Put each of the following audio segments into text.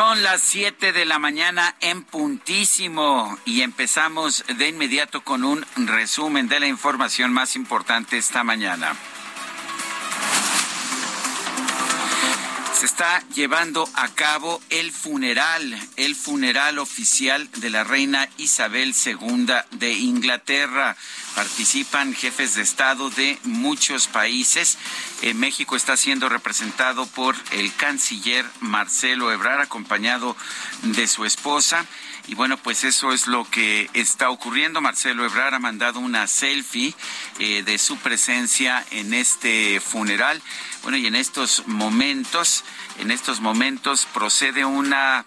Son las 7 de la mañana en puntísimo y empezamos de inmediato con un resumen de la información más importante esta mañana. Se está llevando a cabo el funeral, el funeral oficial de la reina Isabel II de Inglaterra. Participan jefes de Estado de muchos países. En México está siendo representado por el canciller Marcelo Ebrard, acompañado de su esposa. Y bueno, pues eso es lo que está ocurriendo. Marcelo Ebrard ha mandado una selfie eh, de su presencia en este funeral. Bueno, y en estos momentos, en estos momentos procede una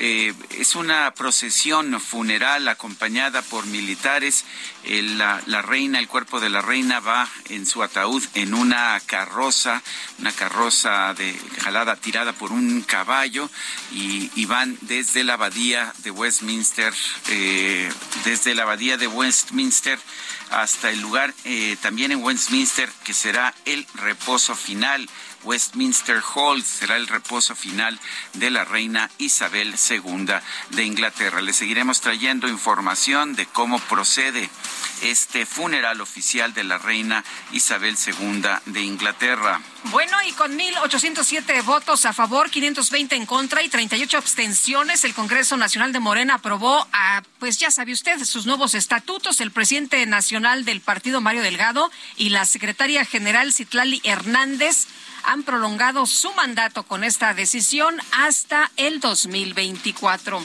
eh, es una procesión funeral acompañada por militares. la, reina, el cuerpo de la reina va en su ataúd en una carroza, una carroza de jalada tirada por un caballo y, van desde la abadía de Westminster, eh, desde la abadía de Westminster hasta el lugar eh, también en Westminster que será el reposo final Westminster Hall será el reposo final de la reina Isabel II de Inglaterra. Le seguiremos trayendo información de cómo procede este funeral oficial de la reina Isabel II de Inglaterra. Bueno, y con 1.807 votos a favor, 520 en contra y 38 abstenciones, el Congreso Nacional de Morena aprobó, a, pues ya sabe usted, sus nuevos estatutos. El presidente nacional del partido, Mario Delgado, y la secretaria general, Citlali Hernández, han prolongado su mandato con esta decisión hasta el 2024.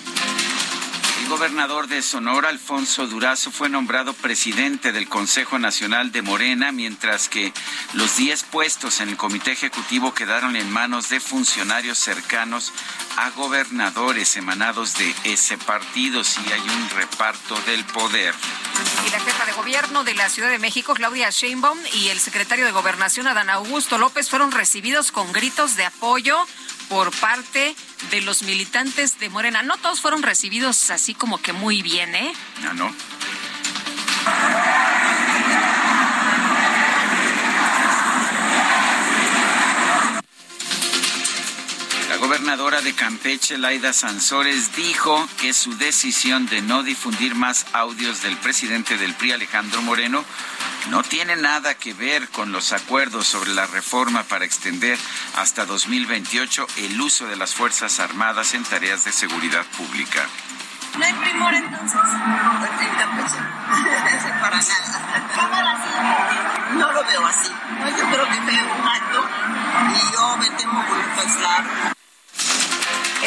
El gobernador de Sonora, Alfonso Durazo, fue nombrado presidente del Consejo Nacional de Morena, mientras que los 10 puestos en el comité ejecutivo quedaron en manos de funcionarios cercanos a gobernadores emanados de ese partido. Si hay un reparto del poder. Y la jefa de gobierno de la Ciudad de México, Claudia Sheinbaum, y el secretario de Gobernación, Adán Augusto López, fueron recibidos con gritos de apoyo por parte de los militantes de Morena. No todos fueron recibidos así como que muy bien, ¿eh? No, no. La gobernadora de Campeche, Laida Sansores, dijo que su decisión de no difundir más audios del presidente del PRI, Alejandro Moreno, no tiene nada que ver con los acuerdos sobre la reforma para extender hasta 2028 el uso de las Fuerzas Armadas en tareas de seguridad pública. ¿No hay primor entonces? En Campeche. Para nada. No lo veo así. Yo creo que fue un acto y yo me temo por el.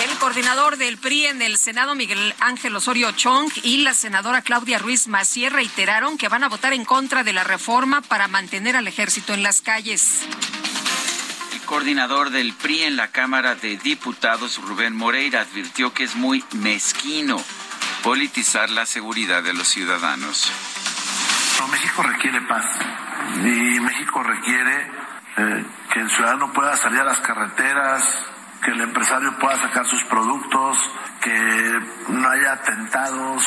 El coordinador del PRI en el Senado, Miguel Ángel Osorio Chong, y la senadora Claudia Ruiz Macier reiteraron que van a votar en contra de la reforma para mantener al ejército en las calles. El coordinador del PRI en la Cámara de Diputados, Rubén Moreira, advirtió que es muy mezquino politizar la seguridad de los ciudadanos. México requiere paz y México requiere eh, que el ciudadano pueda salir a las carreteras, que el empresario pueda sacar sus productos, que no haya atentados,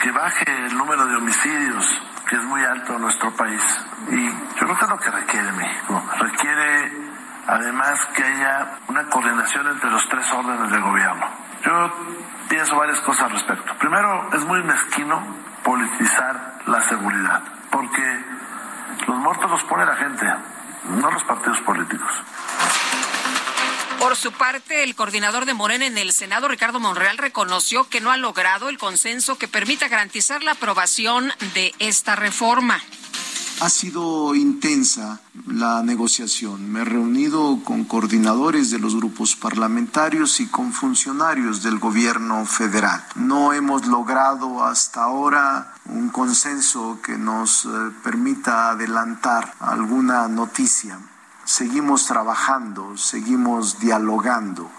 que baje el número de homicidios, que es muy alto en nuestro país. Y yo creo que es lo que requiere México. Requiere además que haya una coordinación entre los tres órdenes de gobierno. Yo pienso varias cosas al respecto. Primero, es muy mezquino politizar la seguridad, porque los muertos los pone la gente, no los partidos políticos. Por su parte, el coordinador de Morena en el Senado, Ricardo Monreal, reconoció que no ha logrado el consenso que permita garantizar la aprobación de esta reforma. Ha sido intensa la negociación. Me he reunido con coordinadores de los grupos parlamentarios y con funcionarios del gobierno federal. No hemos logrado hasta ahora un consenso que nos eh, permita adelantar alguna noticia. Seguimos trabajando, seguimos dialogando.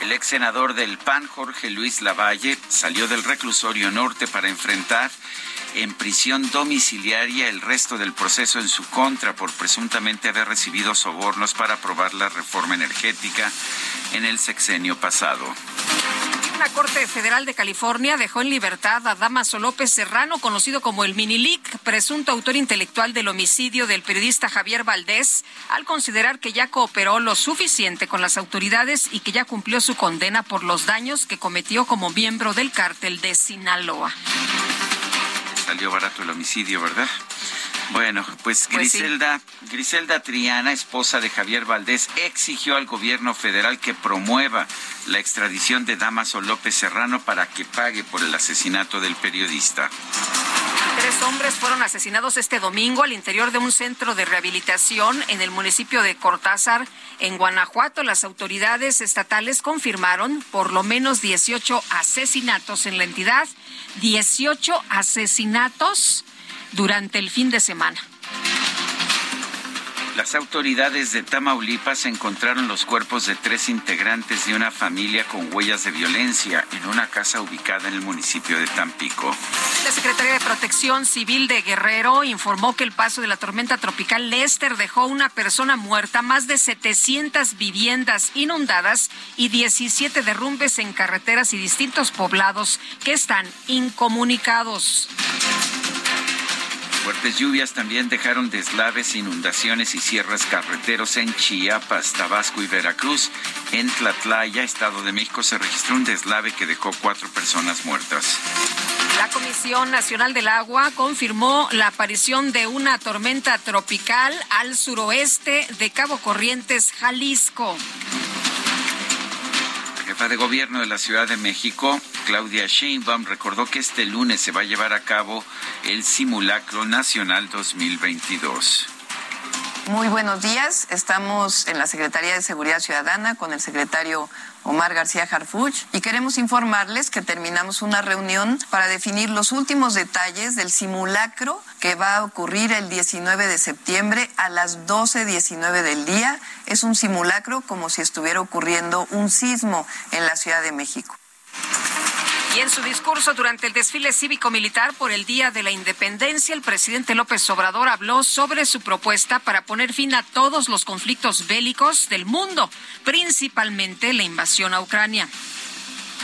El ex senador del PAN, Jorge Luis Lavalle, salió del reclusorio norte para enfrentar en prisión domiciliaria el resto del proceso en su contra por presuntamente haber recibido sobornos para aprobar la reforma energética en el sexenio pasado. La Corte Federal de California dejó en libertad a Damaso López Serrano, conocido como el Minilic, presunto autor intelectual del homicidio del periodista Javier Valdés, al considerar que ya cooperó lo suficiente con las autoridades y que ya cumplió su condena por los daños que cometió como miembro del cártel de Sinaloa salió barato el homicidio, ¿verdad? Bueno, pues, pues Griselda, Griselda Triana, esposa de Javier Valdés, exigió al gobierno federal que promueva la extradición de Damaso López Serrano para que pague por el asesinato del periodista. Tres hombres fueron asesinados este domingo al interior de un centro de rehabilitación en el municipio de Cortázar, en Guanajuato. Las autoridades estatales confirmaron por lo menos 18 asesinatos en la entidad 18 asesinatos durante el fin de semana. Las autoridades de Tamaulipas encontraron los cuerpos de tres integrantes de una familia con huellas de violencia en una casa ubicada en el municipio de Tampico. La Secretaría de Protección Civil de Guerrero informó que el paso de la tormenta tropical Lester dejó una persona muerta, más de 700 viviendas inundadas y 17 derrumbes en carreteras y distintos poblados que están incomunicados. Fuertes lluvias también dejaron deslaves, inundaciones y cierres carreteros en Chiapas, Tabasco y Veracruz. En Tlatlaya, Estado de México, se registró un deslave que dejó cuatro personas muertas. La Comisión Nacional del Agua confirmó la aparición de una tormenta tropical al suroeste de Cabo Corrientes, Jalisco jefa de gobierno de la Ciudad de México, Claudia Sheinbaum, recordó que este lunes se va a llevar a cabo el Simulacro Nacional 2022. Muy buenos días. Estamos en la Secretaría de Seguridad Ciudadana con el secretario Omar García Harfuch, y queremos informarles que terminamos una reunión para definir los últimos detalles del simulacro que va a ocurrir el 19 de septiembre a las 12.19 del día. Es un simulacro como si estuviera ocurriendo un sismo en la Ciudad de México. Y en su discurso durante el desfile cívico-militar por el Día de la Independencia, el presidente López Obrador habló sobre su propuesta para poner fin a todos los conflictos bélicos del mundo, principalmente la invasión a Ucrania.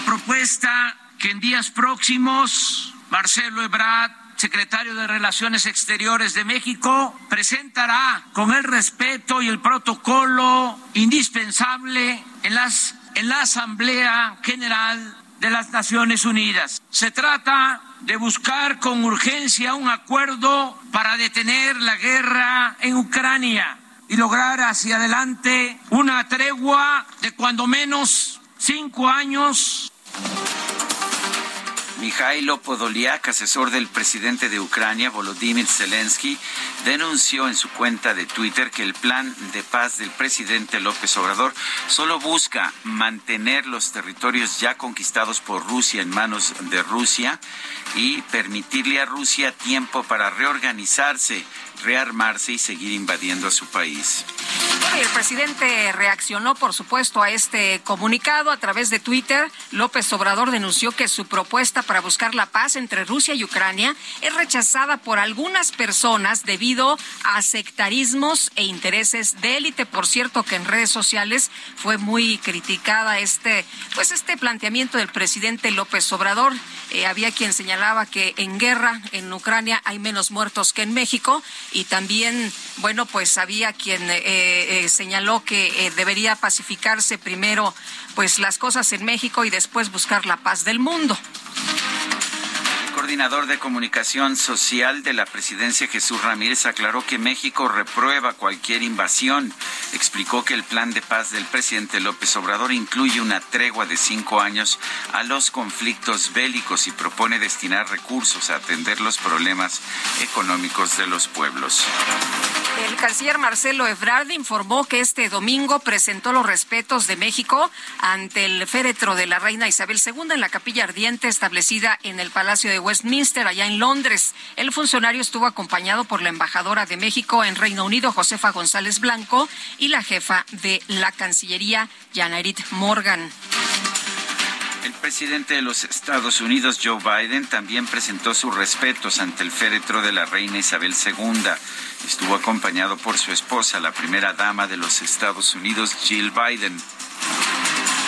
Propuesta que en días próximos Marcelo Ebrard secretario de Relaciones Exteriores de México, presentará con el respeto y el protocolo indispensable en, las, en la Asamblea General de las Naciones Unidas. Se trata de buscar con urgencia un acuerdo para detener la guerra en Ucrania y lograr hacia adelante una tregua de cuando menos cinco años Mikhailo Podolyak, asesor del presidente de Ucrania, Volodymyr Zelensky, denunció en su cuenta de Twitter que el plan de paz del presidente López Obrador solo busca mantener los territorios ya conquistados por Rusia en manos de Rusia y permitirle a Rusia tiempo para reorganizarse rearmarse y seguir invadiendo a su país. El presidente reaccionó, por supuesto, a este comunicado a través de Twitter. López Obrador denunció que su propuesta para buscar la paz entre Rusia y Ucrania es rechazada por algunas personas debido a sectarismos e intereses de élite. Por cierto, que en redes sociales fue muy criticada este, pues este planteamiento del presidente López Obrador. Eh, había quien señalaba que en guerra en Ucrania hay menos muertos que en México y también, bueno, pues había quien eh, que señaló que eh, debería pacificarse primero pues las cosas en México y después buscar la paz del mundo coordinador de comunicación social de la presidencia, Jesús Ramírez, aclaró que México reprueba cualquier invasión. Explicó que el plan de paz del presidente López Obrador incluye una tregua de cinco años a los conflictos bélicos y propone destinar recursos a atender los problemas económicos de los pueblos. El canciller Marcelo Ebrard informó que este domingo presentó los respetos de México ante el féretro de la reina Isabel II en la capilla ardiente establecida en el Palacio de Westminster, allá en Londres. El funcionario estuvo acompañado por la embajadora de México en Reino Unido, Josefa González Blanco, y la jefa de la Cancillería, Janarit Morgan. El presidente de los Estados Unidos, Joe Biden, también presentó sus respetos ante el féretro de la reina Isabel II. Estuvo acompañado por su esposa, la primera dama de los Estados Unidos, Jill Biden.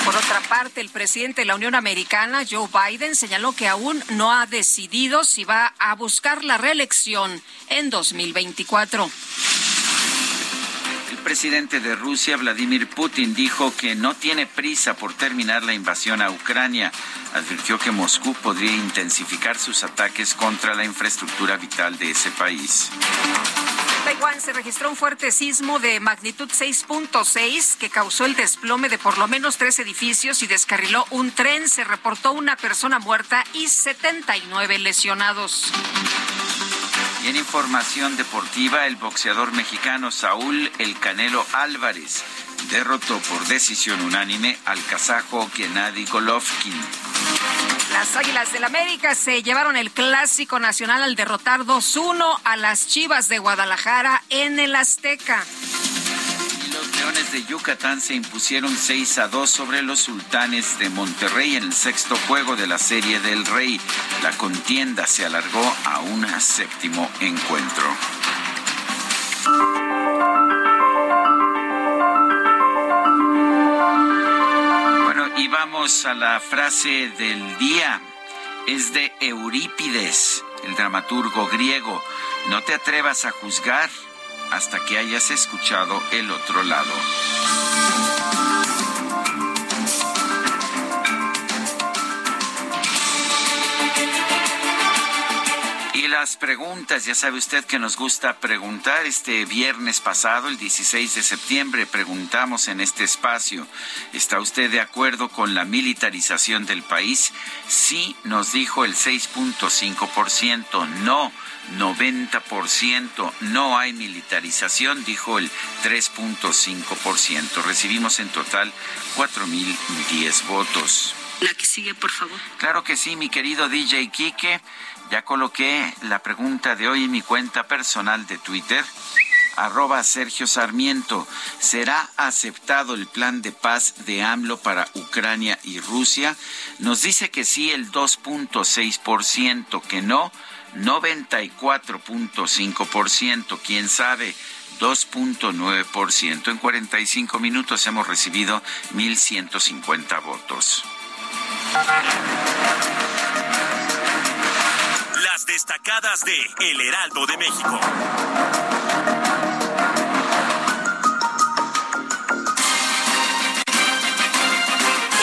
Por otra parte, el presidente de la Unión Americana, Joe Biden, señaló que aún no ha decidido si va a buscar la reelección en 2024. El presidente de Rusia, Vladimir Putin, dijo que no tiene prisa por terminar la invasión a Ucrania. Advirtió que Moscú podría intensificar sus ataques contra la infraestructura vital de ese país. Taiwán se registró un fuerte sismo de magnitud 6.6 que causó el desplome de por lo menos tres edificios y descarriló un tren. Se reportó una persona muerta y 79 lesionados. Y en información deportiva, el boxeador mexicano Saúl El Canelo Álvarez derrotó por decisión unánime al kazajo Gennady Golovkin. Las Águilas del América se llevaron el clásico nacional al derrotar 2-1 a las Chivas de Guadalajara en el Azteca. Y los Leones de Yucatán se impusieron 6 a 2 sobre los Sultanes de Monterrey en el sexto juego de la Serie del Rey. La contienda se alargó a un séptimo encuentro. Vamos a la frase del día. Es de Eurípides, el dramaturgo griego. No te atrevas a juzgar hasta que hayas escuchado el otro lado. Las preguntas. Ya sabe usted que nos gusta preguntar. Este viernes pasado, el 16 de septiembre, preguntamos en este espacio, ¿está usted de acuerdo con la militarización del país? Sí, nos dijo el 6.5%, no. 90%, no hay militarización, dijo el 3.5%. Recibimos en total 4.010 votos. La que sigue, por favor. Claro que sí, mi querido DJ Quique. Ya coloqué la pregunta de hoy en mi cuenta personal de Twitter arroba Sergio Sarmiento. ¿Será aceptado el plan de paz de AMLO para Ucrania y Rusia? Nos dice que sí el 2.6%, que no 94.5%, quién sabe 2.9%. En 45 minutos hemos recibido 1.150 votos destacadas de El Heraldo de México.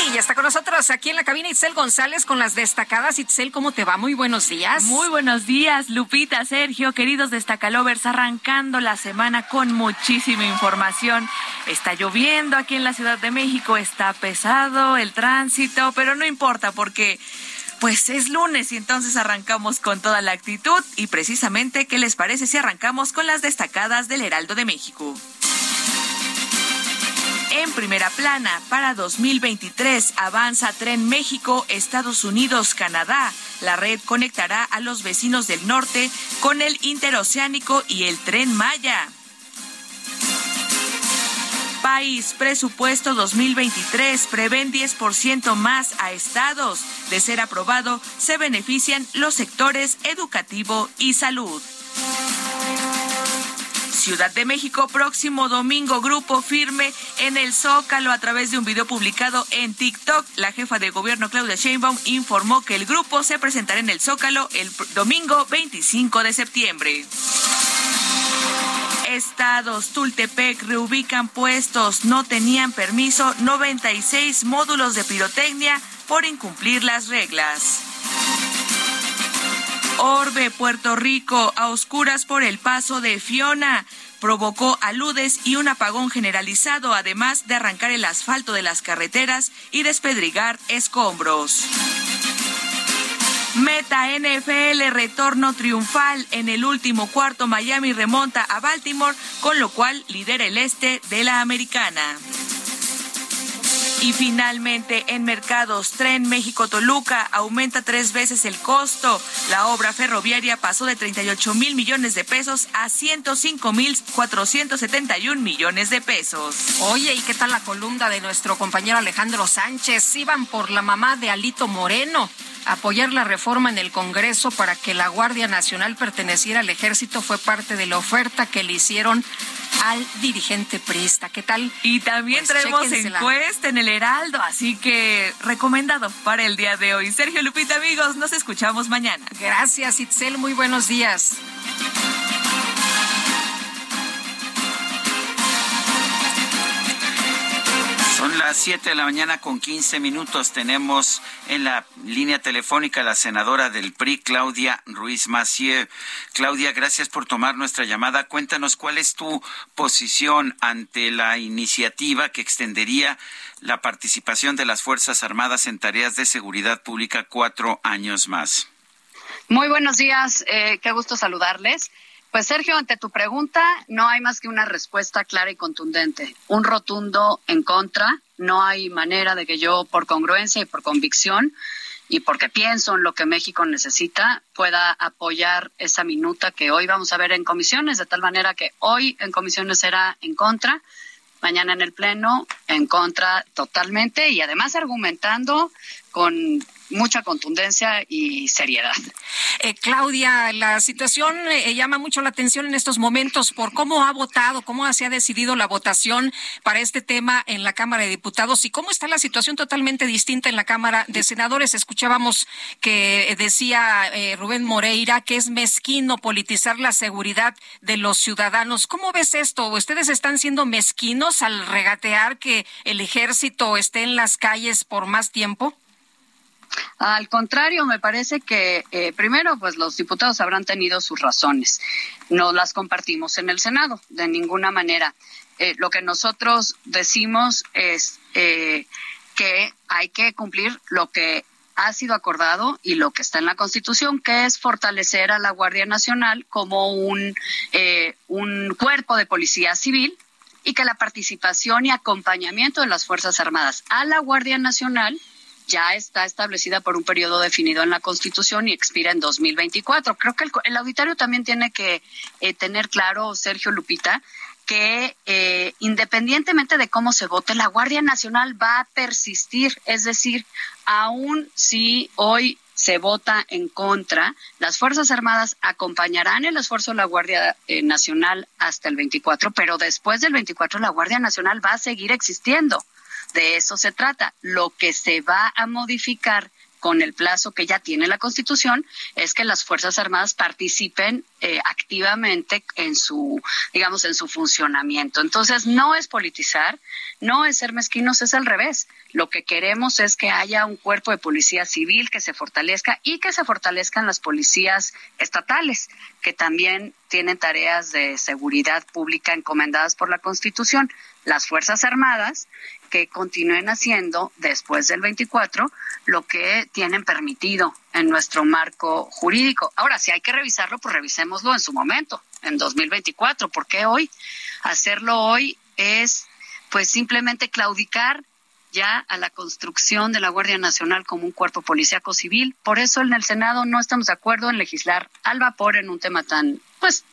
Y ya está con nosotros aquí en la cabina Itzel González con las destacadas. Itzel, ¿cómo te va? Muy buenos días. Muy buenos días, Lupita, Sergio, queridos destacalovers, arrancando la semana con muchísima información. Está lloviendo aquí en la Ciudad de México, está pesado el tránsito, pero no importa porque pues es lunes y entonces arrancamos con toda la actitud y precisamente, ¿qué les parece si arrancamos con las destacadas del Heraldo de México? En primera plana, para 2023 avanza Tren México, Estados Unidos, Canadá. La red conectará a los vecinos del norte con el interoceánico y el tren Maya. País Presupuesto 2023 prevén 10% más a estados. De ser aprobado, se benefician los sectores educativo y salud. Ciudad de México, próximo domingo, grupo firme en el Zócalo a través de un video publicado en TikTok. La jefa de gobierno, Claudia Sheinbaum, informó que el grupo se presentará en el Zócalo el domingo 25 de septiembre. Estados. Tultepec reubican puestos, no tenían permiso 96 módulos de pirotecnia por incumplir las reglas. Orbe, Puerto Rico, a oscuras por el paso de Fiona. Provocó aludes y un apagón generalizado, además de arrancar el asfalto de las carreteras y despedrigar escombros. Meta NFL retorno triunfal en el último cuarto Miami remonta a Baltimore, con lo cual lidera el este de la americana. Y finalmente, en mercados, Tren México-Toluca aumenta tres veces el costo. La obra ferroviaria pasó de 38 mil millones de pesos a 105 mil 471 millones de pesos. Oye, ¿y qué tal la columna de nuestro compañero Alejandro Sánchez? Iban por la mamá de Alito Moreno apoyar la reforma en el Congreso para que la Guardia Nacional perteneciera al ejército fue parte de la oferta que le hicieron al dirigente prista. ¿Qué tal? Y también pues traemos encuesta en el Heraldo, así que recomendado para el día de hoy. Sergio Lupita, amigos, nos escuchamos mañana. Gracias, Itzel. Muy buenos días. Son las 7 de la mañana con 15 minutos. Tenemos en la línea telefónica la senadora del PRI, Claudia Ruiz Macié. Claudia, gracias por tomar nuestra llamada. Cuéntanos cuál es tu posición ante la iniciativa que extendería la participación de las Fuerzas Armadas en tareas de seguridad pública cuatro años más. Muy buenos días, eh, qué gusto saludarles. Pues Sergio, ante tu pregunta, no hay más que una respuesta clara y contundente. Un rotundo en contra. No hay manera de que yo, por congruencia y por convicción, y porque pienso en lo que México necesita, pueda apoyar esa minuta que hoy vamos a ver en comisiones, de tal manera que hoy en comisiones será en contra, mañana en el Pleno en contra totalmente y además argumentando con mucha contundencia y seriedad. Eh, Claudia, la situación eh, llama mucho la atención en estos momentos por cómo ha votado, cómo se ha decidido la votación para este tema en la Cámara de Diputados y cómo está la situación totalmente distinta en la Cámara de Senadores. Escuchábamos que decía eh, Rubén Moreira que es mezquino politizar la seguridad de los ciudadanos. ¿Cómo ves esto? ¿Ustedes están siendo mezquinos al regatear que el ejército esté en las calles por más tiempo? Al contrario, me parece que eh, primero, pues los diputados habrán tenido sus razones. No las compartimos en el Senado, de ninguna manera. Eh, lo que nosotros decimos es eh, que hay que cumplir lo que ha sido acordado y lo que está en la Constitución, que es fortalecer a la Guardia Nacional como un, un cuerpo de policía civil y que la participación y acompañamiento de las Fuerzas Armadas a la Guardia Nacional ya está establecida por un periodo definido en la Constitución y expira en 2024. Creo que el, auditorio también tiene que eh, tener claro, Sergio Lupita, que eh, independientemente de cómo se vote, la Guardia Nacional va a persistir. Es decir, aún si hoy se vota en contra, las Fuerzas Armadas acompañarán el esfuerzo de la Guardia eh, Nacional hasta el 24, pero después del 24 la Guardia Nacional va a seguir existiendo. De eso se trata. Lo que se va a modificar con el plazo que ya tiene la Constitución es que las Fuerzas Armadas participen eh, activamente en su, digamos, en su funcionamiento. Entonces, no es politizar, no es ser mezquinos, es al revés. Lo que queremos es que haya un cuerpo de policía civil que se fortalezca y que se fortalezcan las policías estatales, que también tienen tareas de seguridad pública encomendadas por la Constitución. Las Fuerzas Armadas que continúen haciendo después del 24 lo que tienen permitido en nuestro marco jurídico. Ahora, si hay que revisarlo, pues revisémoslo en su momento, en 2024. ¿Por qué hoy? Hacerlo hoy es pues simplemente claudicar ya a la construcción de la Guardia Nacional como un cuerpo policíaco civil. Por eso en el Senado no estamos de acuerdo en legislar al vapor en un tema tan, pues,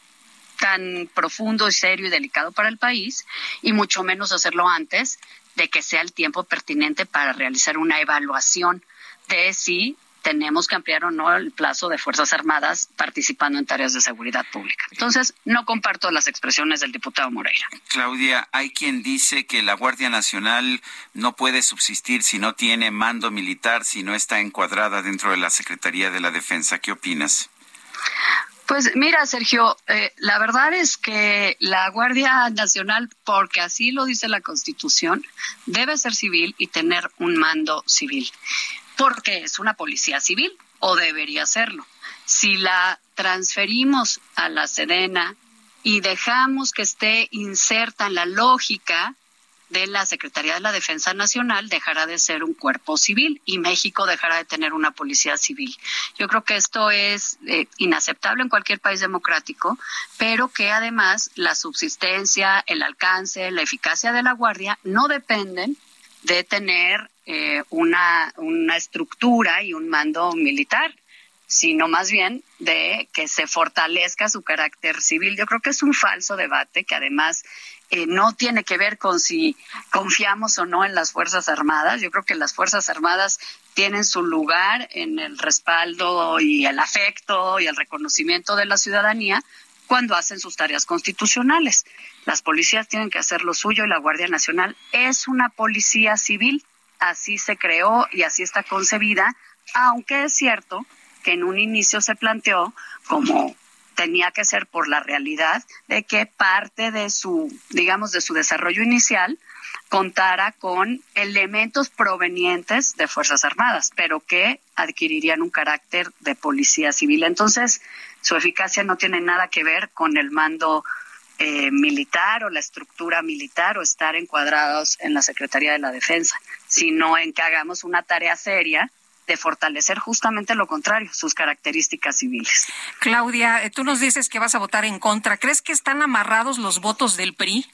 tan profundo y serio y delicado para el país, y mucho menos hacerlo antes de que sea el tiempo pertinente para realizar una evaluación de si tenemos que ampliar o no el plazo de Fuerzas Armadas participando en tareas de seguridad pública. Entonces, no comparto las expresiones del diputado Moreira. Claudia, hay quien dice que la Guardia Nacional no puede subsistir si no tiene mando militar, si no está encuadrada dentro de la Secretaría de la Defensa. ¿Qué opinas? Pues mira, Sergio, eh, la verdad es que la Guardia Nacional, porque así lo dice la Constitución, debe ser civil y tener un mando civil, porque es una policía civil o debería serlo. Si la transferimos a la Sedena y dejamos que esté inserta en la lógica de la Secretaría de la Defensa Nacional dejará de ser un cuerpo civil y México dejará de tener una policía civil. Yo creo que esto es eh, inaceptable en cualquier país democrático, pero que además la subsistencia, el alcance, la eficacia de la Guardia no dependen de tener eh, una, una estructura y un mando militar sino más bien de que se fortalezca su carácter civil. Yo creo que es un falso debate que además eh, no tiene que ver con si confiamos o no en las Fuerzas Armadas. Yo creo que las Fuerzas Armadas tienen su lugar en el respaldo y el afecto y el reconocimiento de la ciudadanía cuando hacen sus tareas constitucionales. Las policías tienen que hacer lo suyo y la Guardia Nacional es una policía civil. Así se creó y así está concebida, aunque es cierto que en un inicio se planteó como tenía que ser por la realidad de que parte de su, digamos, de su desarrollo inicial contara con elementos provenientes de Fuerzas Armadas, pero que adquirirían un carácter de policía civil. Entonces, su eficacia no tiene nada que ver con el mando eh, militar o la estructura militar o estar encuadrados en la Secretaría de la Defensa, sino en que hagamos una tarea seria de fortalecer justamente lo contrario, sus características civiles. Claudia, eh, tú nos dices que vas a votar en contra. ¿Crees que están amarrados los votos del PRI?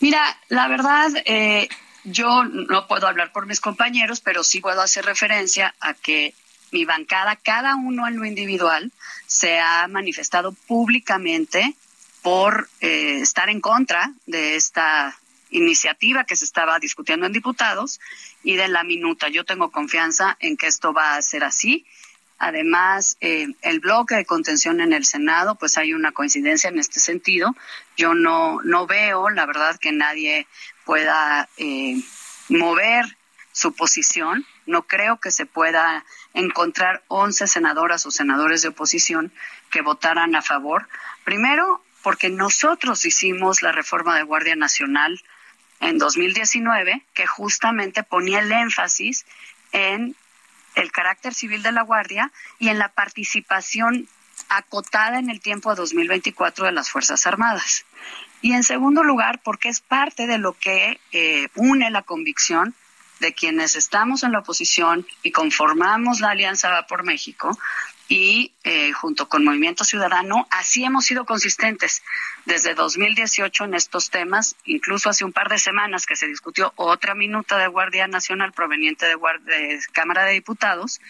Mira, la verdad, eh, yo no puedo hablar por mis compañeros, pero sí puedo hacer referencia a que mi bancada, cada uno en lo individual, se ha manifestado públicamente por eh, estar en contra de esta iniciativa que se estaba discutiendo en diputados y de la minuta. Yo tengo confianza en que esto va a ser así. Además, eh, el bloque de contención en el Senado, pues hay una coincidencia en este sentido. Yo no, no veo, la verdad, que nadie pueda eh, mover su posición. No creo que se pueda encontrar 11 senadoras o senadores de oposición que votaran a favor. Primero, porque nosotros hicimos la reforma de Guardia Nacional en 2019 que justamente ponía el énfasis en el carácter civil de la Guardia y en la participación acotada en el tiempo de 2024 de las Fuerzas Armadas. Y en segundo lugar, porque es parte de lo que eh, une la convicción de quienes estamos en la oposición y conformamos la Alianza Va por México y eh, junto con Movimiento Ciudadano, así hemos sido consistentes desde 2018 en estos temas, incluso hace un par de semanas que se discutió otra minuta de Guardia Nacional proveniente de, de Cámara de Diputados,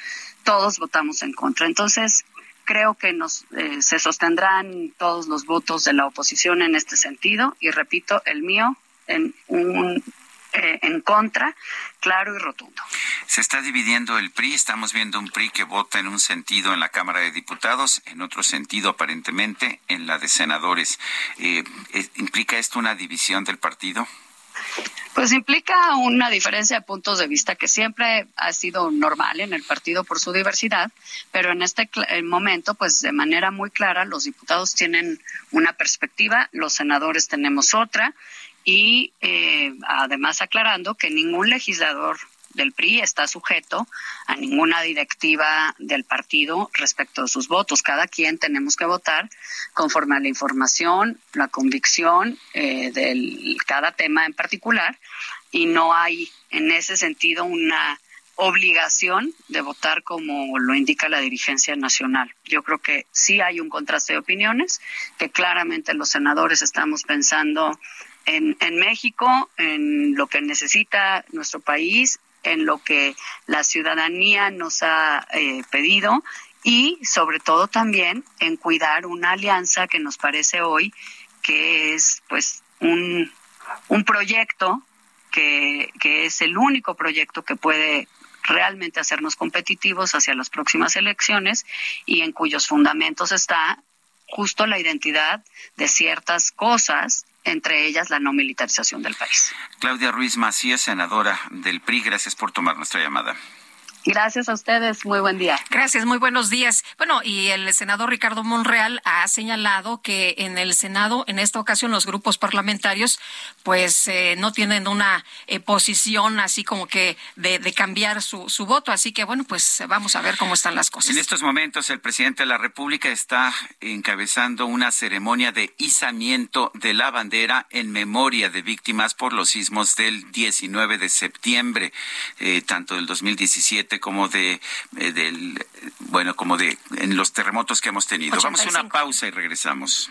todos votamos en contra. Entonces, creo que nos eh, se sostendrán todos los votos de la oposición en este sentido y repito, el mío en un eh, en contra, claro y rotundo. Se está dividiendo el PRI, estamos viendo un PRI que vota en un sentido en la Cámara de Diputados, en otro sentido aparentemente en la de senadores. Eh, ¿Implica esto una división del partido? Pues implica una diferencia de puntos de vista que siempre ha sido normal en el partido por su diversidad, pero en este momento, pues de manera muy clara, los diputados tienen una perspectiva, los senadores tenemos otra, y eh, además aclarando que ningún legislador del PRI está sujeto a ninguna directiva del partido respecto a sus votos. Cada quien tenemos que votar conforme a la información, la convicción eh, de cada tema en particular y no hay en ese sentido una obligación de votar como lo indica la dirigencia nacional. Yo creo que sí hay un contraste de opiniones, que claramente los senadores estamos pensando en, en México, en lo que necesita nuestro país, en lo que la ciudadanía nos ha eh, pedido y sobre todo también en cuidar una alianza que nos parece hoy que es pues un, un proyecto que, que es el único proyecto que puede realmente hacernos competitivos hacia las próximas elecciones y en cuyos fundamentos está justo la identidad de ciertas cosas entre ellas la no militarización del país. Claudia Ruiz Macías, senadora del PRI, gracias por tomar nuestra llamada. Gracias a ustedes, muy buen día. Gracias, muy buenos días. Bueno, y el senador Ricardo Monreal ha señalado que en el Senado, en esta ocasión, los grupos parlamentarios, pues eh, no tienen una eh, posición así como que de, de cambiar su, su, voto. Así que, bueno, pues vamos a ver cómo están las cosas. En estos momentos, el presidente de la República está encabezando una ceremonia de izamiento de la bandera en memoria de víctimas por los sismos del 19 de septiembre, eh, tanto del 2017 como de eh, del bueno como de en los terremotos que hemos tenido. 85. Vamos a una pausa y regresamos.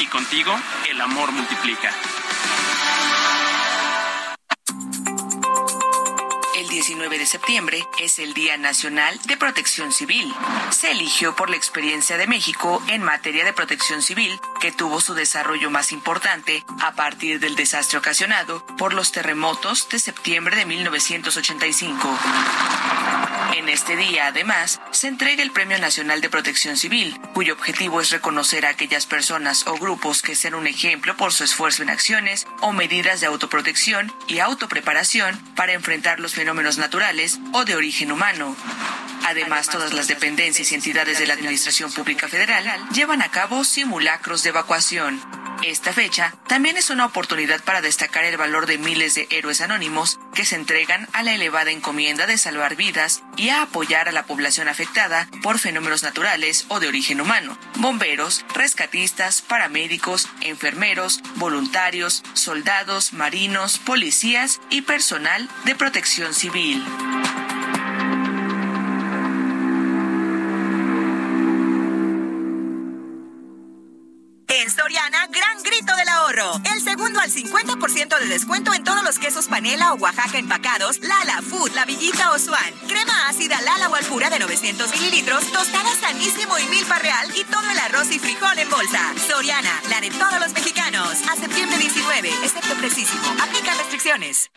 y contigo el amor multiplica. El 19 de septiembre es el Día Nacional de Protección Civil. Se eligió por la experiencia de México en materia de protección civil, que tuvo su desarrollo más importante a partir del desastre ocasionado por los terremotos de septiembre de 1985. En este día, además, se entrega el Premio Nacional de Protección Civil, cuyo objetivo es reconocer a aquellas personas o grupos que sean un ejemplo por su esfuerzo en acciones o medidas de autoprotección y autopreparación para enfrentar los fenómenos naturales o de origen humano. Además, todas las dependencias y entidades de la Administración Pública Federal llevan a cabo simulacros de evacuación. Esta fecha también es una oportunidad para destacar el valor de miles de héroes anónimos que se entregan a la elevada encomienda de salvar vidas y a apoyar a la población afectada por fenómenos naturales o de origen humano. Bomberos, rescatistas, paramédicos, enfermeros, voluntarios, soldados, marinos, policías y personal de protección civil. En Soriana, al 50% de descuento en todos los quesos panela o Oaxaca empacados, Lala, Food, La Villita o Swan. Crema ácida Lala o Alpura de 900 mililitros, tostada sanísimo y milpa real y todo el arroz y frijol en bolsa. Soriana, la de todos los mexicanos. A septiembre 19, excepto precisísimo. Aplica restricciones.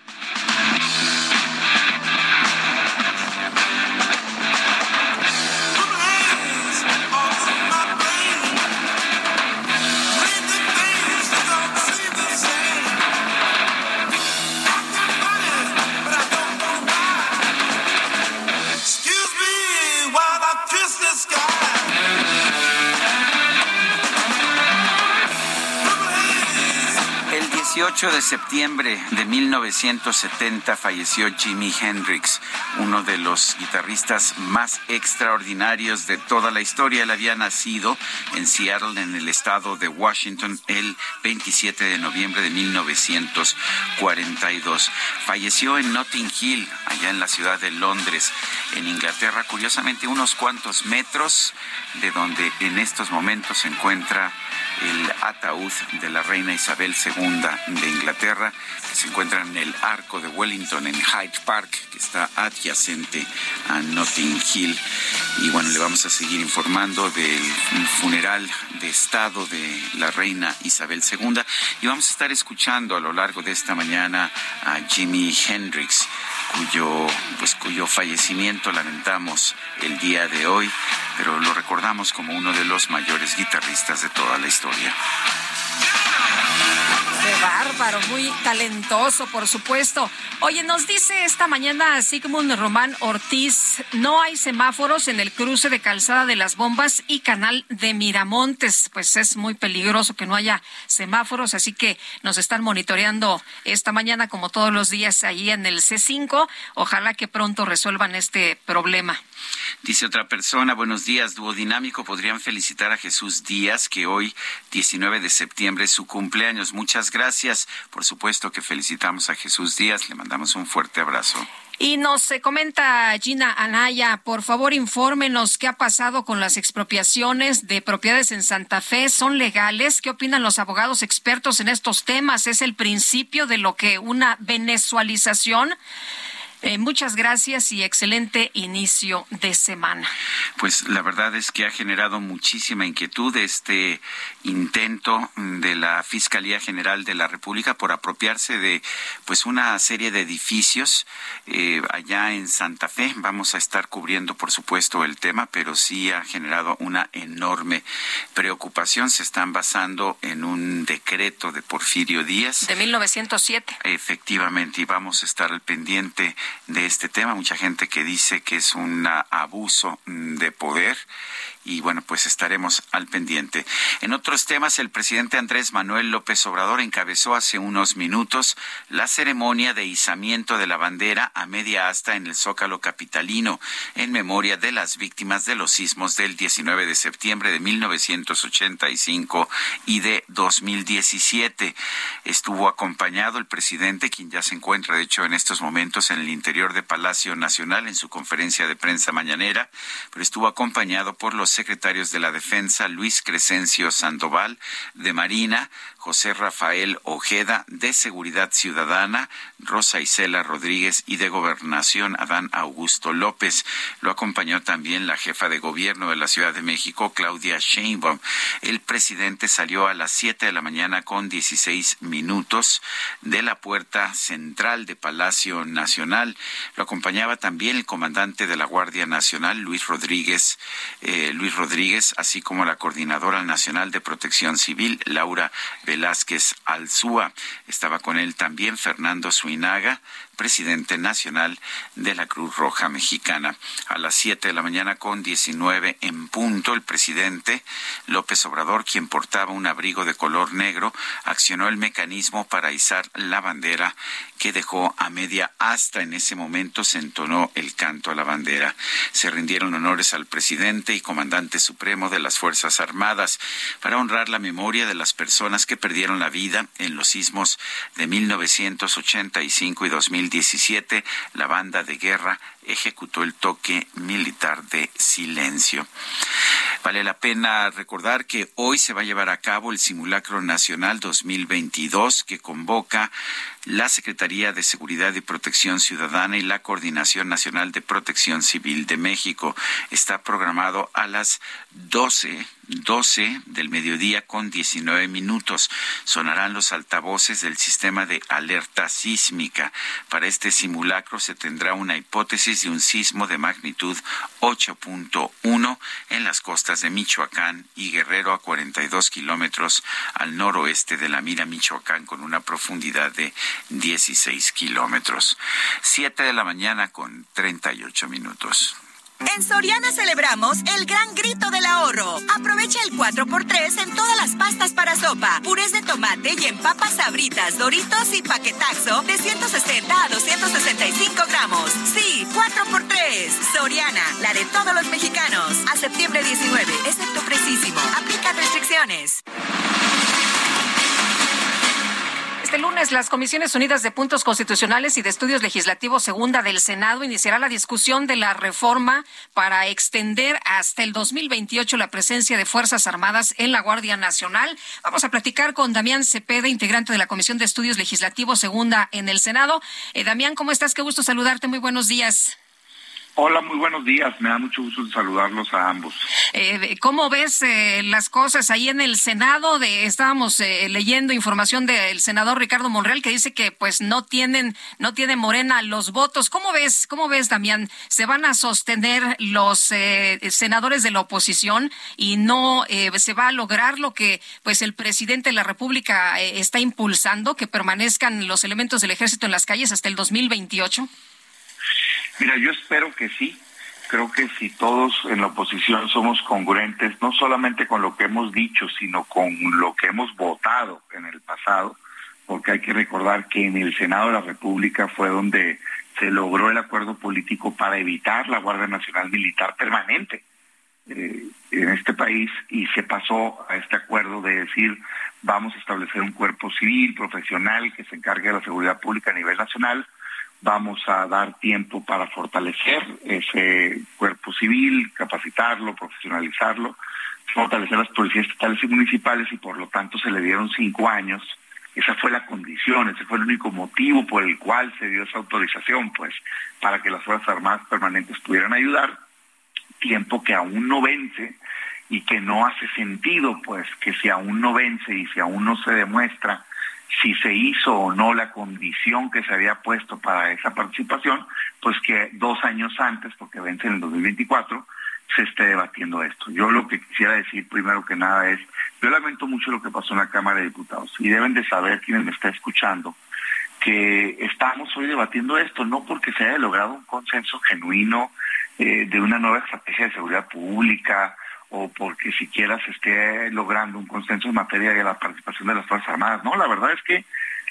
El 18 de septiembre de 1970 falleció Jimi Hendrix, uno de los guitarristas más extraordinarios de toda la historia. Él había nacido en Seattle, en el estado de Washington, el 27 de noviembre de 1942. Falleció en Notting Hill, allá en la ciudad de Londres, en Inglaterra, curiosamente unos cuantos metros de donde en estos momentos se encuentra el ataúd de la reina Isabel II de Inglaterra, que se encuentra en el arco de Wellington en Hyde Park, que está adyacente a Notting Hill. Y bueno, le vamos a seguir informando del funeral de Estado de la reina Isabel II. Y vamos a estar escuchando a lo largo de esta mañana a Jimi Hendrix cuyo pues cuyo fallecimiento lamentamos el día de hoy, pero lo recordamos como uno de los mayores guitarristas de toda la historia. Qué bárbaro, muy talentoso, por supuesto. Oye, nos dice esta mañana Sigmund Román Ortiz, no hay semáforos en el cruce de Calzada de las Bombas y Canal de Miramontes. Pues es muy peligroso que no haya semáforos, así que nos están monitoreando esta mañana como todos los días allí en el C5. Ojalá que pronto resuelvan este problema. Dice otra persona, buenos días, Duodinámico. Podrían felicitar a Jesús Díaz, que hoy, 19 de septiembre, es su cumpleaños. Muchas gracias. Por supuesto que felicitamos a Jesús Díaz. Le mandamos un fuerte abrazo. Y nos eh, comenta Gina Anaya, por favor infórmenos qué ha pasado con las expropiaciones de propiedades en Santa Fe. ¿Son legales? ¿Qué opinan los abogados expertos en estos temas? ¿Es el principio de lo que una venezualización? Eh, muchas gracias y excelente inicio de semana. Pues la verdad es que ha generado muchísima inquietud este intento de la Fiscalía General de la República por apropiarse de pues una serie de edificios eh, allá en Santa Fe. Vamos a estar cubriendo, por supuesto, el tema, pero sí ha generado una enorme preocupación. Se están basando en un decreto de Porfirio Díaz. De 1907. Efectivamente, y vamos a estar al pendiente de este tema. Mucha gente que dice que es un abuso de poder y bueno, pues estaremos al pendiente. En otros temas, el presidente Andrés Manuel López Obrador encabezó hace unos minutos la ceremonia de izamiento de la bandera a media asta en el Zócalo capitalino en memoria de las víctimas de los sismos del 19 de septiembre de 1985 y de 2017. Estuvo acompañado el presidente, quien ya se encuentra de hecho en estos momentos en el interior de Palacio Nacional en su conferencia de prensa mañanera, pero estuvo acompañado por los secretarios de la Defensa Luis Crescencio Sandoval, de Marina, José Rafael Ojeda, de Seguridad Ciudadana, Rosa Isela Rodríguez y de Gobernación Adán Augusto López. Lo acompañó también la jefa de gobierno de la Ciudad de México, Claudia Sheinbaum. El presidente salió a las siete de la mañana con 16 minutos de la puerta central de Palacio Nacional. Lo acompañaba también el comandante de la Guardia Nacional, Luis Rodríguez, eh, Luis Rodríguez, así como la coordinadora nacional de Protección Civil, Laura Velázquez Alzúa. Estaba con él también Fernando Suinaga, presidente nacional de la Cruz Roja Mexicana. A las siete de la mañana con diecinueve en punto, el presidente López Obrador, quien portaba un abrigo de color negro, accionó el mecanismo para izar la bandera que dejó a media hasta en ese momento se entonó el canto a la bandera. Se rindieron honores al presidente y comandante supremo de las Fuerzas Armadas para honrar la memoria de las personas que perdieron la vida en los sismos de 1985 y 2017. La banda de guerra ejecutó el toque militar de silencio. Vale la pena recordar que hoy se va a llevar a cabo el Simulacro Nacional 2022 que convoca la Secretaría de Seguridad y Protección Ciudadana y la Coordinación Nacional de Protección Civil de México. Está programado a las 12 12 del mediodía con 19 minutos. Sonarán los altavoces del sistema de alerta sísmica. Para este simulacro se tendrá una hipótesis de un sismo de magnitud 8.1 en las costas de Michoacán y Guerrero a 42 kilómetros al noroeste de la Mira, Michoacán, con una profundidad de 16 kilómetros. Siete de la mañana con 38 minutos. En Soriana celebramos el gran grito del ahorro. Aprovecha el 4x3 en todas las pastas para sopa, purés de tomate y en papas sabritas, doritos y paquetaxo de 160 a 265 gramos. Sí, 4x3. Soriana, la de todos los mexicanos. A septiembre 19, excepto precisísimo. Aplica restricciones. Este lunes, las Comisiones Unidas de Puntos Constitucionales y de Estudios Legislativos Segunda del Senado iniciará la discusión de la reforma para extender hasta el 2028 la presencia de Fuerzas Armadas en la Guardia Nacional. Vamos a platicar con Damián Cepeda, integrante de la Comisión de Estudios Legislativos Segunda en el Senado. Eh, Damián, ¿cómo estás? Qué gusto saludarte. Muy buenos días. Hola, muy buenos días. Me da mucho gusto saludarlos a ambos. Eh, ¿Cómo ves eh, las cosas ahí en el Senado? De, estábamos eh, leyendo información del senador Ricardo Monreal que dice que pues no tienen, no tiene Morena los votos. ¿Cómo ves, cómo ves, Damián? ¿Se van a sostener los senadores de la oposición y no se va a lograr lo que pues el presidente de la República está impulsando, que permanezcan los elementos del ejército en las calles hasta el 2028? Mira, yo espero que sí. Creo que si todos en la oposición somos congruentes, no solamente con lo que hemos dicho, sino con lo que hemos votado en el pasado, porque hay que recordar que en el Senado de la República fue donde se logró el acuerdo político para evitar la Guardia Nacional Militar permanente eh, en este país y se pasó a este acuerdo de decir vamos a establecer un cuerpo civil profesional que se encargue de la seguridad pública a nivel nacional Vamos a dar tiempo para fortalecer ese cuerpo civil, capacitarlo, profesionalizarlo, fortalecer las policías estatales y municipales y por lo tanto se le dieron cinco años. Esa fue la condición, ese fue el único motivo por el cual se dio esa autorización, pues, para que las Fuerzas Armadas permanentes pudieran ayudar, tiempo que aún no vence y que no hace sentido, pues, que si aún no vence y si aún no se demuestra si se hizo o no la condición que se había puesto para esa participación, pues que dos años antes, porque vence en el 2024, se esté debatiendo esto. Yo lo que quisiera decir primero que nada es, yo lamento mucho lo que pasó en la Cámara de Diputados y deben de saber quienes me están escuchando que estamos hoy debatiendo esto, no porque se haya logrado un consenso genuino eh, de una nueva estrategia de seguridad pública, o porque siquiera se esté logrando un consenso en materia de la participación de las Fuerzas Armadas. No, la verdad es que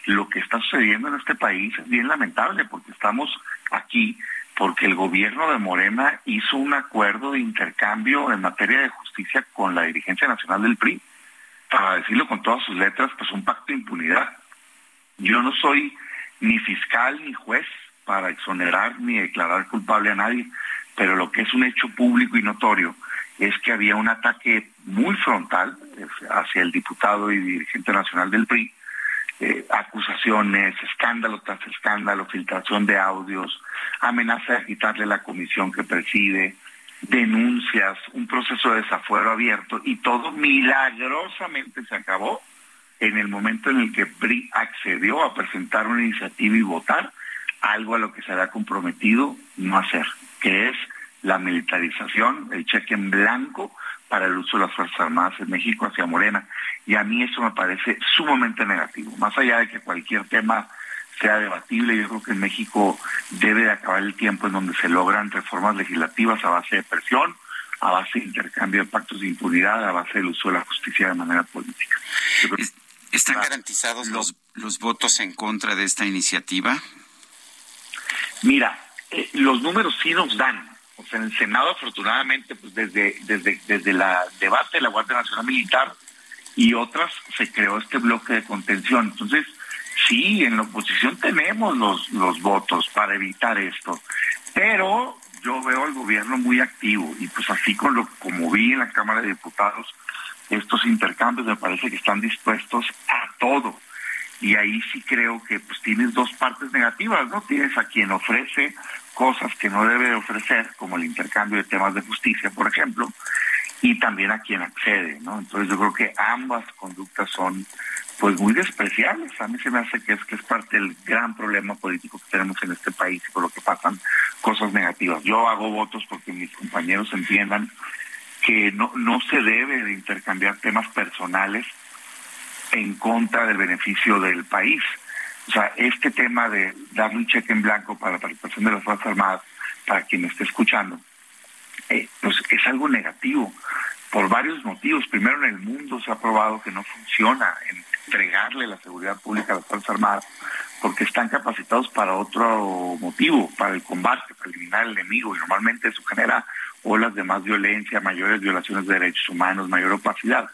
lo que está sucediendo en este país es bien lamentable porque estamos aquí porque el gobierno de Morena hizo un acuerdo de intercambio en materia de justicia con la dirigencia nacional del PRI. Para decirlo con todas sus letras, pues un pacto de impunidad. Yo no soy ni fiscal ni juez para exonerar ni declarar culpable a nadie, pero lo que es un hecho público y notorio es que había un ataque muy frontal hacia el diputado y dirigente nacional del PRI, eh, acusaciones, escándalo tras escándalo, filtración de audios, amenaza de quitarle la comisión que preside, denuncias, un proceso de desafuero abierto y todo milagrosamente se acabó en el momento en el que PRI accedió a presentar una iniciativa y votar algo a lo que se había comprometido no hacer, que es la militarización, el cheque en blanco para el uso de las Fuerzas Armadas en México hacia Morena. Y a mí eso me parece sumamente negativo. Más allá de que cualquier tema sea debatible, yo creo que en México debe de acabar el tiempo en donde se logran reformas legislativas a base de presión, a base de intercambio de pactos de impunidad, a base del uso de la justicia de manera política. ¿Están garantizados los, los votos en contra de esta iniciativa? Mira, eh, los números sí nos dan, en el Senado, afortunadamente, pues desde, desde, desde la debate de la Guardia Nacional Militar y otras, se creó este bloque de contención. Entonces, sí, en la oposición tenemos los, los votos para evitar esto, pero yo veo al gobierno muy activo y pues así con lo como vi en la Cámara de Diputados, estos intercambios me parece que están dispuestos a todo. Y ahí sí creo que pues tienes dos partes negativas, ¿no? Tienes a quien ofrece cosas que no debe ofrecer, como el intercambio de temas de justicia, por ejemplo, y también a quien accede. Entonces yo creo que ambas conductas son pues muy despreciables. A mí se me hace que es que es parte del gran problema político que tenemos en este país y por lo que pasan cosas negativas. Yo hago votos porque mis compañeros entiendan que no, no se debe de intercambiar temas personales en contra del beneficio del país. O sea, este tema de darle un cheque en blanco para la participación de las Fuerzas Armadas, para quien esté escuchando, eh, pues es algo negativo por varios motivos. Primero, en el mundo se ha probado que no funciona entregarle la seguridad pública a las Fuerzas Armadas porque están capacitados para otro motivo, para el combate, para eliminar al enemigo, y normalmente eso genera olas de más violencia, mayores violaciones de derechos humanos, mayor opacidad.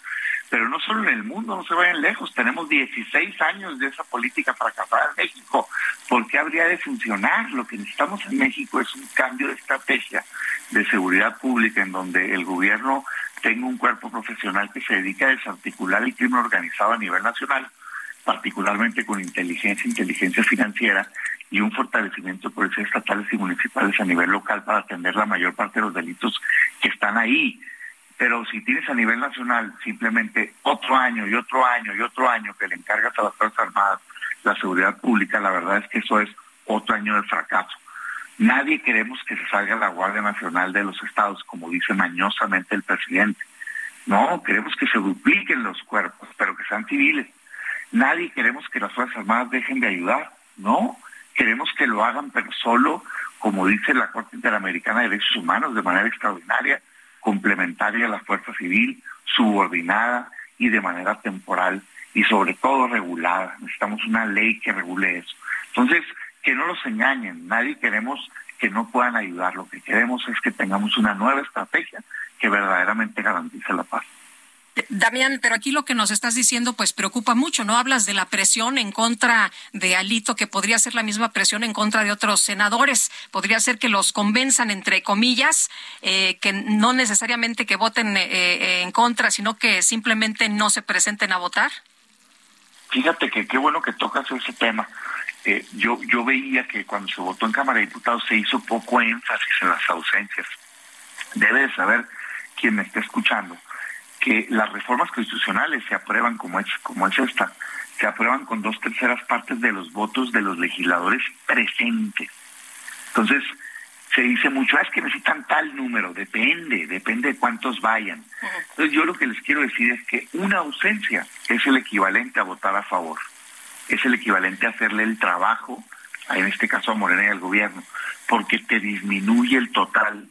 Pero no solo en el mundo, no se vayan lejos, tenemos 16 años de esa política para acabar en México. ¿Por qué habría de funcionar? Lo que necesitamos en México es un cambio de estrategia de seguridad pública en donde el gobierno tenga un cuerpo profesional que se dedique a desarticular el crimen organizado a nivel nacional, particularmente con inteligencia, inteligencia financiera, y un fortalecimiento de policías estatales y municipales a nivel local para atender la mayor parte de los delitos que están ahí. Pero si tienes a nivel nacional simplemente otro año y otro año y otro año que le encargas a las Fuerzas Armadas la seguridad pública, la verdad es que eso es otro año de fracaso. Nadie queremos que se salga la Guardia Nacional de los estados, como dice mañosamente el presidente. No, queremos que se dupliquen los cuerpos, pero que sean civiles. Nadie queremos que las Fuerzas Armadas dejen de ayudar. No, queremos que lo hagan, pero solo, como dice la Corte Interamericana de Derechos Humanos, de manera extraordinaria, complementaria a la fuerza civil, subordinada y de manera temporal y sobre todo regulada. Necesitamos una ley que regule eso. Entonces, que no los engañen, nadie queremos que no puedan ayudar, lo que queremos es que tengamos una nueva estrategia que verdaderamente garantice la paz. Damián, pero aquí lo que nos estás diciendo pues preocupa mucho, ¿no? Hablas de la presión en contra de Alito, que podría ser la misma presión en contra de otros senadores. Podría ser que los convenzan, entre comillas, eh, que no necesariamente que voten eh, eh, en contra, sino que simplemente no se presenten a votar. Fíjate que qué bueno que tocas ese tema. yo, yo veía que cuando se votó en Cámara de Diputados se hizo poco énfasis en las ausencias. Debe de saber quien me está escuchando que las reformas constitucionales se aprueban como es, como es esta, se aprueban con dos terceras partes de los votos de los legisladores presentes. Entonces, se dice mucho, ah, es que necesitan tal número, depende, depende de cuántos vayan. Entonces yo lo que les quiero decir es que una ausencia es el equivalente a votar a favor, es el equivalente a hacerle el trabajo, en este caso a Morena y al gobierno, porque te disminuye el total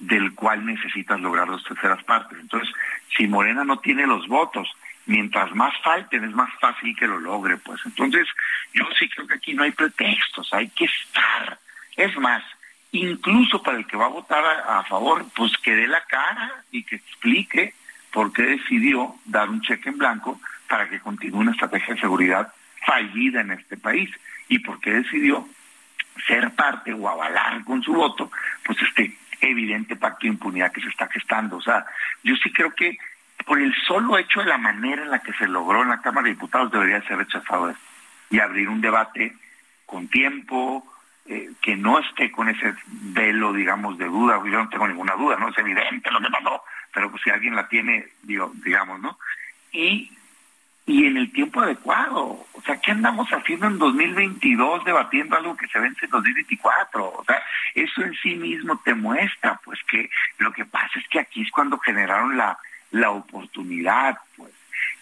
del cual necesitas lograr dos terceras partes. Entonces, si Morena no tiene los votos, mientras más falten es más fácil que lo logre, pues. Entonces, yo sí creo que aquí no hay pretextos, hay que estar. Es más, incluso para el que va a votar a, favor, pues que dé la cara y que explique por qué decidió dar un cheque en blanco para que continúe una estrategia de seguridad fallida en este país y por qué decidió ser parte o avalar con su voto, pues este evidente pacto de impunidad que se está gestando. O sea, yo sí creo que por el solo hecho de la manera en la que se logró en la Cámara de Diputados debería ser rechazado y abrir un debate con tiempo, eh, que no esté con ese velo, digamos, de duda. Yo no tengo ninguna duda, ¿no? Es evidente lo que pasó, pero pues si alguien la tiene, digo, digamos, ¿no? Y y en el tiempo adecuado. O sea, ¿qué andamos haciendo en 2022 debatiendo algo que se vence en 2024? O sea, eso en sí mismo te muestra, pues, que lo que pasa es que aquí es cuando generaron la, la oportunidad, pues.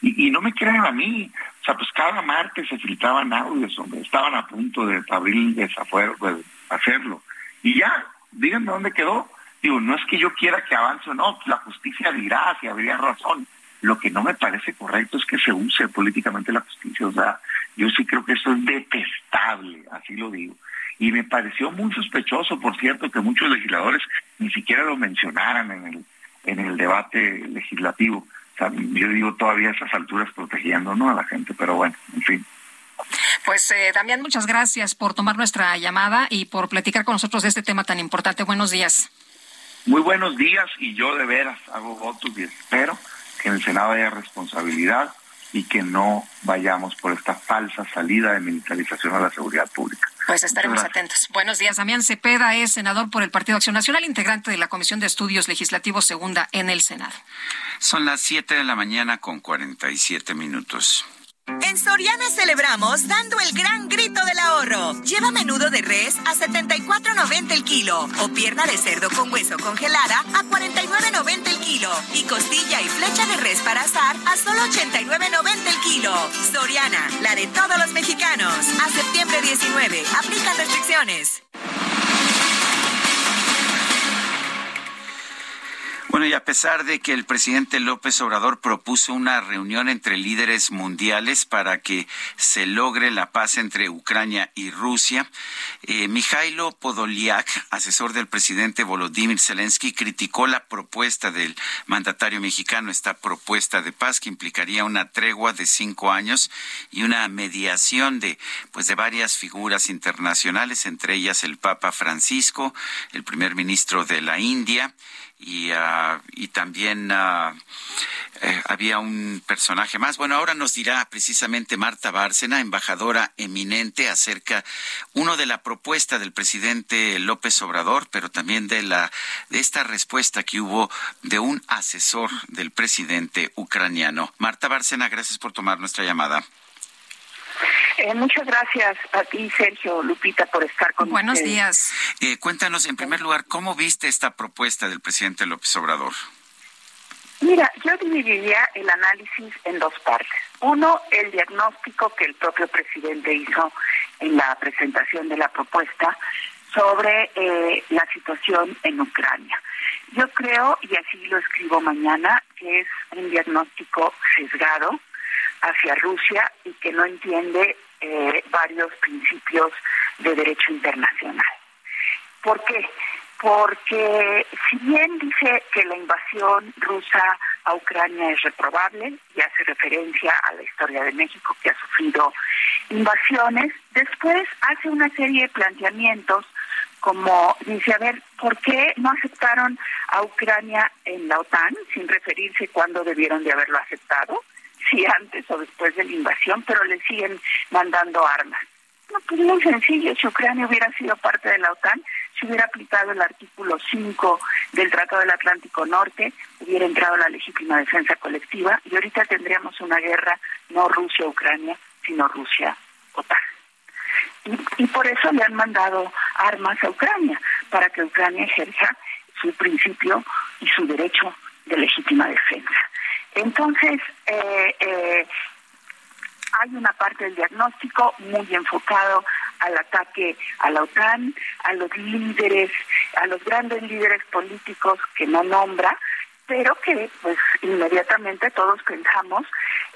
Y, no me crean a mí, o sea, pues cada martes se filtraban audios, hombre, estaban a punto de abrir desafuero, pues, hacerlo. Y ya, díganme dónde quedó. Digo, no es que yo quiera que avance o no, la justicia dirá si habría razón lo que no me parece correcto es que se use políticamente la justicia. O sea, yo sí creo que eso es detestable, así lo digo. Y me pareció muy sospechoso, por cierto, que muchos legisladores ni siquiera lo mencionaran en el, en el debate legislativo. O sea, yo digo todavía a esas alturas protegiendo ¿no? a la gente, pero bueno, en fin. Pues eh, Damián, muchas gracias por tomar nuestra llamada y por platicar con nosotros de este tema tan importante. Buenos días. Muy buenos días y yo de veras hago votos y espero que en el Senado haya responsabilidad y que no vayamos por esta falsa salida de militarización a la seguridad pública. Pues estaremos atentos. Buenos días. Damián Cepeda es senador por el Partido Acción Nacional, integrante de la Comisión de Estudios Legislativos Segunda en el Senado. Son las 7 de la mañana con 47 minutos. En Soriana celebramos dando el gran grito del ahorro. Lleva menudo de res a 74.90 el kilo o pierna de cerdo con hueso congelada a 49.90 el kilo y costilla y flecha de res para asar a solo 89.90 el kilo. Soriana, la de todos los mexicanos. A septiembre 19. Aplican restricciones. Bueno, y a pesar de que el presidente López Obrador propuso una reunión entre líderes mundiales para que se logre la paz entre Ucrania y Rusia, eh, Mijailo Podoliak, asesor del presidente Volodymyr Zelensky, criticó la propuesta del mandatario mexicano, esta propuesta de paz que implicaría una tregua de cinco años y una mediación de, pues, de varias figuras internacionales, entre ellas el Papa Francisco, el primer ministro de la India, y, ah, y también ah, eh, había un personaje más. Bueno, ahora nos dirá precisamente Marta Bárcena, embajadora eminente, acerca uno de la propuesta del presidente López Obrador, pero también de la de esta respuesta que hubo de un asesor del presidente ucraniano. Marta Bárcena, gracias por tomar nuestra llamada. Eh, muchas gracias a ti, Sergio, Lupita, por estar con Buenos días. Eh, cuéntanos, en primer lugar, ¿cómo viste esta propuesta del presidente López Obrador? Mira, yo dividiría el análisis en dos partes. Uno, el diagnóstico que el propio presidente hizo en la presentación de la propuesta sobre eh, la situación en Ucrania. Yo creo, y así lo escribo mañana, que es un diagnóstico sesgado hacia Rusia y que no entiende eh, varios principios de derecho internacional. ¿Por qué? Porque si bien dice que la invasión rusa a Ucrania es reprobable y hace referencia a la historia de México que ha sufrido invasiones, después hace una serie de planteamientos como dice, a ver, ¿por qué no aceptaron a Ucrania en la OTAN sin referirse cuándo debieron de haberlo aceptado? Si antes o después de la invasión, pero le siguen mandando armas. No, pues muy sencillo, si Ucrania hubiera sido parte de la OTAN, se hubiera aplicado el artículo 5 del Tratado del Atlántico Norte, hubiera entrado la legítima defensa colectiva y ahorita tendríamos una guerra no Rusia-Ucrania, sino Rusia-OTAN. Y por eso le han mandado armas a Ucrania, para que Ucrania ejerza su principio y su derecho de legítima defensa. Entonces, eh, eh, hay una parte del diagnóstico muy enfocado al ataque a la OTAN, a los líderes, a los grandes líderes políticos que no nombra, pero que pues inmediatamente todos pensamos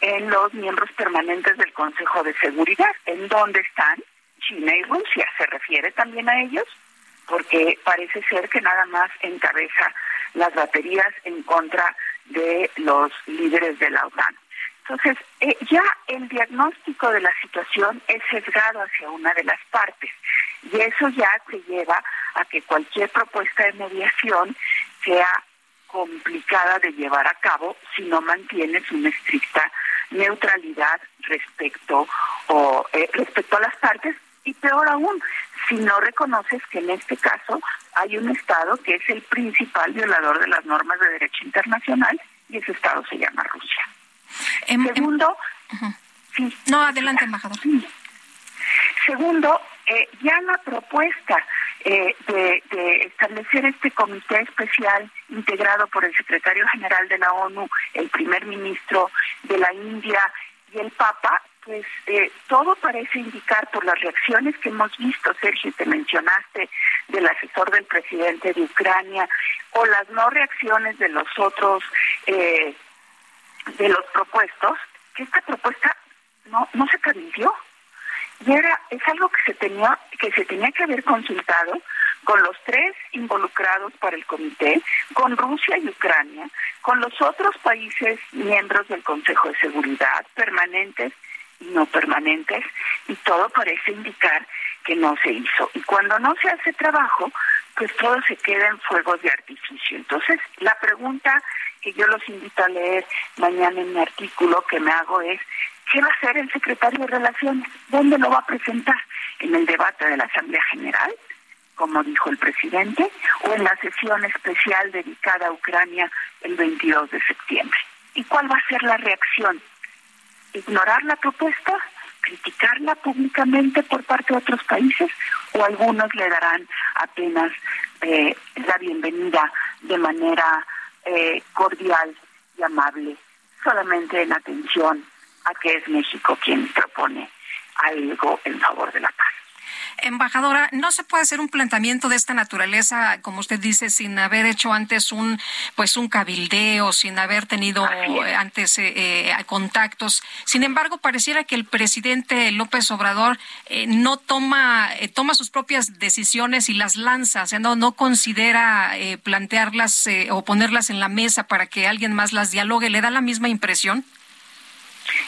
en los miembros permanentes del Consejo de Seguridad, en dónde están China y Rusia. ¿Se refiere también a ellos? Porque parece ser que nada más encabeza las baterías en contra de los líderes de la OTAN. Entonces, eh, ya el diagnóstico de la situación es sesgado hacia una de las partes y eso ya te lleva a que cualquier propuesta de mediación sea complicada de llevar a cabo si no mantienes una estricta neutralidad respecto o eh, respecto a las partes y peor aún si no reconoces que en este caso hay un Estado que es el principal violador de las normas de derecho internacional y ese Estado se llama Rusia. Em, em, Segundo, no, adelante, embajador. Segundo, eh, ya la propuesta eh, de, de, establecer este comité especial integrado por el secretario general de la ONU, el primer ministro de la India y el Papa pues eh, todo parece indicar por las reacciones que hemos visto, Sergio, te mencionaste del asesor del presidente de Ucrania, o las no reacciones de los otros, eh, de los propuestos, que esta propuesta no, no se cabildió. Y era, es algo que se tenía, que se tenía que haber consultado con los tres involucrados para el comité, con Rusia y Ucrania, con los otros países miembros del Consejo de Seguridad permanentes no permanentes y todo parece indicar que no se hizo. Y cuando no se hace trabajo, pues todo se queda en fuegos de artificio. Entonces, la pregunta que yo los invito a leer mañana en mi artículo que me hago es, ¿qué va a hacer el secretario de Relaciones? ¿Dónde lo va a presentar? ¿En el debate de la Asamblea General? como dijo el presidente, o en la sesión especial dedicada a Ucrania el 22 de septiembre. ¿Y cuál va a ser la reacción ignorar la propuesta, criticarla públicamente por parte de otros países o algunos le darán apenas eh, la bienvenida de manera eh, cordial y amable, solamente en atención a que es México quien propone algo en favor de la paz. Embajadora, ¿no se puede hacer un planteamiento de esta naturaleza, como usted dice, sin haber hecho antes un, pues un cabildeo, sin haber tenido antes eh, eh, contactos? Sin embargo, pareciera que el presidente López Obrador eh, no toma, toma sus propias decisiones y las lanza, o sea, no, no considera plantearlas o ponerlas en la mesa para que alguien más las dialogue. ¿Le da la misma impresión?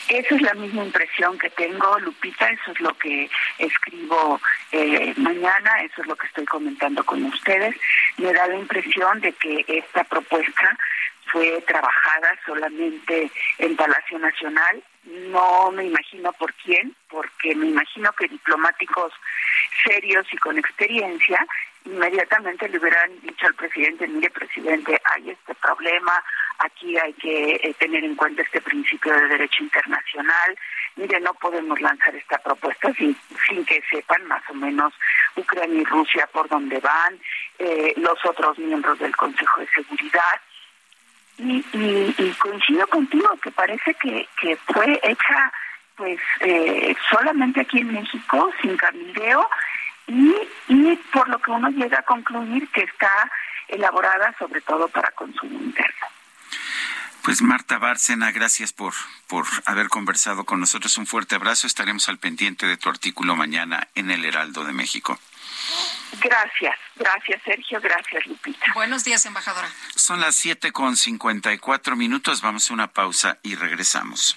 Esa es la misma impresión que tengo, Lupita, eso es lo que escribo eh, mañana, eso es lo que estoy comentando con ustedes. Me da la impresión de que esta propuesta fue trabajada solamente en Palacio Nacional. No me imagino por quién, porque me imagino que diplomáticos serios y con experiencia inmediatamente le hubieran dicho al presidente, mire presidente, hay este problema, aquí hay que eh, tener en cuenta este principio de derecho internacional, mire, no podemos lanzar esta propuesta sin, sin que sepan más o menos Ucrania y Rusia por dónde van, eh, los otros miembros del Consejo de Seguridad. Y, y, coincido contigo que parece que, que fue hecha pues eh, solamente aquí en México, sin cabildeo, y, y por lo que uno llega a concluir que está elaborada sobre todo para consumo interno. Pues Marta Bárcena, gracias por, por haber conversado con nosotros. Un fuerte abrazo. Estaremos al pendiente de tu artículo mañana en el Heraldo de México. Gracias, gracias Sergio, gracias Lupita. Buenos días, embajadora. Son las siete con cincuenta y cuatro minutos. Vamos a una pausa y regresamos.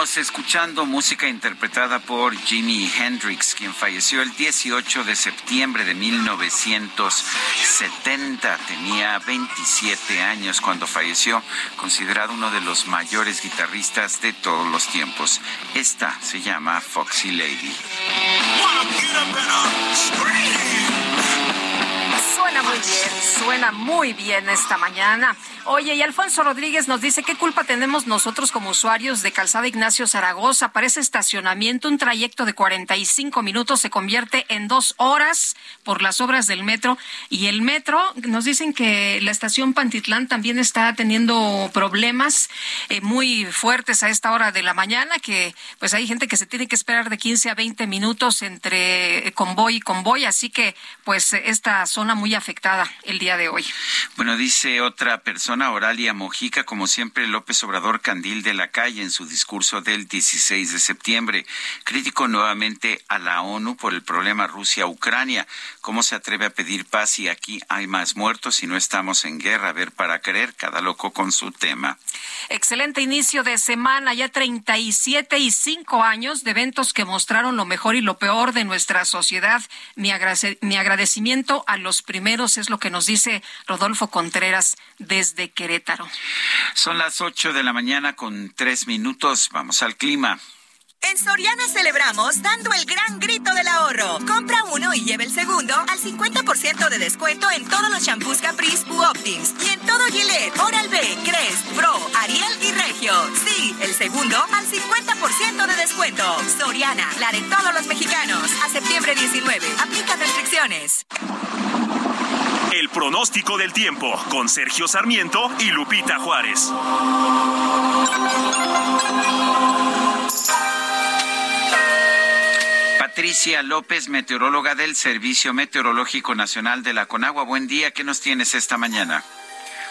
Escuchando música interpretada por Jimi Hendrix, quien falleció el 18 de septiembre de 1970. Tenía 27 años cuando falleció, considerado uno de los mayores guitarristas de todos los tiempos. Esta se llama Foxy Lady. Suena muy bien, suena muy bien esta mañana. Oye, y Alfonso Rodríguez nos dice, ¿qué culpa tenemos nosotros como usuarios de Calzada Ignacio Zaragoza? Para ese estacionamiento, un trayecto de 45 minutos se convierte en dos horas por las obras del metro. Y el metro, nos dicen que la estación Pantitlán también está teniendo problemas eh, muy fuertes a esta hora de la mañana, que pues hay gente que se tiene que esperar de 15 a 20 minutos entre convoy y convoy. Así que pues esta zona muy afectada el día de hoy. Bueno, dice otra persona Oralia Mojica, como siempre, López Obrador Candil de la Calle en su discurso del 16 de septiembre. Criticó nuevamente a la ONU por el problema Rusia-Ucrania. ¿Cómo se atreve a pedir paz si aquí hay más muertos y no estamos en guerra? A ver, para creer, cada loco con su tema. Excelente inicio de semana, ya 37 y 5 años de eventos que mostraron lo mejor y lo peor de nuestra sociedad. Mi, agradecimiento a los primeros, es lo que nos dice Rodolfo Contreras desde Querétaro. Son las 8 de la mañana con tres minutos. Vamos al clima. En Soriana celebramos dando el gran grito del ahorro. Compra uno y lleve el segundo al 50% de descuento en todos los shampoos Caprice u Optims y en todo Gillette, Oral-B, Crest, Pro, Ariel y Regio. Sí, el segundo al 50% de descuento. Soriana, la de todos los mexicanos. A septiembre 19. Aplica restricciones. El pronóstico del tiempo con Sergio Sarmiento y Lupita Juárez. Patricia López, meteoróloga del Servicio Meteorológico Nacional de la Conagua. Buen día, ¿qué nos tienes esta mañana?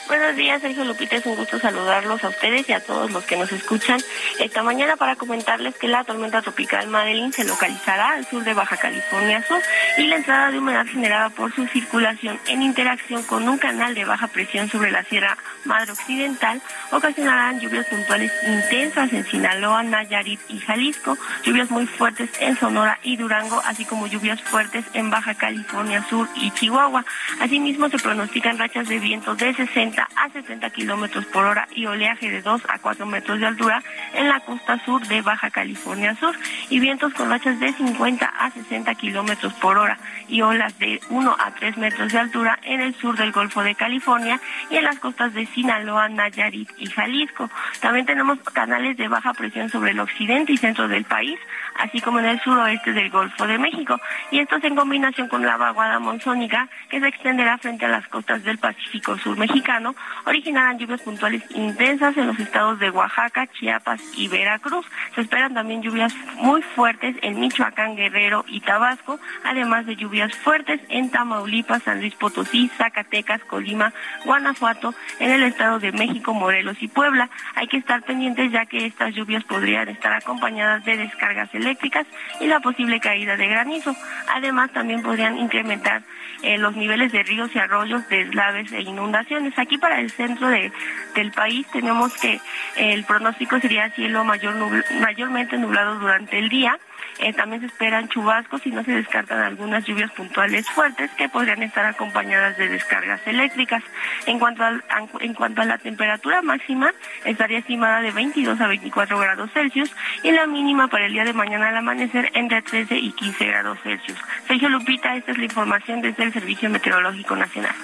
Buenos días, Sergio Lupita. Es un gusto saludarlos a ustedes y a todos los que nos escuchan esta mañana para comentarles que la tormenta tropical Madeline se localizará al sur de Baja California Sur y la entrada de humedad generada por su circulación en interacción con un canal de baja presión sobre la Sierra Madre Occidental ocasionarán lluvias puntuales intensas en Sinaloa, Nayarit y Jalisco, lluvias muy fuertes en Sonora y Durango, así como lluvias fuertes en Baja California Sur y Chihuahua. Asimismo, se pronostican rachas de viento de 60 a 70 kilómetros por hora y oleaje de 2 a 4 metros de altura en la costa sur de Baja California Sur y vientos con rachas de 50 a 60 kilómetros por hora y olas de 1 a 3 metros de altura en el sur del Golfo de California y en las costas de Sinaloa, Nayarit y Jalisco. También tenemos canales de baja presión sobre el occidente y centro del país, así como en el suroeste del Golfo de México. Y esto es en combinación con la vaguada monzónica que se extenderá frente a las costas del Pacífico Sur mexicano originarán lluvias puntuales intensas en los estados de Oaxaca, Chiapas y Veracruz. Se esperan también lluvias muy fuertes en Michoacán, Guerrero y Tabasco, además de lluvias fuertes en Tamaulipas, San Luis Potosí, Zacatecas, Colima, Guanajuato, en el estado de México, Morelos y Puebla. Hay que estar pendientes ya que estas lluvias podrían estar acompañadas de descargas eléctricas y la posible caída de granizo. Además, también podrían incrementar eh, los niveles de ríos y arroyos, deslaves e inundaciones. Aquí para el centro de, del país tenemos que el pronóstico sería cielo mayor mayormente nublado durante el día. Eh, también se esperan chubascos y no se descartan algunas lluvias puntuales fuertes que podrían estar acompañadas de descargas eléctricas. En cuanto, a, en cuanto a la temperatura máxima, estaría estimada de 22 a 24 grados Celsius y la mínima para el día de mañana al amanecer entre 13 y 15 grados Celsius. Sergio Lupita, esta es la información desde el Servicio Meteorológico Nacional.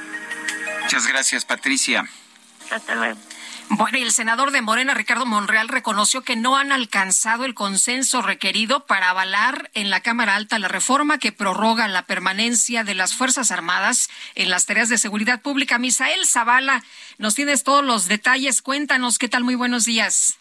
Muchas gracias, Patricia. Hasta luego. Bueno, y el senador de Morena, Ricardo Monreal, reconoció que no han alcanzado el consenso requerido para avalar en la Cámara Alta la reforma que prorroga la permanencia de las Fuerzas Armadas en las tareas de seguridad pública. Misael Zavala, nos tienes todos los detalles. Cuéntanos, ¿qué tal? Muy buenos días.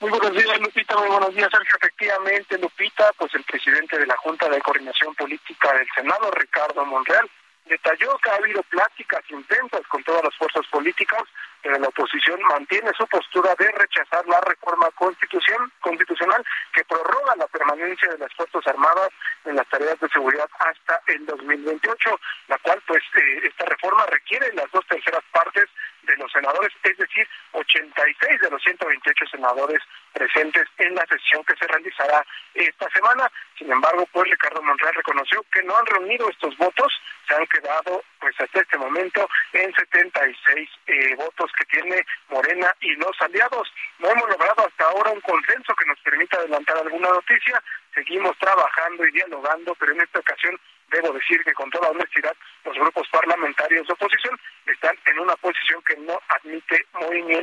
Muy buenos días, Lupita. Muy buenos días, Sergio. Efectivamente, Lupita, pues el presidente de la Junta de Coordinación Política del Senado, Ricardo Monreal, detalló que ha habido pláticas intensas con todas las fuerzas políticas, pero la oposición mantiene su postura de rechazar la reforma constitución, constitucional que prorroga la permanencia de las Fuerzas Armadas en las tareas de seguridad hasta el 2028, la cual pues eh, esta reforma requiere las dos terceras partes de los senadores, es decir, 86 de los 128 senadores presentes en la sesión que se realizará esta semana. Sin embargo, pues Ricardo Monreal reconoció que no han reunido estos votos, se han quedado pues hasta este momento en 76 eh, votos que tiene Morena y los aliados. No hemos logrado hasta ahora un consenso que nos permita adelantar alguna noticia. Seguimos trabajando y dialogando, pero en esta ocasión debo decir que con toda honestidad los grupos parlamentarios de oposición están en una posición que no admite movimiento,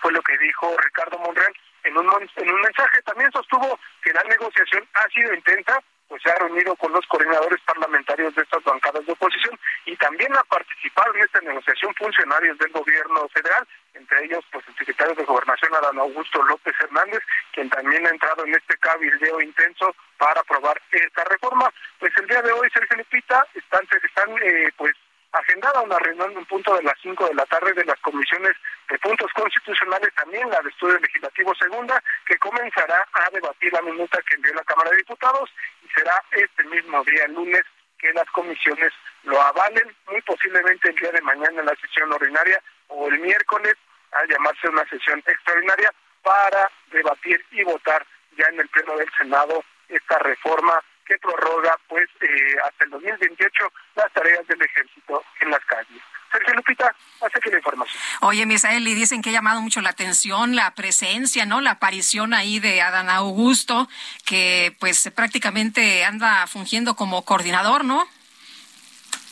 fue lo que dijo Ricardo Monreal en un, en un mensaje. También sostuvo que la negociación ha sido intensa, pues se ha reunido con los coordinadores parlamentarios de estas bancadas de oposición y también ha participado en esta negociación funcionarios del gobierno federal, entre ellos pues el secretario de Gobernación Adán Augusto López Hernández, quien también ha entrado en este cabildeo intenso para aprobar esta reforma. Pues el día de hoy, Sergio Lupita, están, están eh, pues agendada una reunión en un punto de las 5 de la tarde de las comisiones de puntos constitucionales, también la de estudio legislativo segunda, que comenzará a debatir la minuta que envió la Cámara de Diputados y será este mismo día, lunes, que las comisiones lo avalen, muy posiblemente el día de mañana en la sesión ordinaria o el miércoles, a llamarse una sesión extraordinaria para debatir y votar ya en el Pleno del Senado esta reforma que prorroga pues eh, hasta el 2028 las tareas del ejército en las calles. Sergio Lupita, hace que la información. Oye, Misael, y dicen que ha llamado mucho la atención la presencia, ¿no? La aparición ahí de Adán Augusto, que pues prácticamente anda fungiendo como coordinador, ¿no?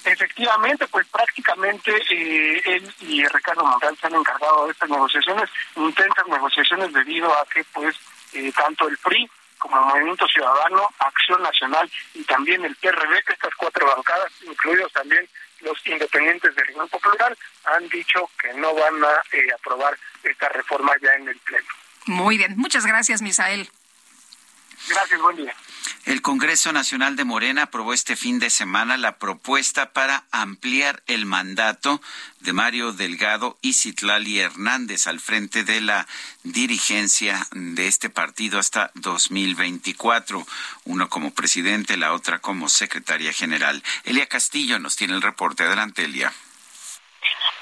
Efectivamente, pues prácticamente eh, él y Ricardo Monreal se han encargado de estas negociaciones, intensas negociaciones debido a que pues eh, tanto el PRI como el Movimiento Ciudadano, Acción Nacional y también el PRD, estas cuatro bancadas, incluidos también los independientes del Grupo Plural, han dicho que no van a eh, aprobar esta reforma ya en el Pleno. Muy bien, muchas gracias, Misael. Gracias, buen día. El Congreso Nacional de Morena aprobó este fin de semana la propuesta para ampliar el mandato de Mario Delgado y Citlali Hernández al frente de la dirigencia de este partido hasta 2024. Uno como presidente, la otra como secretaria general. Elia Castillo nos tiene el reporte. Adelante, Elia.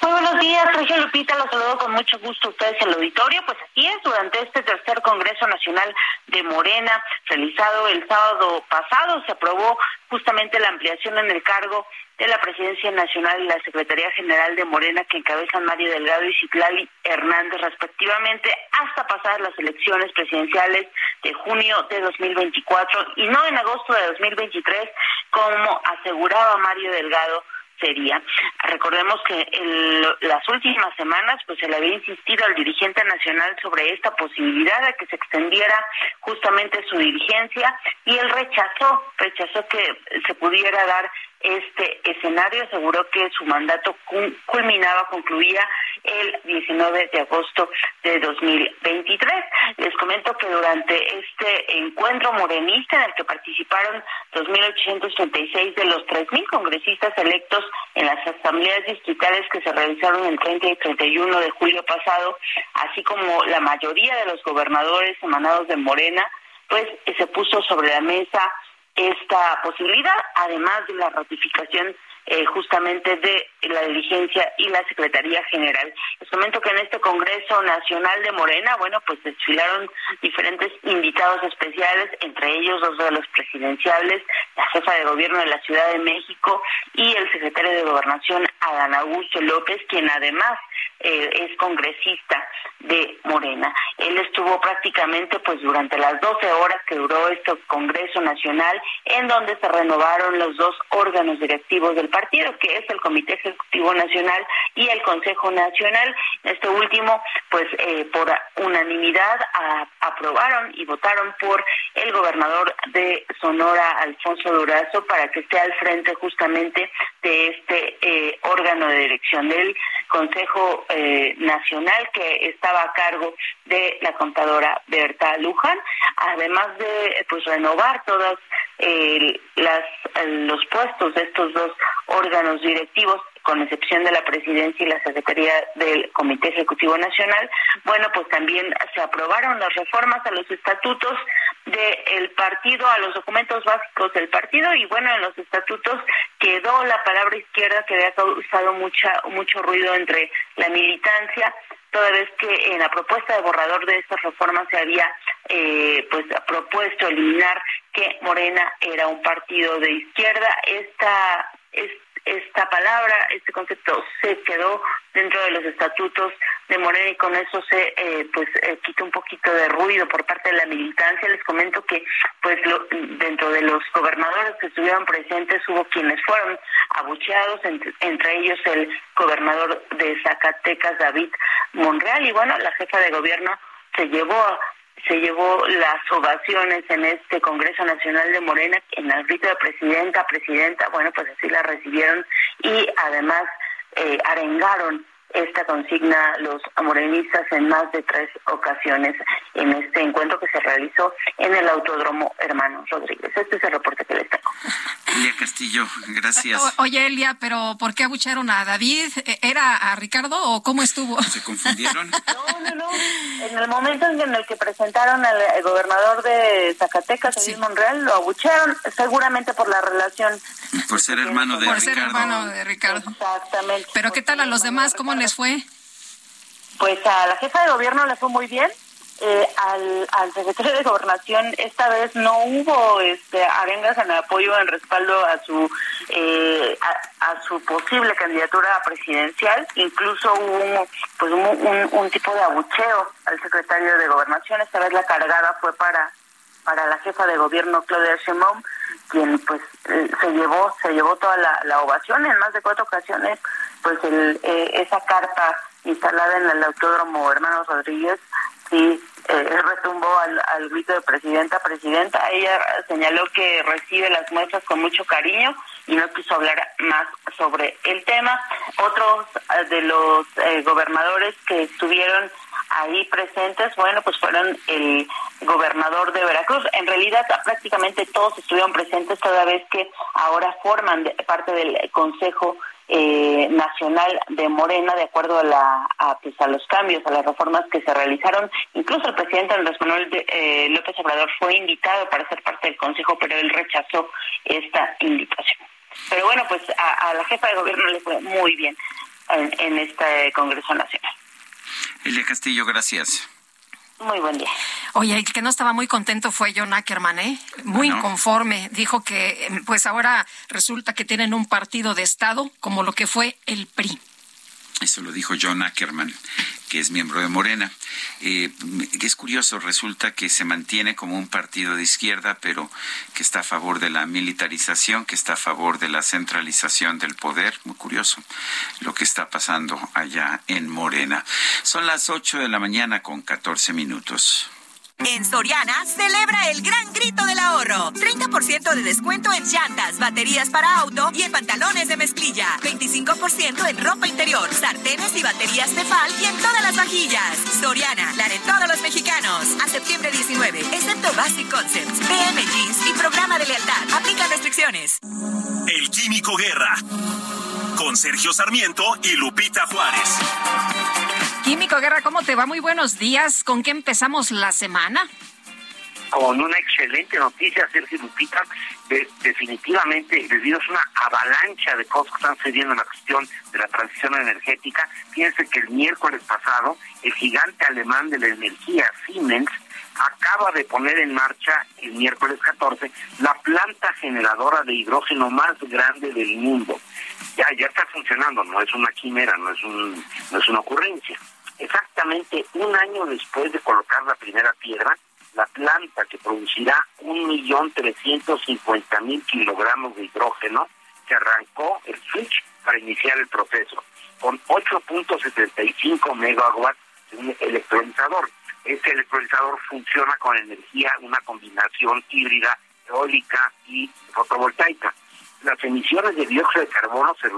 Muy buenos días, Sergio Lupita, los saludo con mucho gusto a ustedes en el auditorio. Pues así es, durante este tercer Congreso Nacional de Morena, realizado el sábado pasado, se aprobó justamente la ampliación en el cargo de la Presidencia Nacional y la Secretaría General de Morena que encabezan Mario Delgado y Citlali Hernández respectivamente hasta pasar las elecciones presidenciales de junio de 2024 y no en agosto de 2023 como aseguraba Mario Delgado sería. Recordemos que en las últimas semanas pues se le había insistido al dirigente nacional sobre esta posibilidad de que se extendiera justamente su dirigencia y él rechazó, rechazó que se pudiera dar este escenario, aseguró que su mandato culminaba, concluía el 19 de agosto de 2023. Les comento que durante este encuentro morenista en el que participaron 2.836 de los 3.000 congresistas electos en las asambleas distritales que se realizaron el 30 y 31 de julio pasado, así como la mayoría de los gobernadores emanados de Morena, pues se puso sobre la mesa esta posibilidad, además de la ratificación eh, justamente de la diligencia y la Secretaría General. Les comento que en este Congreso Nacional de Morena, bueno, pues desfilaron diferentes invitados especiales, entre ellos dos de los presidenciales, la jefa de gobierno de la Ciudad de México y el secretario de Gobernación, Adán Augusto López, quien además eh, es congresista de Morena. Él estuvo prácticamente pues durante las 12 horas que duró este Congreso Nacional en donde se renovaron los dos órganos directivos del partido, que es el Comité Ejecutivo Nacional y el Consejo Nacional. Este último pues eh, por unanimidad aprobaron y votaron por el gobernador de Sonora, Alfonso Durazo, para que esté al frente justamente de este eh, órgano de dirección del Consejo eh, Nacional que estaba a cargo de la contadora Berta Luján, además de pues renovar todas eh, las los puestos de estos dos órganos directivos con excepción de la presidencia y la secretaría del Comité Ejecutivo Nacional, bueno, pues también se aprobaron las reformas a los estatutos del partido, a los documentos básicos del partido y bueno, en los estatutos quedó la palabra izquierda que había causado mucha mucho ruido entre la militancia toda vez que en la propuesta de borrador de estas reformas se había eh, pues propuesto eliminar que Morena era un partido de izquierda. Esta esta palabra, este concepto se quedó dentro de los estatutos de Morena y con eso se eh, pues eh, quita un poquito de ruido por parte de la militancia. Les comento que pues dentro de los gobernadores que estuvieron presentes hubo quienes fueron abucheados, entre, ellos el gobernador de Zacatecas, David Monreal, y bueno, la jefa de gobierno se llevó se llevó las ovaciones en este Congreso Nacional de Morena, en el grito de presidenta, presidenta, bueno, pues así la recibieron y además eh, arengaron esta consigna los morenistas en más de tres ocasiones en este encuentro que se realizó en el Autódromo Hermanos Rodríguez. Este es el reporte que les tengo. Elia Castillo, gracias. oye, Elia, pero ¿por qué abucharon a David? ¿E-, ¿Era a Ricardo o cómo estuvo? ¿Se confundieron? no, no, no. En el momento en el que presentaron al gobernador de Zacatecas, David Monreal, lo abucharon seguramente por la relación. Por ser hermano de Ricardo. Por ser hermano de Ricardo. Exactamente. Pero ¿qué tal a los demás? ¿Cómo les fue? Pues a la jefa de gobierno le fue muy bien. eh, al, secretario de Gobernación esta vez no hubo este, arengas en apoyo, en respaldo a su eh, a, su posible candidatura presidencial. Incluso hubo pues un, un, tipo de abucheo al secretario de Gobernación. Esta vez la cargada fue para para la jefa de gobierno Claudia Sheinbaum, quien pues eh, se llevó se llevó toda la, ovación en más de cuatro ocasiones. Pues el, esa carta instalada en el Autódromo Hermanos Rodríguez sí eh, retumbó al, al grito de presidenta, presidenta. Ella señaló que recibe las muestras con mucho cariño y no quiso hablar más sobre el tema. Otros eh, de los eh, gobernadores que estuvieron ahí presentes, bueno, pues fueron el gobernador de Veracruz. En realidad prácticamente todos estuvieron presentes toda vez que ahora forman parte del Consejo eh, nacional de Morena de acuerdo a, la, a, pues, a los cambios, a las reformas que se realizaron. Incluso el presidente Andrés Manuel eh, López Obrador fue invitado para ser parte del Consejo, pero él rechazó esta invitación. Pero bueno, pues a, la jefa de gobierno le fue muy bien en, en este Congreso Nacional. Elia Castillo, gracias. Muy buen día. Oye, el que no estaba muy contento fue John Ackerman, ¿eh? Muy inconforme. Dijo que, pues ahora resulta que tienen un partido de Estado como lo que fue el PRI. Eso lo dijo John Ackerman, que es miembro de Morena. Eh, es curioso, resulta que se mantiene como un partido de izquierda, pero que está a favor de la militarización, que está a favor de la centralización del poder. Muy curioso lo que está pasando allá en Morena. Son las 8 de la mañana con 14 minutos. En Soriana, celebra el gran grito del ahorro. 30% de descuento en llantas, baterías para auto y en pantalones de mezclilla. 25% en ropa interior, sartenes y baterías Tefal y en todas las vajillas. Soriana, la de todos los mexicanos. A septiembre 19, excepto Basic Concepts, PM Jeans y programa de lealtad. Aplica restricciones. El Químico Guerra. Con Sergio Sarmiento y Lupita Juárez. Químico Guerra, ¿cómo te va? Muy buenos días. ¿Con qué empezamos la semana? Con una excelente noticia, Sergio Lupita. definitivamente, debido a una avalancha de cosas que están sucediendo en la cuestión de la transición energética, fíjense que el miércoles pasado, el gigante alemán de la energía, Siemens, acaba de poner en marcha el miércoles 14 la planta generadora de hidrógeno más grande del mundo. Ya, ya está funcionando, no es una quimera, no es, un, no es una ocurrencia. Exactamente un año después de colocar la primera piedra, la planta que producirá 1.350.000 kilogramos de hidrógeno, se arrancó el switch para iniciar el proceso, con 8.75 megawatts de un electrolizador. Este electrolizador funciona con energía, una combinación híbrida eólica y fotovoltaica. Las emisiones de dióxido de carbono se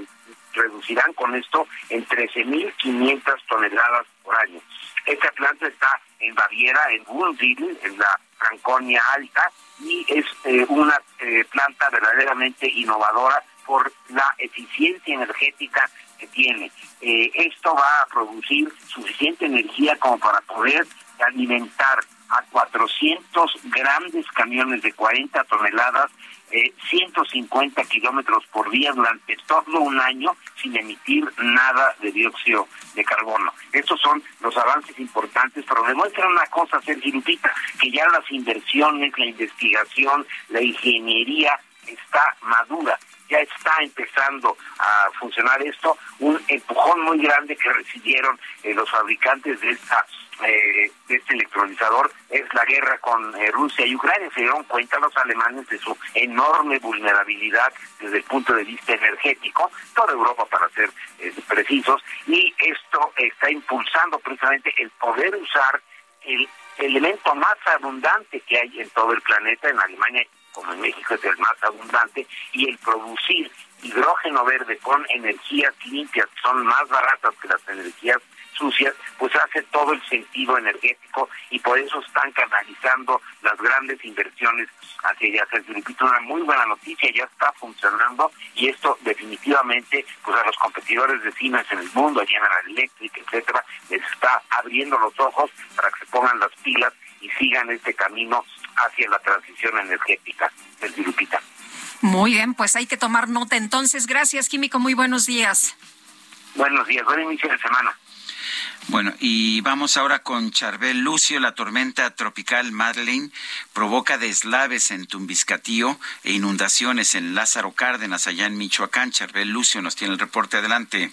reducirán con esto en 13.500 toneladas por año. Esta planta está en Baviera, en Wunsiedel, en la Franconia Alta, y es eh, una eh, planta verdaderamente innovadora por la eficiencia energética que tiene. Eh, esto va a producir suficiente energía como para poder alimentar a 400 grandes camiones de 40 toneladas 150 eh, kilómetros por día durante todo un año sin emitir nada de dióxido de carbono. Estos son los avances importantes, pero demuestran una cosa, Sergio Lupita, que ya las inversiones, la investigación, la ingeniería está madura ya está empezando a funcionar esto, un empujón muy grande que recibieron eh, los fabricantes de esta eh, de este electrolizador es la guerra con eh, Rusia y Ucrania. Se dieron cuenta los alemanes de su enorme vulnerabilidad desde el punto de vista energético, toda Europa para ser eh, precisos, y esto está impulsando precisamente el poder usar el elemento más abundante que hay en todo el planeta, en Alemania como en México es el más abundante, y el producir hidrógeno verde con energías limpias, que son más baratas que las energías sucias, pues hace todo el sentido energético y por eso están canalizando las grandes inversiones hacia allá. Se repito, una muy buena noticia, ya está funcionando y esto definitivamente pues a los competidores de Siemens en el mundo, General Electric, etcétera, les está abriendo los ojos para que se pongan las pilas y sigan este camino hacia la transición energética del Lupita. Muy bien, pues hay que tomar nota entonces. Gracias, Químico. Muy buenos días. Buenos días, buen inicio de semana. Bueno, y vamos ahora con Charbel Lucio. La tormenta tropical Madeleine provoca deslaves en Tumbiscatío e inundaciones en Lázaro Cárdenas, allá en Michoacán. Charbel Lucio nos tiene el reporte adelante.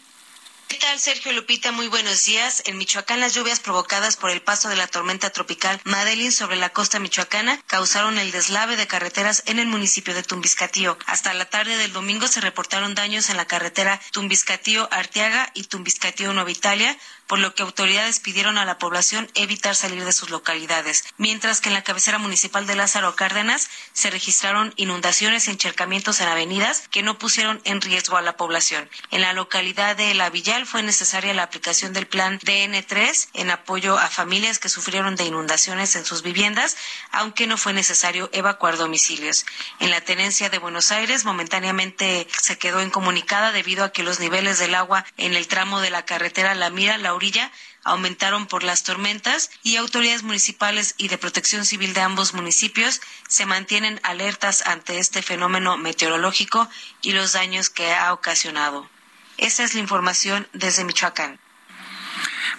¿Qué tal, Sergio Lupita? Muy buenos días. En Michoacán, las lluvias provocadas por el paso de la tormenta tropical Madeline sobre la costa michoacana causaron el deslave de carreteras en el municipio de Tumbiscatío. Hasta la tarde del domingo se reportaron daños en la carretera Tumbiscatío-Arteaga y Tumbiscatío-Nueva Italia, por lo que autoridades pidieron a la población evitar salir de sus localidades, mientras que en la cabecera municipal de Lázaro Cárdenas se registraron inundaciones y encharcamientos en avenidas que no pusieron en riesgo a la población. En la localidad de La Villal fue necesaria la aplicación del plan DN3 en apoyo a familias que sufrieron de inundaciones en sus viviendas, aunque no fue necesario evacuar domicilios. En la tenencia de Buenos Aires momentáneamente se quedó incomunicada debido a que los niveles del agua en el tramo de la carretera La Mira, la aumentaron por las tormentas y autoridades municipales y de protección civil de ambos municipios se mantienen alertas ante este fenómeno meteorológico y los daños que ha ocasionado. Esa es la información desde Michoacán.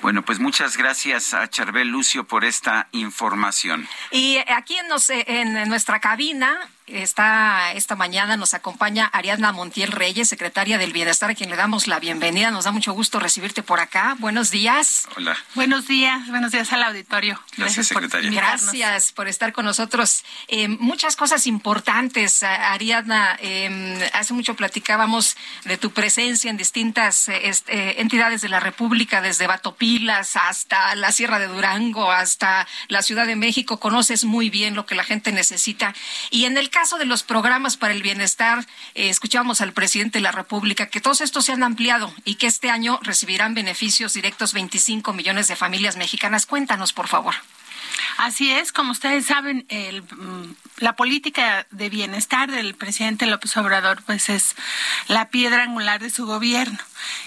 Bueno, pues muchas gracias a Charbel Lucio por esta información. Y aquí en, en nuestra cabina Está esta mañana nos acompaña Ariadna Montiel Reyes, secretaria del Bienestar, a quien le damos la bienvenida. Nos da mucho gusto recibirte por acá. Buenos días. Hola. Buenos días, buenos días al auditorio. Gracias, secretaria. Por gracias por estar con nosotros. Eh, muchas cosas importantes, Ariadna. Eh, hace mucho platicábamos de tu presencia en distintas eh, entidades de la República, desde Batopilas hasta la Sierra de Durango, hasta la Ciudad de México. Conoces muy bien lo que la gente necesita. Y en el caso caso de los programas para el bienestar, eh, escuchamos al presidente de la República que todos estos se han ampliado y que este año recibirán beneficios directos 25 millones de familias mexicanas. Cuéntanos, por favor. Así es, como ustedes saben, el, mm, la política de bienestar del presidente López Obrador pues es la piedra angular de su gobierno.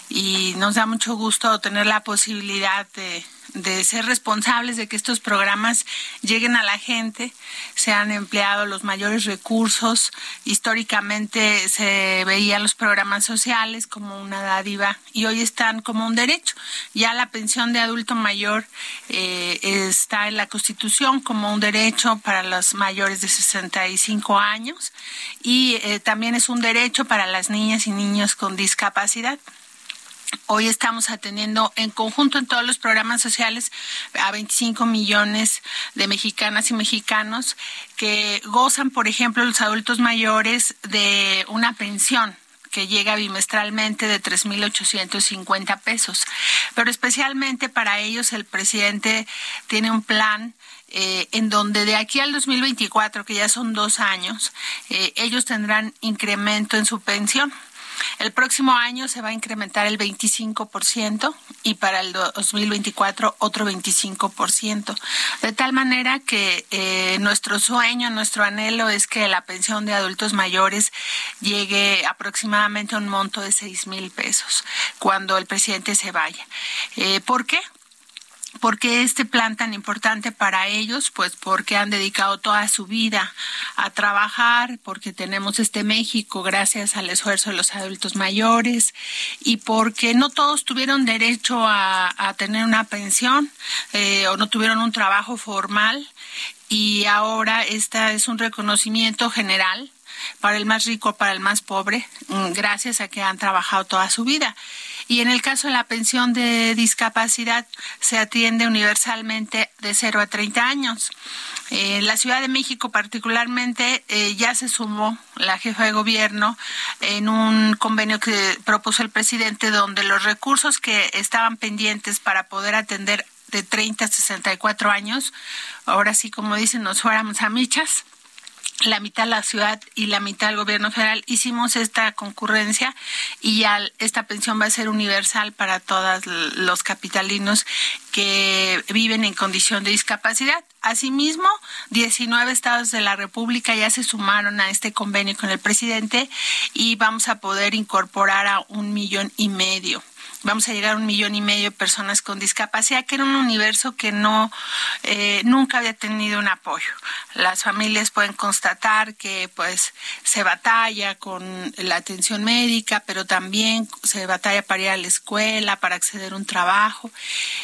Y nos da mucho gusto tener la posibilidad de de ser responsables de que estos programas lleguen a la gente. Se han empleado los mayores recursos. Históricamente se veían los programas sociales como una dádiva y hoy están como un derecho. Ya la pensión de adulto mayor eh, está en la Constitución como un derecho para los mayores de 65 años y eh, también es un derecho para las niñas y niños con discapacidad. Hoy estamos atendiendo en conjunto en todos los programas sociales a 25 millones de mexicanas y mexicanos que gozan, por ejemplo, los adultos mayores de una pensión que llega bimestralmente de 3.850 pesos. Pero especialmente para ellos el presidente tiene un plan eh, en donde de aquí al 2024, que ya son dos años, eh, ellos tendrán incremento en su pensión. El próximo año se va a incrementar el 25% y para el 2024 otro 25%. De tal manera que eh, nuestro sueño, nuestro anhelo es que la pensión de adultos mayores llegue aproximadamente a un monto de 6 mil pesos cuando el presidente se vaya. Eh, ¿Por qué? ¿Por qué este plan tan importante para ellos? Pues porque han dedicado toda su vida a trabajar, porque tenemos este México gracias al esfuerzo de los adultos mayores y porque no todos tuvieron derecho a, tener una pensión eh, o no tuvieron un trabajo formal y ahora este es un reconocimiento general para el más rico, para el más pobre, mm, gracias a que han trabajado toda su vida. Y en el caso de la pensión de discapacidad, se atiende universalmente de 0 a 30 años. En la Ciudad de México particularmente eh, ya se sumó la jefa de gobierno en un convenio que propuso el presidente donde los recursos que estaban pendientes para poder atender de 30 a 64 años, ahora sí como dicen, nos fuéramos a michas, la mitad la ciudad y la mitad el gobierno federal, hicimos esta concurrencia y ya esta pensión va a ser universal para todos los capitalinos que viven en condición de discapacidad. Asimismo, 19 estados de la República ya se sumaron a este convenio con el presidente y vamos a poder incorporar a un millón y medio vamos a llegar a un millón y medio de personas con discapacidad, que era un universo que no eh, nunca había tenido un apoyo. Las familias pueden constatar que pues se batalla con la atención médica, pero también se batalla para ir a la escuela, para acceder a un trabajo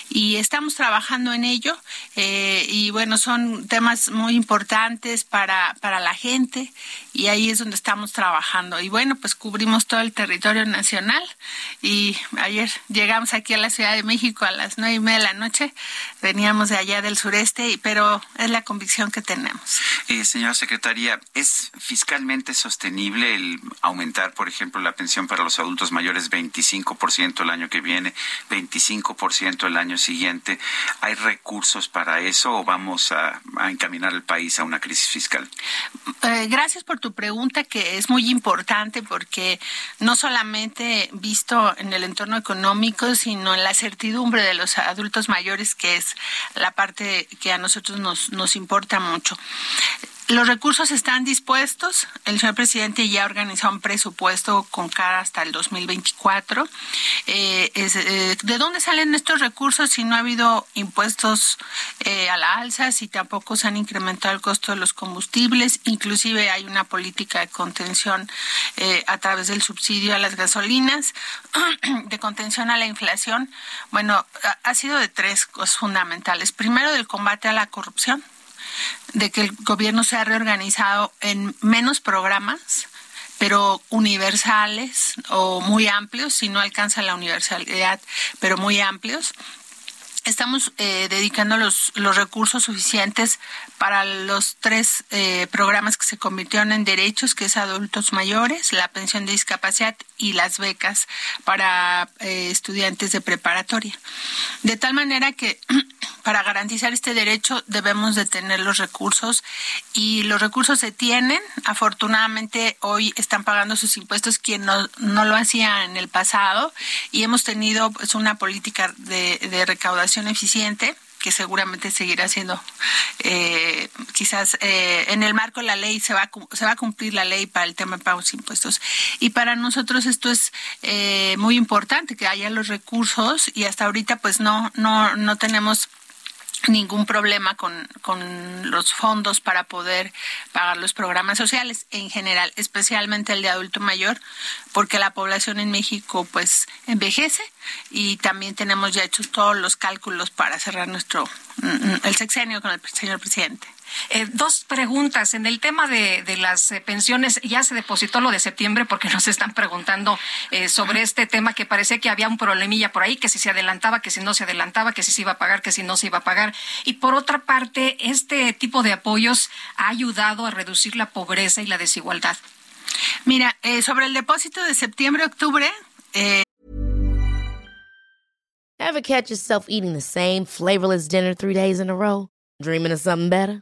y estamos trabajando en ello eh, y bueno, son temas muy importantes para, para la gente y ahí es donde estamos trabajando. Y bueno, pues cubrimos todo el territorio nacional y ayer llegamos aquí a la Ciudad de México a las nueve y media de la noche, veníamos de allá del sureste, pero es la convicción que tenemos. Eh, señora secretaria, ¿es fiscalmente sostenible el aumentar, por ejemplo, la pensión para los adultos mayores 25% el año que viene, 25% el año siguiente? ¿Hay recursos para eso o vamos a, encaminar el país a una crisis fiscal? Eh, gracias por tu pregunta, que es muy importante porque no solamente visto en el entorno económico, sino en la certidumbre de los adultos mayores, que es la parte que a nosotros nos, nos importa mucho. Los recursos están dispuestos. El señor presidente ya organizó un presupuesto con cara hasta el 2024. Eh, eh, ¿De dónde salen estos recursos si no ha habido impuestos eh, a la alza, si tampoco se han incrementado el costo de los combustibles? Inclusive hay una política de contención a través del subsidio a las gasolinas, de contención a la inflación. Bueno, ha sido de tres cosas fundamentales. Primero, del combate a la corrupción de que el gobierno se ha reorganizado en menos programas, pero universales o muy amplios, si no alcanza la universalidad, pero muy amplios estamos eh, dedicando los, los recursos suficientes para los tres eh, programas que se convirtieron en derechos, que es adultos mayores, la pensión de discapacidad y las becas para eh, estudiantes de preparatoria. De tal manera que para garantizar este derecho debemos de tener los recursos y los recursos se tienen. Afortunadamente hoy están pagando sus impuestos quien no, no lo hacía en el pasado y hemos tenido pues, una política de, de recaudación eficiente que seguramente seguirá siendo eh, quizás eh, en el marco de la ley se va a, se va a cumplir la ley para el tema de pagos impuestos y para nosotros esto es eh, muy importante que haya los recursos y hasta ahorita pues no no no tenemos ningún problema con, con, los fondos para poder pagar los programas sociales en general, especialmente el de adulto mayor, porque la población en México pues envejece y también tenemos ya hechos todos los cálculos para cerrar nuestro mm, mm, el sexenio con el señor presidente. Eh, dos preguntas. En el tema de, las eh, pensiones, ya se depositó lo de septiembre porque nos están preguntando eh, sobre este tema que parecía que había un problemilla por ahí, que si se adelantaba, que si no se adelantaba, que si se iba a pagar, que si no se iba a pagar. Y por otra parte, este tipo de apoyos ha ayudado a reducir la pobreza y la desigualdad. Mira, sobre el depósito de septiembre-octubre. Ever catch yourself eating the same flavorless dinner three days in a row? Dreaming of something better?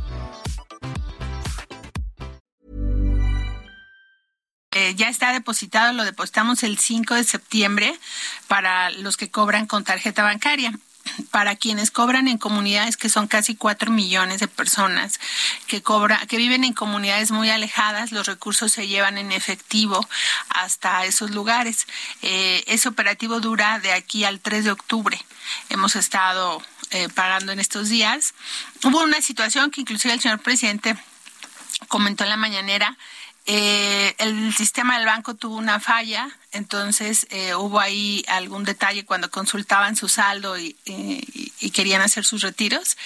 Eh, ya está depositado, lo depositamos el 5 de septiembre para los que cobran con tarjeta bancaria para quienes cobran en comunidades que son casi cuatro millones de personas que cobra, que viven en comunidades muy alejadas, los recursos se llevan en efectivo hasta esos lugares. Eh, ese operativo dura de aquí al 3 de octubre. Hemos estado eh, pagando en estos días. Hubo una situación que inclusive el señor presidente comentó en la mañanera eh, el sistema del banco tuvo una falla, entonces eh, hubo ahí algún detalle cuando consultaban su saldo y, querían hacer sus retiros,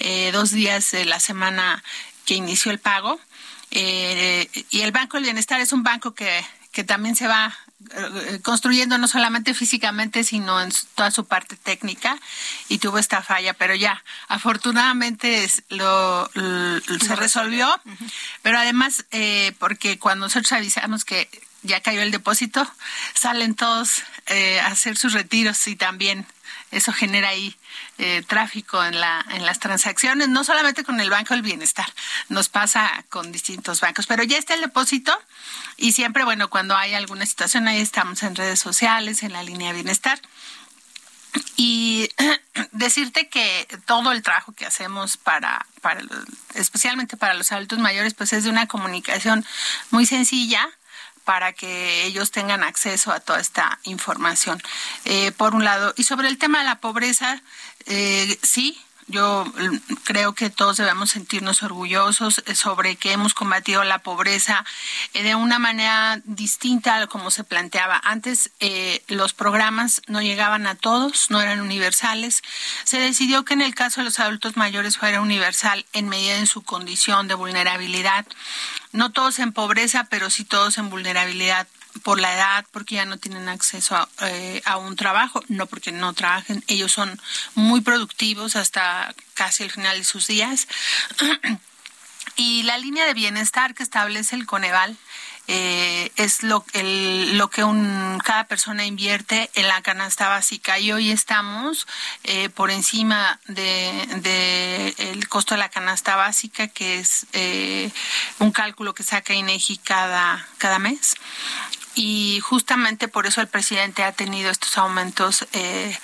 eh, dos días de la semana que inició el pago. y el Banco del Bienestar es un banco que, que también se va eh, construyendo no solamente físicamente, sino en toda su parte técnica y tuvo esta falla, pero ya, afortunadamente lo, se resolvió, pero además, eh, porque cuando nosotros avisamos que ya cayó el depósito, salen todos eh, a hacer sus retiros y también eso genera ahí eh, tráfico en, la, en las transacciones, no solamente con el Banco del Bienestar, nos pasa con distintos bancos, pero ya está el depósito y siempre, bueno, cuando hay alguna situación, ahí estamos en redes sociales, en la línea bienestar. Y decirte que todo el trabajo que hacemos para, para especialmente para los adultos mayores, pues es de una comunicación muy sencilla, para que ellos tengan acceso a toda esta información. Eh, por un lado, y sobre el tema de la pobreza, eh, sí, yo creo que todos debemos sentirnos orgullosos sobre que hemos combatido la pobreza eh, de una manera distinta a como se planteaba. Antes eh, los programas no llegaban a todos, no eran universales. Se decidió que en el caso de los adultos mayores fuera universal en medida de su condición de vulnerabilidad. No todos en pobreza, pero sí todos en vulnerabilidad por la edad, porque ya no tienen acceso eh, a, un trabajo, no porque no trabajen, ellos son muy productivos hasta casi el final de sus días. y la línea de bienestar que establece el Coneval eh, es lo, que un, cada persona invierte en la canasta básica y hoy estamos eh, por encima de, de, el costo de la canasta básica que es un cálculo que saca INEGI cada, cada mes y justamente por eso el presidente ha tenido estos aumentos eh,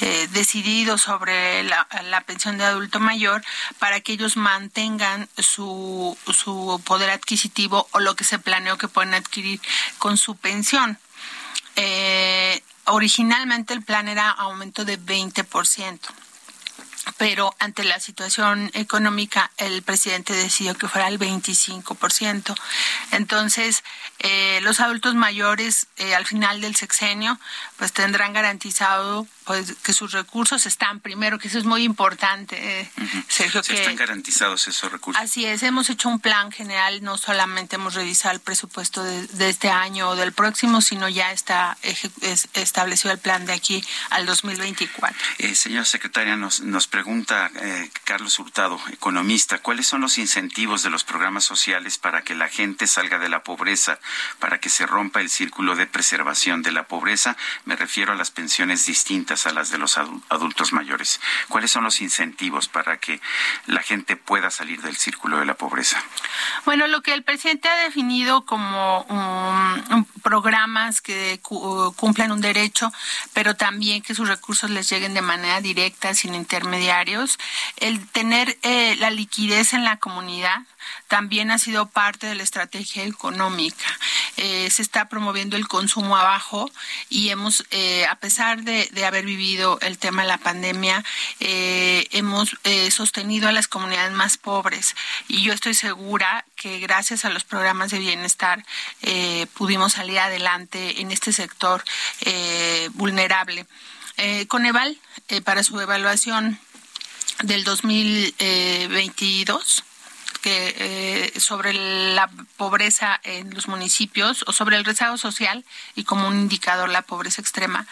eh, decididos sobre la, pensión de adulto mayor para que ellos mantengan su, su poder adquisitivo o lo que se planeó que pueden adquirir con su pensión. Eh, originalmente el plan era aumento de 20% pero ante la situación económica el presidente decidió que fuera el 25%. Entonces, eh, los adultos mayores eh, al final del sexenio pues tendrán garantizado pues que sus recursos están primero, que eso es muy importante, eh, Sergio. que, están garantizados esos recursos. Así es, hemos hecho un plan general, no solamente hemos revisado el presupuesto de, este año o del próximo, sino ya está establecido el plan de aquí al 2024. Eh, señora secretaria, nos, nos pregunta eh, Carlos Hurtado, economista, ¿cuáles son los incentivos de los programas sociales para que la gente salga de la pobreza, para que se rompa el círculo de preservación de la pobreza? Me refiero a las pensiones distintas a las de los adultos mayores. ¿Cuáles son los incentivos para que la gente pueda salir del círculo de la pobreza? Bueno, lo que el presidente ha definido como programas que cumplan un derecho, pero también que sus recursos les lleguen de manera directa, sin intermediarios, el tener eh, la liquidez en la comunidad, también ha sido parte de la estrategia económica. Eh, se está promoviendo el consumo abajo y hemos, eh, a pesar de, haber vivido el tema de la pandemia, eh, hemos sostenido a las comunidades más pobres y yo estoy segura que gracias a los programas de bienestar pudimos salir adelante en este sector vulnerable. Coneval, para su evaluación del 2022, que eh, sobre la pobreza en los municipios o sobre el rezago social y como un indicador la pobreza extrema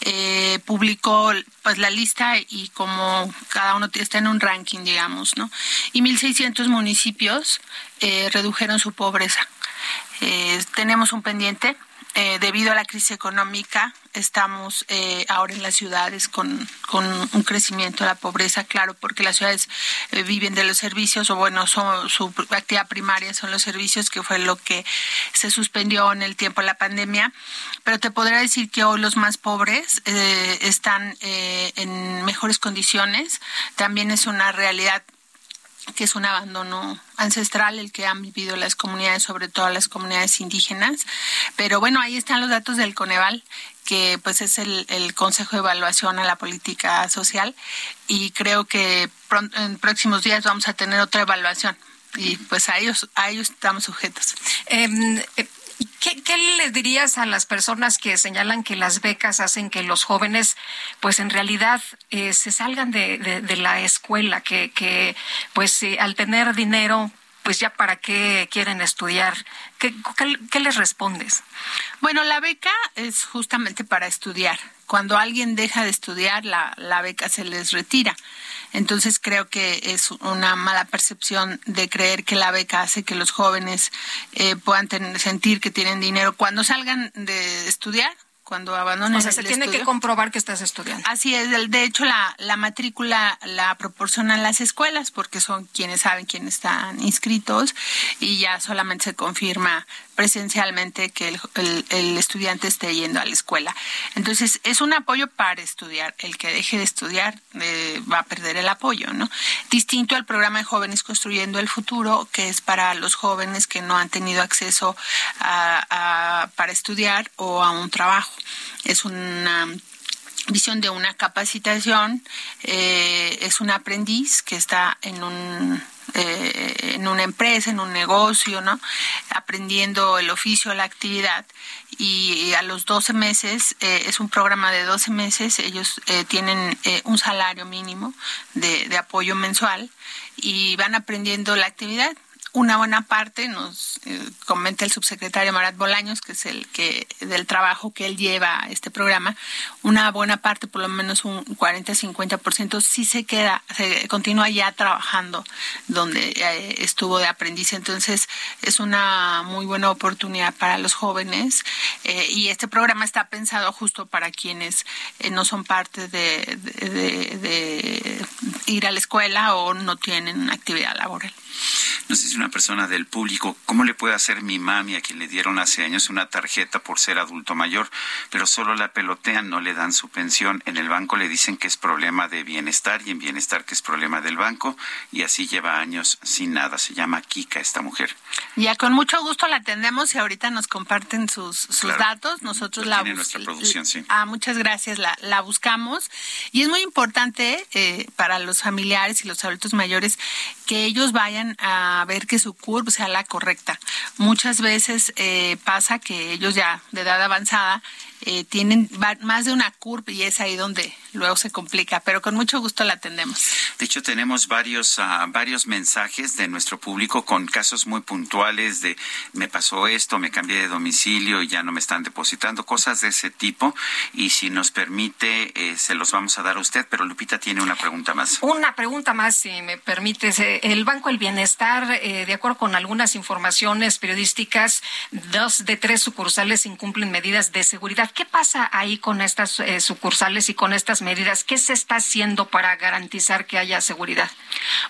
eh, publicó pues la lista y como cada uno está en un ranking digamos no y 1.600 municipios eh, redujeron su pobreza. Tenemos un pendiente eh, debido a la crisis económica, estamos eh, ahora en las ciudades con, con, un crecimiento de la pobreza, claro, porque las ciudades eh, viven de los servicios, o bueno, son, su actividad primaria son los servicios, que fue lo que se suspendió en el tiempo de la pandemia. Pero te podría decir que hoy los más pobres están en mejores condiciones. También es una realidad que es un abandono ancestral el que han vivido las comunidades, sobre todo las comunidades indígenas. Pero bueno, ahí están los datos del Coneval, que pues es el, Consejo de Evaluación a la Política Social y creo que en próximos días vamos a tener otra evaluación y pues a ellos, a ellos estamos sujetos. Em, eh, ¿Qué, ¿Qué, le dirías a las personas que señalan que las becas hacen que los jóvenes, pues en realidad, eh, se salgan de, la escuela, que, que pues eh, al tener dinero, pues ya para qué quieren estudiar? ¿Qué, qué, les respondes? Bueno, la beca es justamente para estudiar. Cuando alguien deja de estudiar, la, la beca se les retira. Entonces creo que es una mala percepción de creer que la beca hace que los jóvenes eh, puedan sentir que tienen dinero cuando salgan de estudiar cuando abandonen O sea, se tiene que comprobar que estás estudiando. Así es, de hecho la, la matrícula la proporcionan las escuelas porque son quienes saben quiénes están inscritos y ya solamente se confirma presencialmente que el, el, estudiante esté yendo a la escuela. Entonces, es un apoyo para estudiar. El que deje de estudiar eh, va a perder el apoyo, ¿no? Distinto al programa de Jóvenes Construyendo el Futuro, que es para los jóvenes que no han tenido acceso a, para estudiar o a un trabajo. Es una visión de una capacitación, eh, es un aprendiz que está en un eh, en una empresa, en un negocio, ¿no? Aprendiendo el oficio, la actividad. Y a los 12 meses, eh, es un programa de 12 meses, ellos eh, tienen un salario mínimo de apoyo mensual y van aprendiendo la actividad una buena parte, nos eh, comenta el subsecretario Marat Bolaños, que es el que del trabajo que él lleva a este programa, una buena parte, por lo menos un 40-50%, sí se queda, se continúa ya trabajando donde eh, estuvo de aprendiz. Entonces, es una muy buena oportunidad para los jóvenes eh, y este programa está pensado justo para quienes no son parte de, de ir a la escuela o no tienen actividad laboral. No sé si una persona del público, ¿cómo le puede hacer mi mami a quien le dieron hace años una tarjeta por ser adulto mayor, pero solo la pelotean, no le dan su pensión? En el banco le dicen que es problema de bienestar y en bienestar que es problema del banco y así lleva años sin nada. Se llama Kika esta mujer. Ya con mucho gusto la atendemos y ahorita nos comparten sus, sus datos. Nosotros la buscamos. nuestra producción, sí. Ah, muchas gracias. La, la buscamos y es muy importante eh, para los familiares y los adultos mayores que ellos vayan a ver que su curva sea la correcta. Muchas veces eh, pasa que ellos ya de edad avanzada eh, tienen más de una curva y es ahí donde luego se complica, pero con mucho gusto la atendemos. De hecho, tenemos varios, uh, varios mensajes de nuestro público con casos muy puntuales de me pasó esto, me cambié de domicilio y ya no me están depositando, cosas de ese tipo. Y si nos permite, eh, se los vamos a dar a usted, pero Lupita tiene una pregunta más. Una pregunta más, si me permites. El Banco del Bienestar, eh, de acuerdo con algunas informaciones periodísticas, dos de tres sucursales incumplen medidas de seguridad. ¿Qué pasa ahí con estas eh, sucursales y con estas medidas? ¿Qué se está haciendo para garantizar que haya seguridad?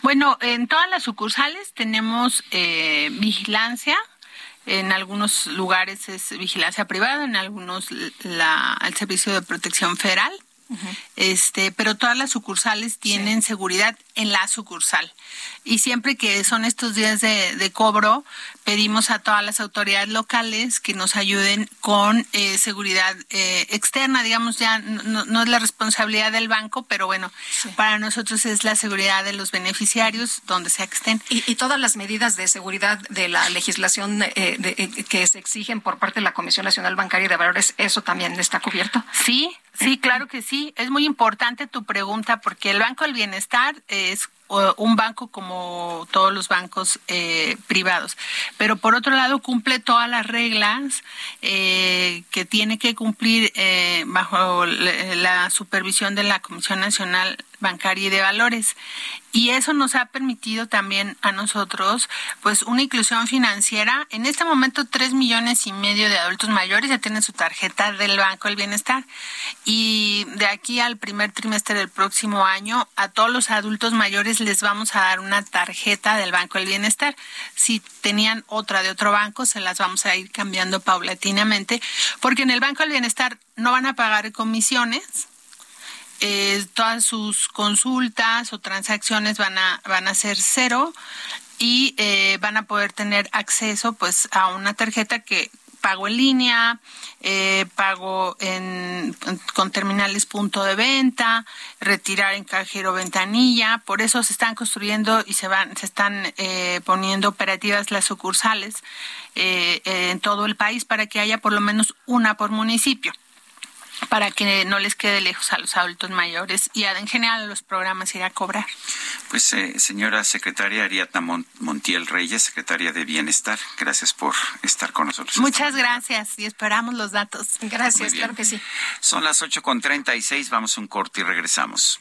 Bueno, en todas las sucursales tenemos eh, vigilancia. En algunos lugares es vigilancia privada, en algunos la, el Servicio de Protección Federal. Este, pero todas las sucursales tienen seguridad en la sucursal. Y siempre que son estos días de, cobro, pedimos a todas las autoridades locales que nos ayuden con eh, seguridad eh, externa, digamos, ya no, es la responsabilidad del banco, pero bueno, para nosotros es la seguridad de los beneficiarios, donde sea que estén. Y, todas las medidas de seguridad de la legislación eh, que se exigen por parte de la Comisión Nacional Bancaria de Valores, ¿eso también está cubierto? Sí, sí, claro que sí. Es muy importante tu pregunta porque el Banco del Bienestar es un banco como todos los bancos eh, privados. Pero por otro lado cumple todas las reglas eh, que tiene que cumplir eh, bajo la supervisión de la Comisión Nacional Bancaria y de Valores y eso nos ha permitido también a nosotros pues una inclusión financiera. En este momento tres millones y medio de adultos mayores ya tienen su tarjeta del Banco del Bienestar y de aquí al primer trimestre del próximo año a todos los adultos mayores les vamos a dar una tarjeta del Banco del Bienestar. Si tenían otra de otro banco se las vamos a ir cambiando paulatinamente porque en el Banco del Bienestar no van a pagar comisiones eh, todas sus consultas o transacciones van a, van a ser cero y eh, van a poder tener acceso pues a una tarjeta que pago en línea, eh, pago en, con terminales punto de venta, retirar en cajero ventanilla, por eso se están construyendo y se van, se están eh, poniendo operativas las sucursales eh, en todo el país para que haya por lo menos una por municipio para que no les quede lejos a los adultos mayores y en general a los programas ir a cobrar. Pues eh, señora secretaria Ariadna Montiel Reyes, secretaria de Bienestar, gracias por estar con nosotros. Muchas gracias y esperamos los datos. Gracias, claro que sí. Son las ocho con treinta y seis, vamos a un corte y regresamos.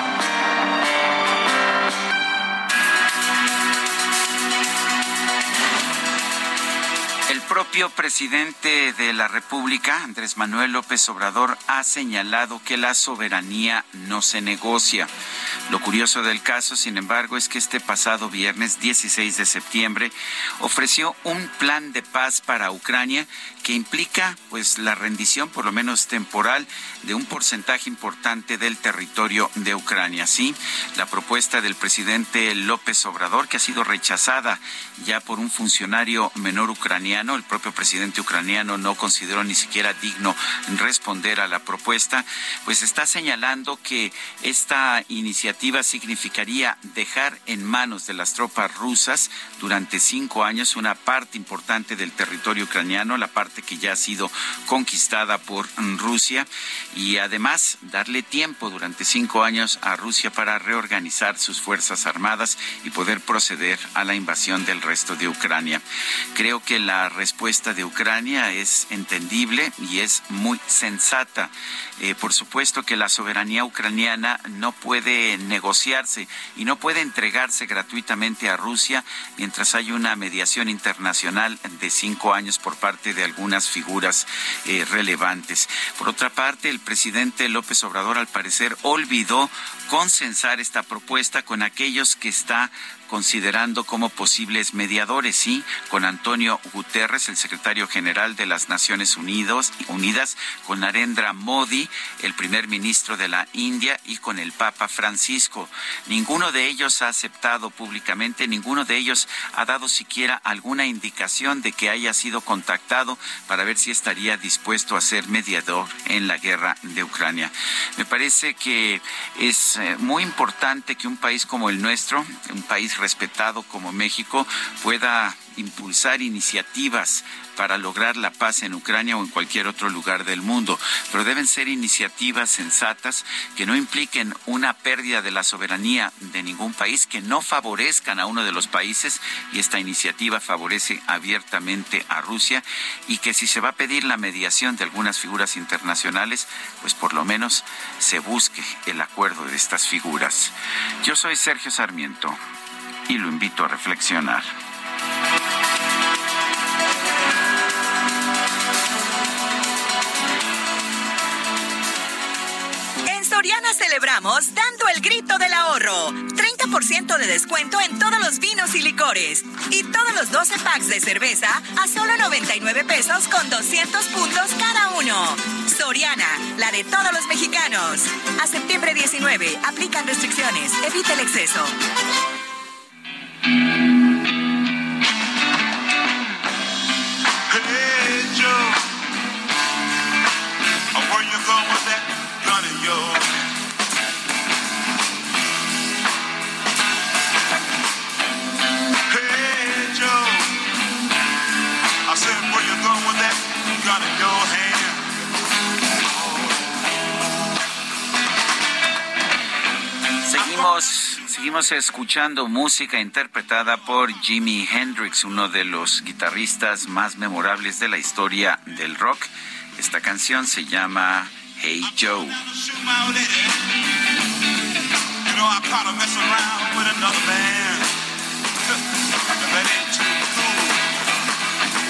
Propio presidente de la República, Andrés Manuel López Obrador, ha señalado que la soberanía no se negocia. Lo curioso del caso, sin embargo, es que este pasado viernes 16 de septiembre ofreció un plan de paz para Ucrania que implica pues la rendición por lo menos temporal de un porcentaje importante del territorio de Ucrania. Sí, la propuesta del presidente López Obrador que ha sido rechazada ya por un funcionario menor ucraniano, el propio presidente ucraniano no consideró ni siquiera digno responder a la propuesta, pues está señalando que esta iniciativa significaría dejar en manos de las tropas rusas durante cinco años una parte importante del territorio ucraniano, la parte que ya ha sido conquistada por Rusia, y además darle tiempo durante cinco años a Rusia para reorganizar sus fuerzas armadas y poder proceder a la invasión del resto de Ucrania. Creo que la respuesta de Ucrania es entendible y es muy sensata. Eh, por supuesto que la soberanía ucraniana no puede negociarse y no puede entregarse gratuitamente a Rusia mientras hay una mediación internacional de cinco años por parte de algunas figuras eh, relevantes. Por otra parte, el presidente López Obrador al parecer olvidó consensar esta propuesta con aquellos que está considerando como posibles mediadores, sí, con Antonio Guterres, el secretario general de las Naciones Unidas, Unidas, con Narendra Modi, el primer ministro de la India, y con el Papa Francisco. Ninguno de ellos ha aceptado públicamente, ninguno de ellos ha dado siquiera alguna indicación de que haya sido contactado para ver si estaría dispuesto a ser mediador en la guerra de Ucrania. Me parece que es eh, muy importante que un país como el nuestro, un país respetado como México pueda impulsar iniciativas para lograr la paz en Ucrania o en cualquier otro lugar del mundo, pero deben ser iniciativas sensatas que no impliquen una pérdida de la soberanía de ningún país, que no favorezcan a uno de los países y esta iniciativa favorece abiertamente a Rusia y que si se va a pedir la mediación de algunas figuras internacionales, pues por lo menos se busque el acuerdo de estas figuras. Yo soy Sergio Sarmiento y lo invito a reflexionar. Soriana celebramos dando el grito del ahorro. 30% de descuento en todos los vinos y licores. Y todos los 12 packs de cerveza a solo 99 pesos con 200 puntos cada uno. Soriana, la de todos los mexicanos. A septiembre 19, aplican restricciones. Evita el exceso. Seguimos escuchando música interpretada por Jimi Hendrix, uno de los guitarristas más memorables de la historia del rock. Esta canción se llama Hey Joe.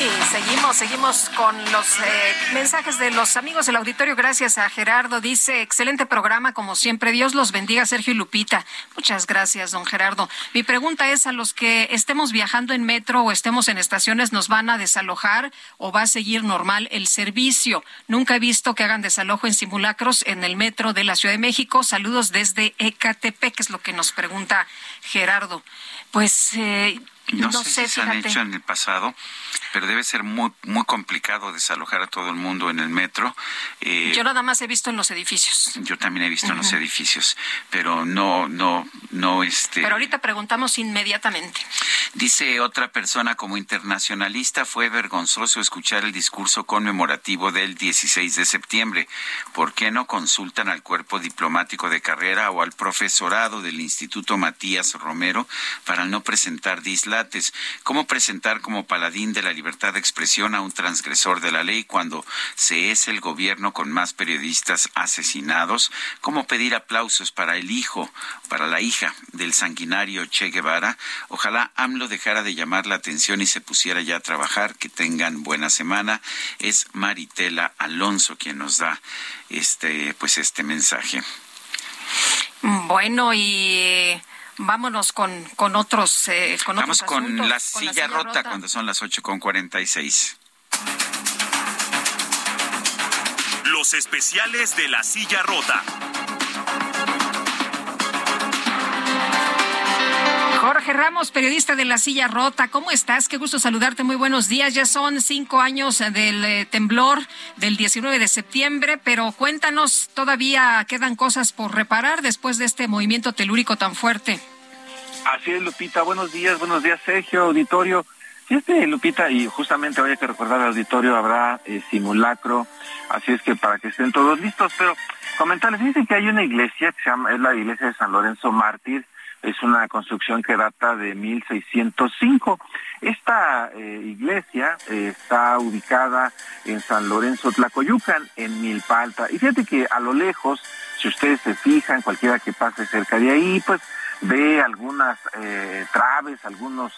Y seguimos, seguimos con los eh, mensajes de los amigos del auditorio. Gracias a Gerardo. Dice, excelente programa, como siempre. Dios los bendiga, Sergio y Lupita. Muchas gracias, don Gerardo. Mi pregunta es, a los que estemos viajando en metro o estemos en estaciones, ¿nos van a desalojar o va a seguir normal el servicio? Nunca he visto que hagan desalojo en simulacros en el metro de la Ciudad de México. Saludos desde Ecatepec, que es lo que nos pregunta Gerardo. Pues... Eh, no, sé, si se han hecho en el pasado, pero debe ser muy muy complicado desalojar a todo el mundo en el metro. Eh, yo nada más he visto en los edificios. Yo también he visto en los edificios, pero no no no este. Pero ahorita preguntamos inmediatamente. Dice otra persona como internacionalista fue vergonzoso escuchar el discurso conmemorativo del 16 de septiembre. ¿Por qué no consultan al cuerpo diplomático de carrera o al profesorado del Instituto Matías Romero para no presentar ¿Cómo presentar como paladín de la libertad de expresión a un transgresor de la ley cuando se es el gobierno con más periodistas asesinados? ¿Cómo pedir aplausos para el hijo, para la hija del sanguinario Che Guevara? Ojalá AMLO dejara de llamar la atención y se pusiera ya a trabajar. Que tengan buena semana. Es Maritela Alonso quien nos da este, pues este mensaje. Bueno, y Vámonos con, con otros. Eh, con Vamos con, la, silla rota, cuando son las 8 con 46. Los especiales de la silla rota. Jorge Ramos, periodista de La Silla Rota, ¿cómo estás? Qué gusto saludarte, muy buenos días. Ya son cinco años del eh, temblor del 19 de septiembre, pero cuéntanos, todavía quedan cosas por reparar después de este movimiento telúrico tan fuerte. Así es, Lupita. Buenos días, buenos días, Sergio, auditorio. Este, Lupita, y justamente hoy hay que recordar al auditorio, habrá eh, simulacro, así es que para que estén todos listos, pero comentarles, dicen que hay una iglesia que se llama, es la iglesia de San Lorenzo Mártir, es una construcción que data de 1605. Esta eh, iglesia eh, está ubicada en San Lorenzo Tlacoyucan, en Milpalta. Y fíjate que a lo lejos, si ustedes se fijan, cualquiera que pase cerca de ahí, pues ve algunas eh, traves, algunos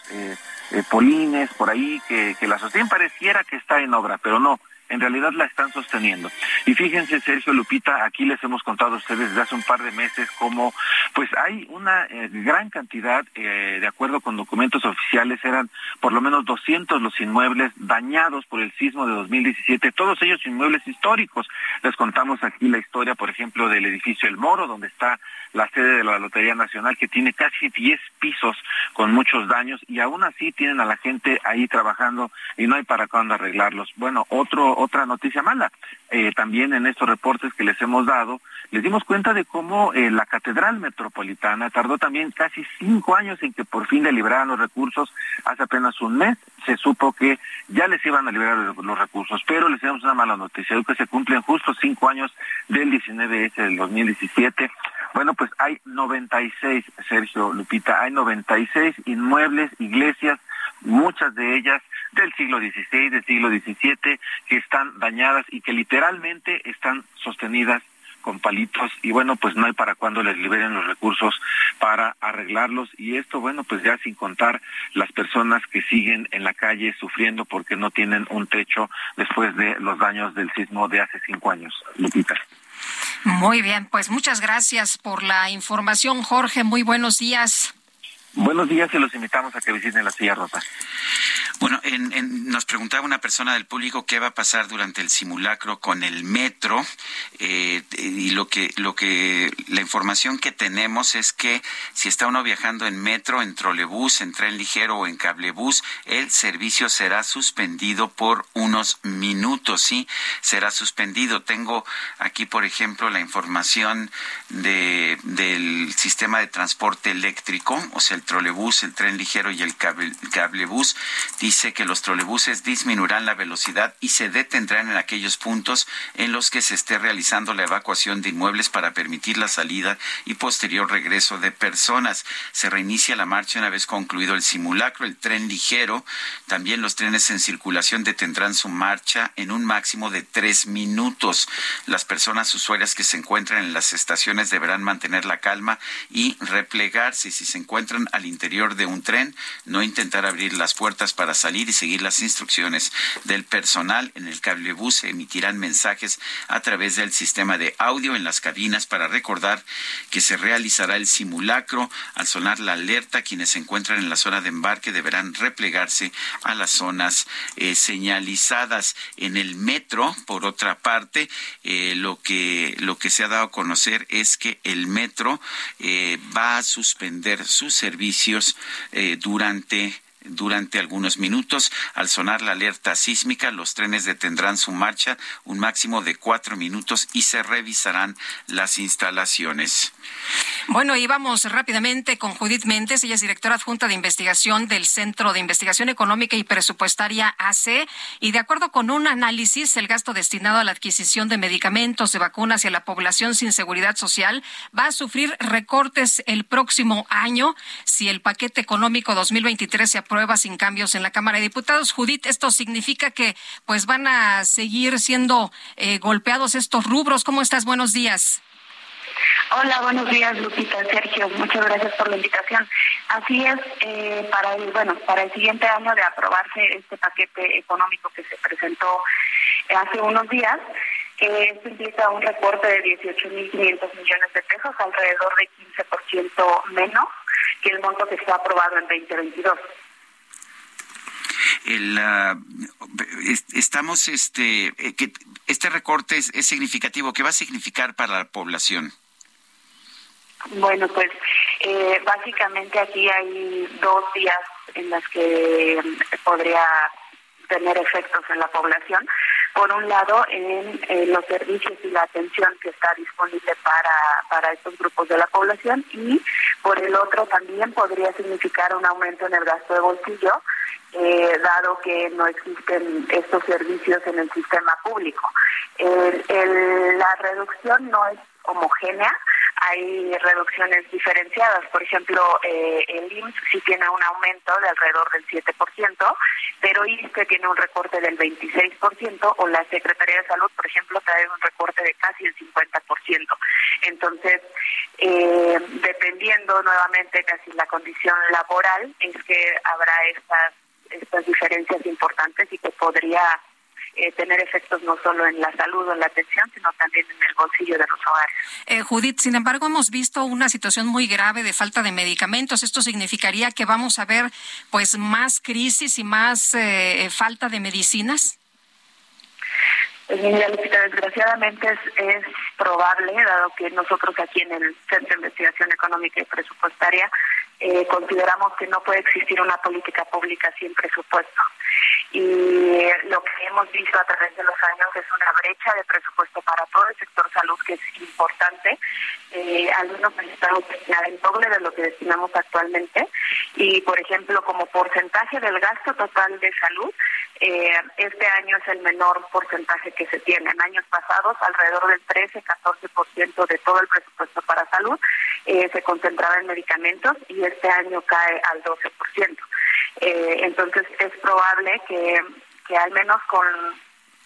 polines por ahí que, que la sostienen. Pareciera que está en obra, pero no en realidad la están sosteniendo. Y fíjense, Sergio Lupita, aquí les hemos contado a ustedes desde hace un par de meses cómo pues hay una eh, gran cantidad, eh, de acuerdo con documentos oficiales, eran por lo menos 200 los inmuebles dañados por el sismo de 2017, todos ellos inmuebles históricos. Les contamos aquí la historia, por ejemplo, del edificio El Moro, donde está la sede de la Lotería Nacional, que tiene casi 10 pisos con muchos daños y aún así tienen a la gente ahí trabajando y no hay para cuándo arreglarlos. Bueno, otro otra noticia mala. Eh, también en estos reportes que les hemos dado, les dimos cuenta de cómo eh, la Catedral Metropolitana tardó también casi cinco años en que por fin le liberaran los recursos. Hace apenas un mes se supo que ya les iban a liberar los, recursos, pero les tenemos una mala noticia, que se cumplen justo cinco años del 19S del 2017. Bueno, pues hay 96, Sergio Lupita, hay 96 inmuebles, iglesias, muchas de ellas del siglo XVI, del siglo XVII, que están dañadas y que literalmente están sostenidas con palitos y bueno, pues no hay para cuando les liberen los recursos para arreglarlos y esto, bueno, pues ya sin contar las personas que siguen en la calle sufriendo porque no tienen un techo después de los daños del sismo de hace cinco años. Lupita. Muy bien, pues muchas gracias por la información, Jorge. Muy buenos días. Buenos días y los invitamos a que visiten la silla rota. Bueno, nos preguntaba una persona del público qué va a pasar durante el simulacro con el metro eh, y lo que lo que la información que tenemos es que si está uno viajando en metro, en trolebús, en tren ligero o en cablebús, el servicio será suspendido por unos minutos, sí, será suspendido. Tengo aquí, por ejemplo, la información de del sistema de transporte eléctrico, o sea, el trolebús, el tren ligero y el cable, cablebús dice que los trolebuses disminuirán la velocidad y se detendrán en aquellos puntos en los que se esté realizando la evacuación de inmuebles para permitir la salida y posterior regreso de personas. Se reinicia la marcha una vez concluido el simulacro. El tren ligero, también los trenes en circulación detendrán su marcha en un máximo de tres minutos. Las personas usuarias que se encuentran en las estaciones deberán mantener la calma y replegarse. Si se encuentran al interior de un tren, no intentar abrir las puertas para salir y seguir las instrucciones del personal. En el cablebús se emitirán mensajes a través del sistema de audio en las cabinas para recordar que se realizará el simulacro. Al sonar la alerta, quienes se encuentran en la zona de embarque deberán replegarse a las zonas eh, señalizadas. En el metro, por otra parte, eh, lo que lo que se ha dado a conocer es que el metro eh, va a suspender sus servicios durante durante algunos minutos. Al sonar la alerta sísmica, los trenes detendrán su marcha un máximo de cuatro minutos y se revisarán las instalaciones. Bueno, y vamos rápidamente con Judith Méndez. Ella es directora adjunta de investigación del Centro de Investigación Económica y Presupuestaria AC. Y de acuerdo con un análisis, el gasto destinado a la adquisición de medicamentos, de vacunas y a la población sin seguridad social va a sufrir recortes el próximo año si el paquete económico 2023 se aprueba sin cambios en la Cámara de Diputados. Judith, esto significa que pues van a seguir siendo eh, golpeados estos rubros. ¿Cómo estás? Buenos días. Hola, buenos días, Lupita, Sergio. Muchas gracias por la invitación. Así es, eh, para el bueno, para el siguiente año de aprobarse este paquete económico que se presentó hace unos días, eh, esto implica un recorte de 18.500 millones de pesos, alrededor de 15% menos que el monto que fue aprobado en 2022 el, ah, estamos este eh, que este recorte es, significativo qué va a significar para la población bueno pues eh, básicamente aquí hay dos días en las que podría tener efectos en la población por un lado en, los servicios y la atención que está disponible para, para estos grupos de la población y por el otro también podría significar un aumento en el gasto de bolsillo eh, dado que no existen estos servicios en el sistema público. la reducción no es homogénea, hay reducciones diferenciadas. Por ejemplo, eh, el IMSS sí tiene un aumento de alrededor del 7%, pero ISTE tiene un recorte del 26%, o la Secretaría de Salud, por ejemplo, trae un recorte de casi el 50%. Entonces, eh, dependiendo nuevamente casi la condición laboral, es que habrá estas estas diferencias importantes y que podría eh, tener efectos no solo en la salud o en la atención, sino también en el bolsillo de los hogares. Eh, Judith, sin embargo, hemos visto una situación muy grave de falta de medicamentos. ¿Esto significaría que vamos a ver pues más crisis y más eh, falta de medicinas? Pues desgraciadamente es, es probable, dado que nosotros aquí en el Centro de Investigación Económica y Presupuestaria eh, consideramos que no puede existir una política pública sin presupuesto. Y lo que hemos visto a través de los años es una brecha de presupuesto para todo el sector salud que es importante. Eh, algunos necesitamos destinar el doble de lo que destinamos actualmente. Y, por ejemplo, como porcentaje del gasto total de salud, eh, este año es el menor porcentaje que se tiene. En años pasados, alrededor del 13-14% de todo el presupuesto para salud eh, se concentraba en medicamentos y este año cae al 12%. Eh, entonces, es probable que, que al menos con,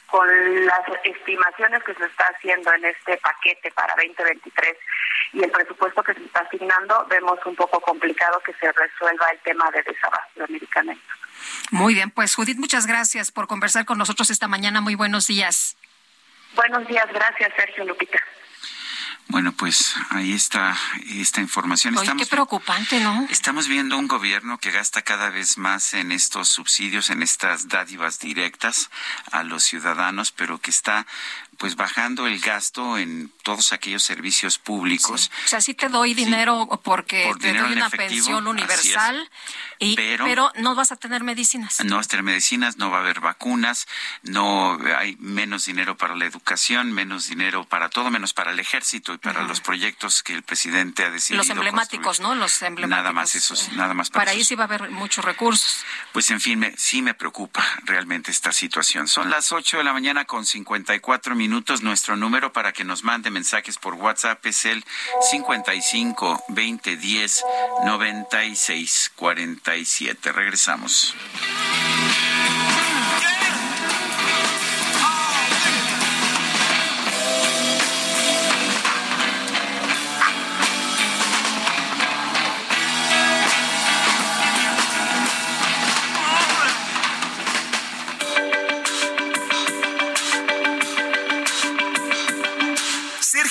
con las estimaciones que se está haciendo en este paquete para 2023 y el presupuesto que se está asignando, vemos un poco complicado que se resuelva el tema de desabasto de medicamentos. Muy bien, pues Judith, muchas gracias por conversar con nosotros esta mañana. Muy buenos días. Buenos días, gracias Sergio Lupita. Bueno, pues ahí está esta información. Oye, qué preocupante, ¿no? Estamos viendo un gobierno que gasta cada vez más en estos subsidios, en estas dádivas directas a los ciudadanos, pero que está pues bajando el gasto en todos aquellos servicios públicos. O sea, sí te doy dinero porque te doy una pensión universal, y, pero, no vas a tener medicinas. No vas a tener medicinas, no va a haber vacunas, no hay menos dinero para la educación, menos dinero para todo, menos para el ejército y para los proyectos que el presidente ha decidido. Los emblemáticos, ¿no? Los emblemáticos. Nada más esos, nada más para, para ahí sí va a haber muchos recursos. Pues en fin, me, sí me preocupa realmente esta situación. Son las 8 de la mañana con 54 minutos minutos. Nuestro número para que nos mande mensajes por WhatsApp es el 55 20 10 96 47. Regresamos.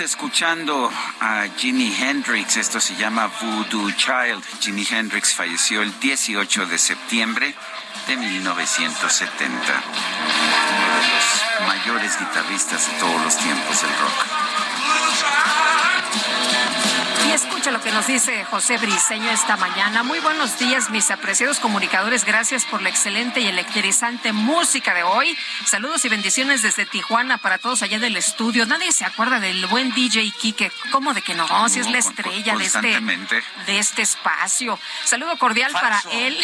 Escuchando a Jimi Hendrix, esto se llama Voodoo Child. Jimi Hendrix falleció el 18 de septiembre de 1970. Uno de los mayores guitarristas de todos los tiempos del rock. Y escucha lo que nos dice José Briseño esta mañana. Muy buenos días, mis apreciados comunicadores. Gracias por la excelente y electrizante música de hoy. Saludos y bendiciones desde Tijuana para todos allá del estudio. Nadie se acuerda del buen DJ Kike. ¿Cómo de que no? Si es la estrella de este, de este espacio. Saludo cordial para él.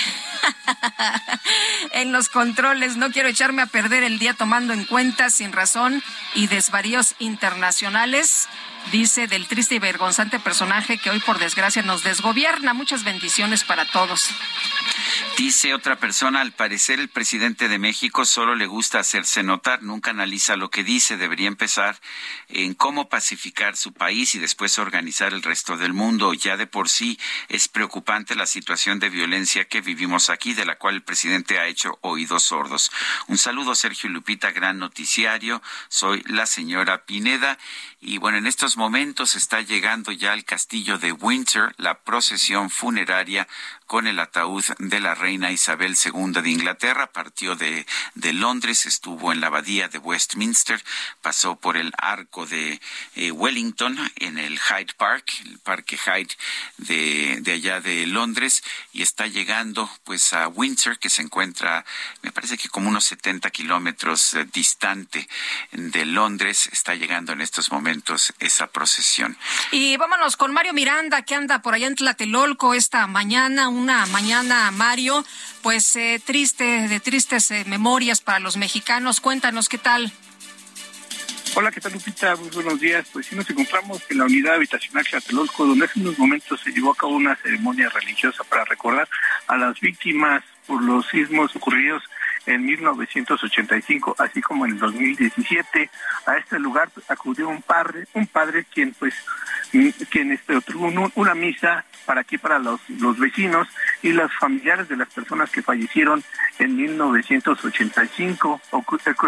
en los controles. No quiero echarme a perder el día tomando en cuenta sin razón y desvaríos internacionales dice del triste y vergonzante personaje que hoy por desgracia nos desgobierna. Muchas bendiciones para todos. Dice otra persona, al parecer el presidente de México solo le gusta hacerse notar, nunca analiza lo que dice, debería empezar en cómo pacificar su país y después organizar el resto del mundo. Ya de por sí es preocupante la situación de violencia que vivimos aquí, de la cual el presidente ha hecho oídos sordos. Un saludo, Sergio Lupita, gran noticiario. Soy la señora Pineda y bueno, en estos momentos está llegando ya al castillo de Windsor la procesión funeraria con el ataúd de la reina Isabel II de Inglaterra. Partió de, Londres, estuvo en la abadía de Westminster, pasó por el arco de eh, Wellington en el Hyde Park, el parque Hyde de, de allá de Londres, y está llegando pues a Windsor, que se encuentra, me parece que como unos 70 kilómetros eh, distante de Londres, está llegando en estos momentos esa procesión. Y vámonos con Mario Miranda, que anda por allá en Tlatelolco esta mañana una mañana, Mario, pues eh, triste, de tristes eh, memorias para los mexicanos. Cuéntanos qué tal. Hola, ¿qué tal Lupita? Muy buenos días. Pues sí nos encontramos en la unidad habitacional Tlatelolco, donde hace unos momentos se llevó a cabo una ceremonia religiosa para recordar a las víctimas por los sismos ocurridos en 1985, así como en el 2017. A este lugar acudió un padre, un padre quien pues quien este, una misa para aquí, para los, los vecinos y los familiares de las personas que fallecieron en 1985.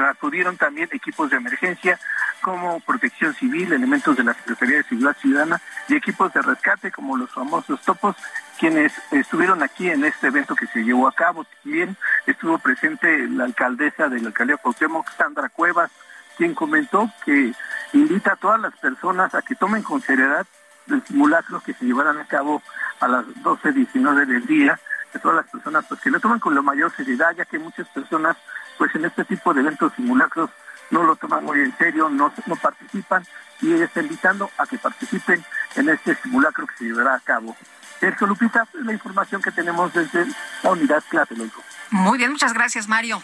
Acudieron también equipos de emergencia como protección civil, elementos de la Secretaría de Seguridad Ciudadana y equipos de rescate como los famosos topos, quienes estuvieron aquí en este evento que se llevó a cabo. También estuvo presente la alcaldesa de la alcaldía Cuauhtémoc, Sandra Cuevas, quien comentó que invita a todas las personas a que tomen con seriedad el simulacro que se llevarán a cabo a las 12.19 del día, que todas las personas pues que lo tomen con la mayor seriedad, ya que muchas personas pues en este tipo de eventos simulacros no lo toman muy en serio, no, no participan y está invitando a que participen en este simulacro que se llevará a cabo. Sergio Lupita, es la información que tenemos desde la unidad Tlatelolco. Muy bien, muchas gracias Mario.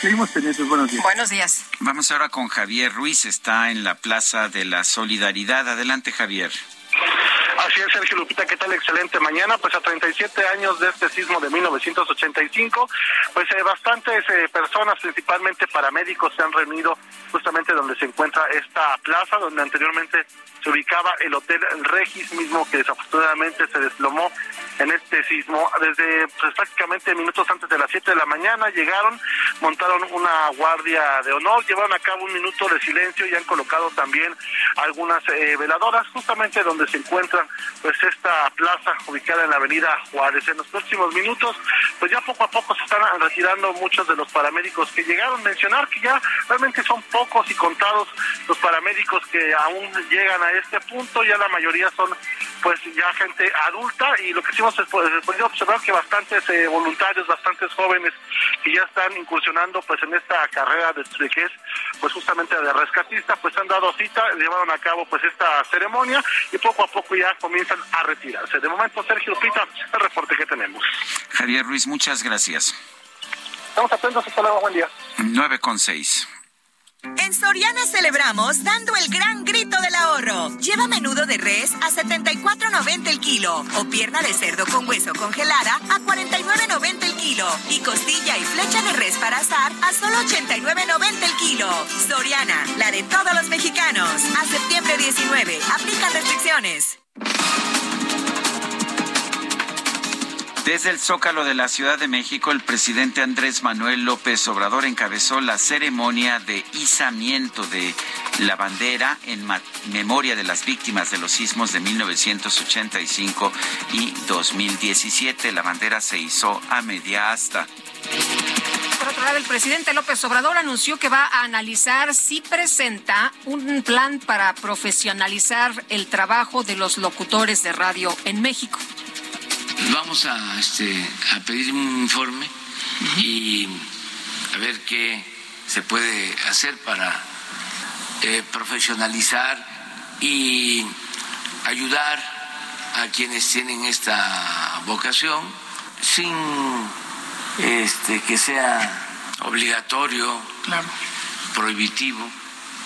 Seguimos teniendo buenos días. Buenos días. Vamos ahora con Javier Ruiz, está en la Plaza de la Solidaridad. Adelante, Javier. Así es, Sergio Lupita, ¿qué tal? Excelente mañana. Pues a 37 años de este sismo de 1985, pues eh, bastantes eh, personas, principalmente paramédicos, se han reunido justamente donde se encuentra esta plaza, donde anteriormente se ubicaba el Hotel Regis mismo, que desafortunadamente se desplomó en este sismo. Desde pues, prácticamente minutos antes de las 7 de la mañana llegaron, montaron una guardia de honor, llevaron a cabo un minuto de silencio y han colocado también algunas eh, veladoras justamente donde se encuentran pues esta plaza ubicada en la avenida Juárez. En los próximos minutos, pues ya poco a poco se están retirando muchos de los paramédicos que llegaron. Mencionar que ya realmente son pocos y contados los paramédicos que aún llegan a este punto, ya la mayoría son pues ya gente adulta y lo que sí hemos podido observar que bastantes eh, voluntarios, bastantes jóvenes que ya están incursionando pues en esta carrera de que es pues justamente de rescatista, pues han dado cita, llevaron a cabo pues esta ceremonia y poco a poco ya comienzan a retirarse. De momento, Sergio Pita, el reporte que tenemos. Javier Ruiz, muchas gracias. Estamos atentos, hasta luego, buen día. 9 con 6. En Soriana celebramos dando el gran grito del ahorro. Lleva menudo de res a 74.90 el kilo o pierna de cerdo con hueso congelada a 49.90 el kilo y costilla y flecha de res para asar a solo 89.90 el kilo. Soriana, la de todos los mexicanos. A septiembre 19. Aplica restricciones. Desde el Zócalo de la Ciudad de México, el presidente Andrés Manuel López Obrador encabezó la ceremonia de izamiento de la bandera en memoria de las víctimas de los sismos de 1985 y 2017. La bandera se izó a media asta. Por otro lado, el presidente López Obrador anunció que va a analizar si presenta un plan para profesionalizar el trabajo de los locutores de radio en México. Vamos a, este, a pedir un informe y a ver qué se puede hacer para eh, profesionalizar y ayudar a quienes tienen esta vocación sin este, que sea obligatorio, prohibitivo,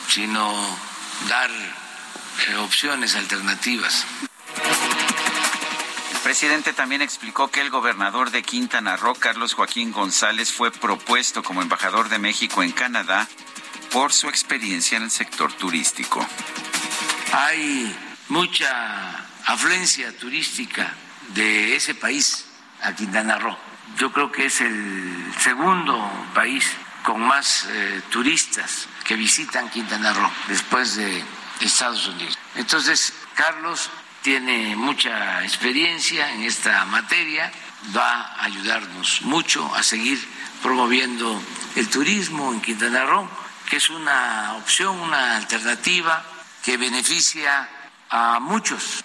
sino dar eh, opciones alternativas. El presidente también explicó que el gobernador de Quintana Roo, Carlos Joaquín González, fue propuesto como embajador de México en Canadá por su experiencia en el sector turístico. Hay mucha afluencia turística de ese país a Quintana Roo. Yo creo que es el segundo país con más eh, turistas que visitan Quintana Roo después de Estados Unidos. Entonces, Carlos tiene mucha experiencia en esta materia, va a ayudarnos mucho a seguir promoviendo el turismo en Quintana Roo, que es una opción, una alternativa que beneficia a muchos.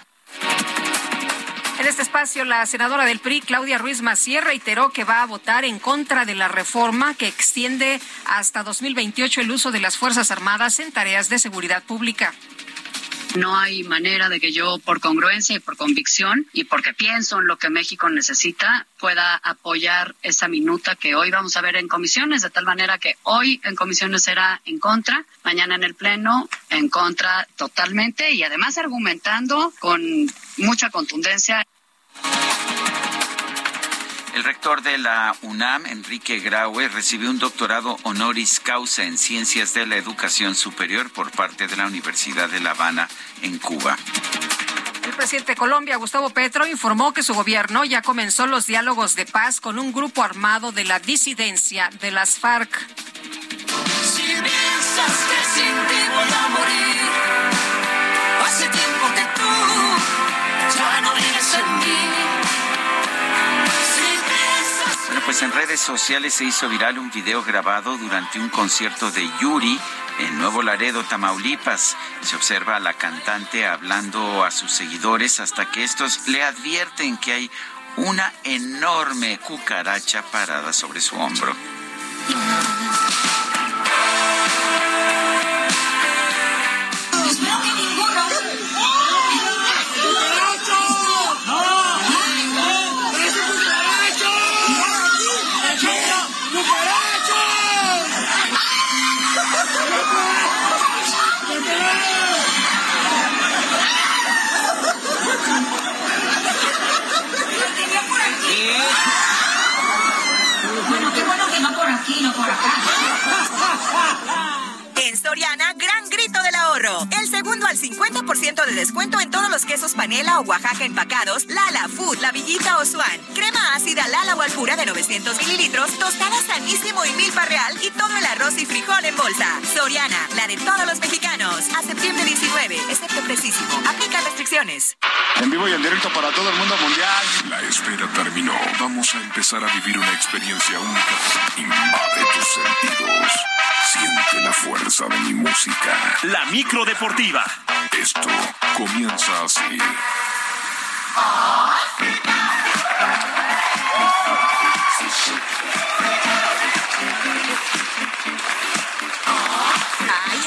En este espacio, la senadora del PRI, Claudia Ruiz Macier, reiteró que va a votar en contra de la reforma que extiende hasta 2028 el uso de las Fuerzas Armadas en tareas de seguridad pública. No hay manera de que yo, por congruencia y por convicción y porque pienso en lo que México necesita, pueda apoyar esa minuta que hoy vamos a ver en comisiones, de tal manera que hoy en comisiones será en contra, mañana en el Pleno en contra totalmente y además argumentando con mucha contundencia. El rector de la UNAM, Enrique Graue, recibió un doctorado honoris causa en Ciencias de la Educación Superior por parte de la Universidad de La Habana, en Cuba. El presidente de Colombia, Gustavo Petro, informó que su gobierno ya comenzó los diálogos de paz con un grupo armado de la disidencia de las FARC. Si piensas que sin ti voy a morir, pues en redes sociales se hizo viral un video grabado durante un concierto de Yuri en Nuevo Laredo, Tamaulipas. Se observa a la cantante hablando a sus seguidores hasta que estos le advierten que hay una enorme cucaracha parada sobre su hombro. Soriana 50% de descuento en todos los quesos panela o Oaxaca empacados, Lala Food, La Villita o Swan. Crema ácida Lala o Alpura de 900 mililitros, tostada sanísimo y milpa real y todo el arroz y frijol en bolsa. Soriana, la de todos los mexicanos. A septiembre 19, excepto precisísimo. Aplica restricciones. En vivo y en directo para todo el mundo mundial. La espera terminó. Vamos a empezar a vivir una experiencia única. Invade tus sentidos. Siente la fuerza de mi música. La micro deportiva. Esto comienza así.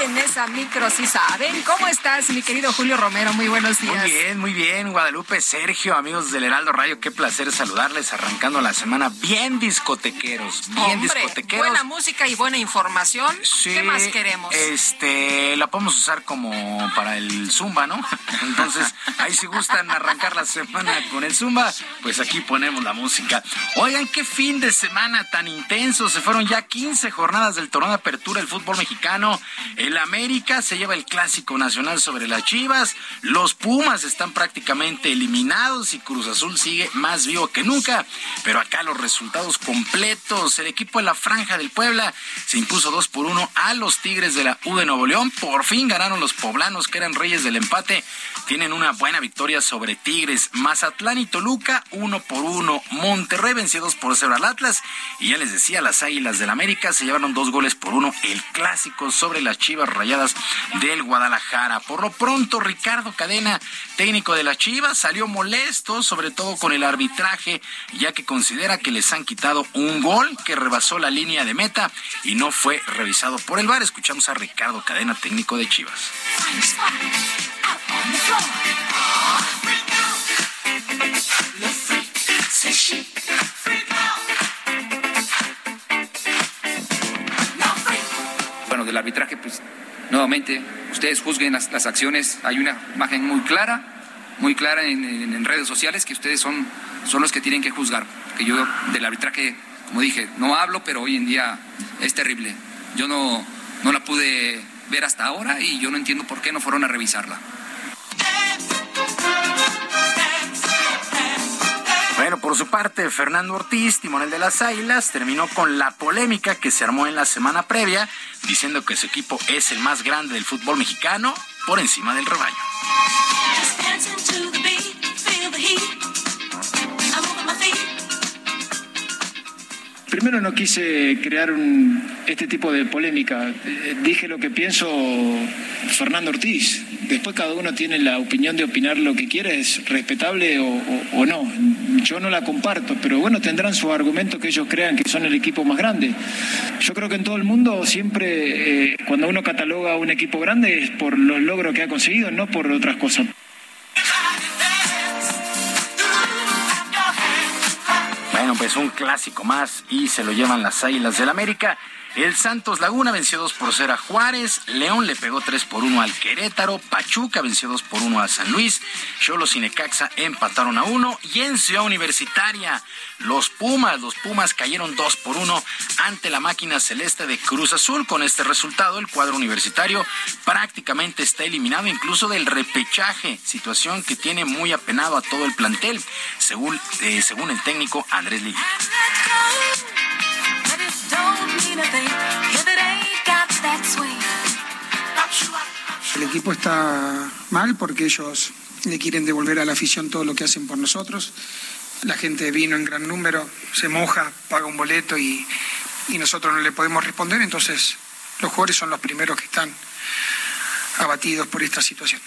En esa micro sí saben. ¿Cómo estás, mi querido Julio Romero? Muy buenos días. Muy bien, muy bien. Guadalupe, Sergio, amigos del Heraldo Radio, qué placer saludarles arrancando la semana bien discotequeros, bien Hombre, discotequeros. Buena música y buena información. Sí, ¿Qué más queremos? Este, la podemos usar como para el Zumba, ¿no? Entonces, ahí si gustan arrancar la semana con el Zumba, pues aquí ponemos la música. Oigan, qué fin de semana tan intenso. Se fueron ya 15 jornadas del torneo de apertura del fútbol mexicano. El América se lleva el clásico nacional sobre las Chivas. Los Pumas están prácticamente eliminados y Cruz Azul sigue más vivo que nunca. Pero acá los resultados completos. El equipo de la Franja del Puebla se impuso 2 por 1 a los Tigres de la U de Nuevo León. Por fin ganaron los poblanos que eran reyes del empate. Tienen una buena victoria sobre Tigres. Mazatlán y Toluca, 1 por 1. Monterrey venció 2 por 0 al Atlas. Y ya les decía, las Águilas del América se llevaron dos goles por uno. El clásico sobre las Chivas Rayadas del Guadalajara. Por lo pronto, Ricardo Cadena, técnico de las Chivas, salió molesto, sobre todo con el arbitraje, ya que considera que les han quitado un gol que rebasó la línea de meta y no fue revisado por el VAR. Escuchamos a Ricardo Cadena, técnico de Chivas. Bueno, del arbitraje, pues nuevamente, ustedes juzguen las, las acciones. Hay una imagen muy clara, muy clara en, redes sociales que ustedes son, son los que tienen que juzgar. Que yo del arbitraje, como dije, no hablo, pero hoy en día es terrible. Yo no, no la pude ver hasta ahora y yo no entiendo por qué no fueron a revisarla. Por su parte, Fernando Ortiz, timonel de las Águilas, terminó con la polémica que se armó en la semana previa, diciendo que su equipo es el más grande del fútbol mexicano por encima del rebaño. Primero no quise crear un, este tipo de polémica. Eh, Dije lo que pienso Fernando Ortiz. Después cada uno tiene la opinión de opinar lo que quiere, es respetable o, no. Yo no la comparto, pero bueno, tendrán su argumento que ellos crean que son el equipo más grande. Yo creo que en todo el mundo siempre, eh, cuando uno cataloga a un equipo grande es por los logros que ha conseguido, no por otras cosas. Pues un clásico más y se lo llevan las Águilas del América. El Santos Laguna venció 2 por 0 a Juárez, León le pegó 3 por 1 al Querétaro, Pachuca venció 2 por 1 a San Luis, Cholos y Necaxa empataron a 1 y en Ciudad Universitaria los Pumas, los Pumas cayeron 2 por 1 ante la máquina celeste de Cruz Azul. Con este resultado el cuadro universitario prácticamente está eliminado incluso del repechaje, situación que tiene muy apenado a todo el plantel, según, eh, según el técnico Andrés Liguilla. El equipo está mal porque ellos le quieren devolver a la afición todo lo que hacen por nosotros. La gente vino en gran número, se moja, paga un boleto y, y nosotros no le podemos responder. Entonces los jugadores son los primeros que están abatidos por esta situación.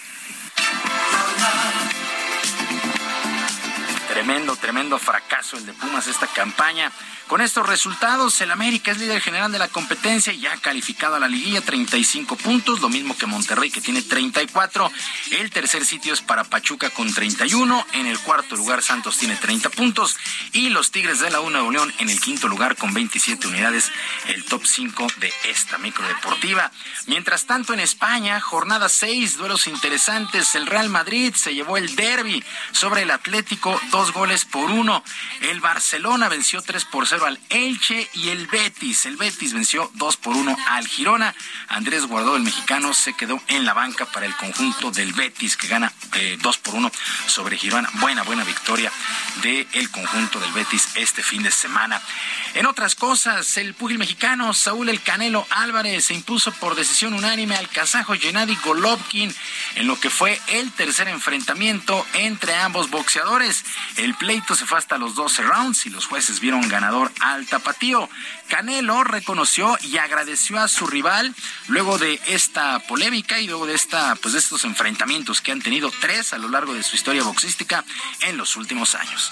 Tremendo, tremendo fracaso el de Pumas esta campaña. Con estos resultados, el América es líder general de la competencia y ya calificado a la liguilla 35 puntos, lo mismo que Monterrey que tiene 34. El tercer sitio es para Pachuca con 31. En el cuarto lugar Santos tiene 30 puntos y los Tigres de la Una de Unión en el quinto lugar con 27 unidades, el top 5 de esta microdeportiva. Mientras tanto en España, jornada 6, duelos interesantes. El Real Madrid se llevó el derby sobre el Atlético, dos goles por uno. El Barcelona venció 3 por 0 al Elche y el Betis. El Betis venció 2 por 1 al Girona. Andrés Guardó, el mexicano, se quedó en la banca para el conjunto del Betis que gana eh, 2 por 1 sobre Girona. Buena, buena victoria del conjunto del Betis este fin de semana. En otras cosas, el pugil mexicano Saúl El Canelo Álvarez se impuso por decisión unánime al kazajo Gennady Golovkin en lo que fue el tercer enfrentamiento entre ambos boxeadores. El pleito se fue hasta los 12 rounds y los jueces vieron ganador al tapatío. Canelo reconoció y agradeció a su rival luego de esta polémica y luego de esta pues de estos enfrentamientos que han tenido tres a lo largo de su historia boxística en los últimos años.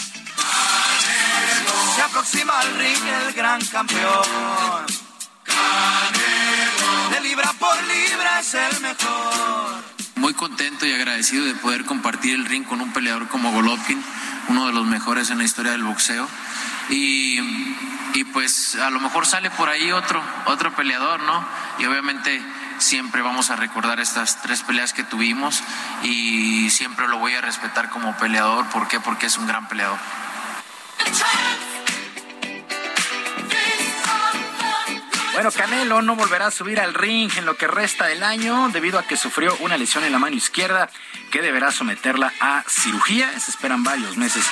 Se aproxima al ring el gran campeón. De libra por libra es el mejor. Muy contento y agradecido de poder compartir el ring con un peleador como Golovkin, uno de los mejores en la historia del boxeo. Y, y pues a lo mejor sale por ahí otro, otro peleador, ¿no? Y obviamente siempre vamos a recordar estas tres peleas que tuvimos y siempre lo voy a respetar como peleador. ¿Por qué? Porque es un gran peleador. Bueno, Canelo no volverá a subir al ring en lo que resta del año debido a que sufrió una lesión en la mano izquierda que deberá someterla a cirugía. Se esperan varios meses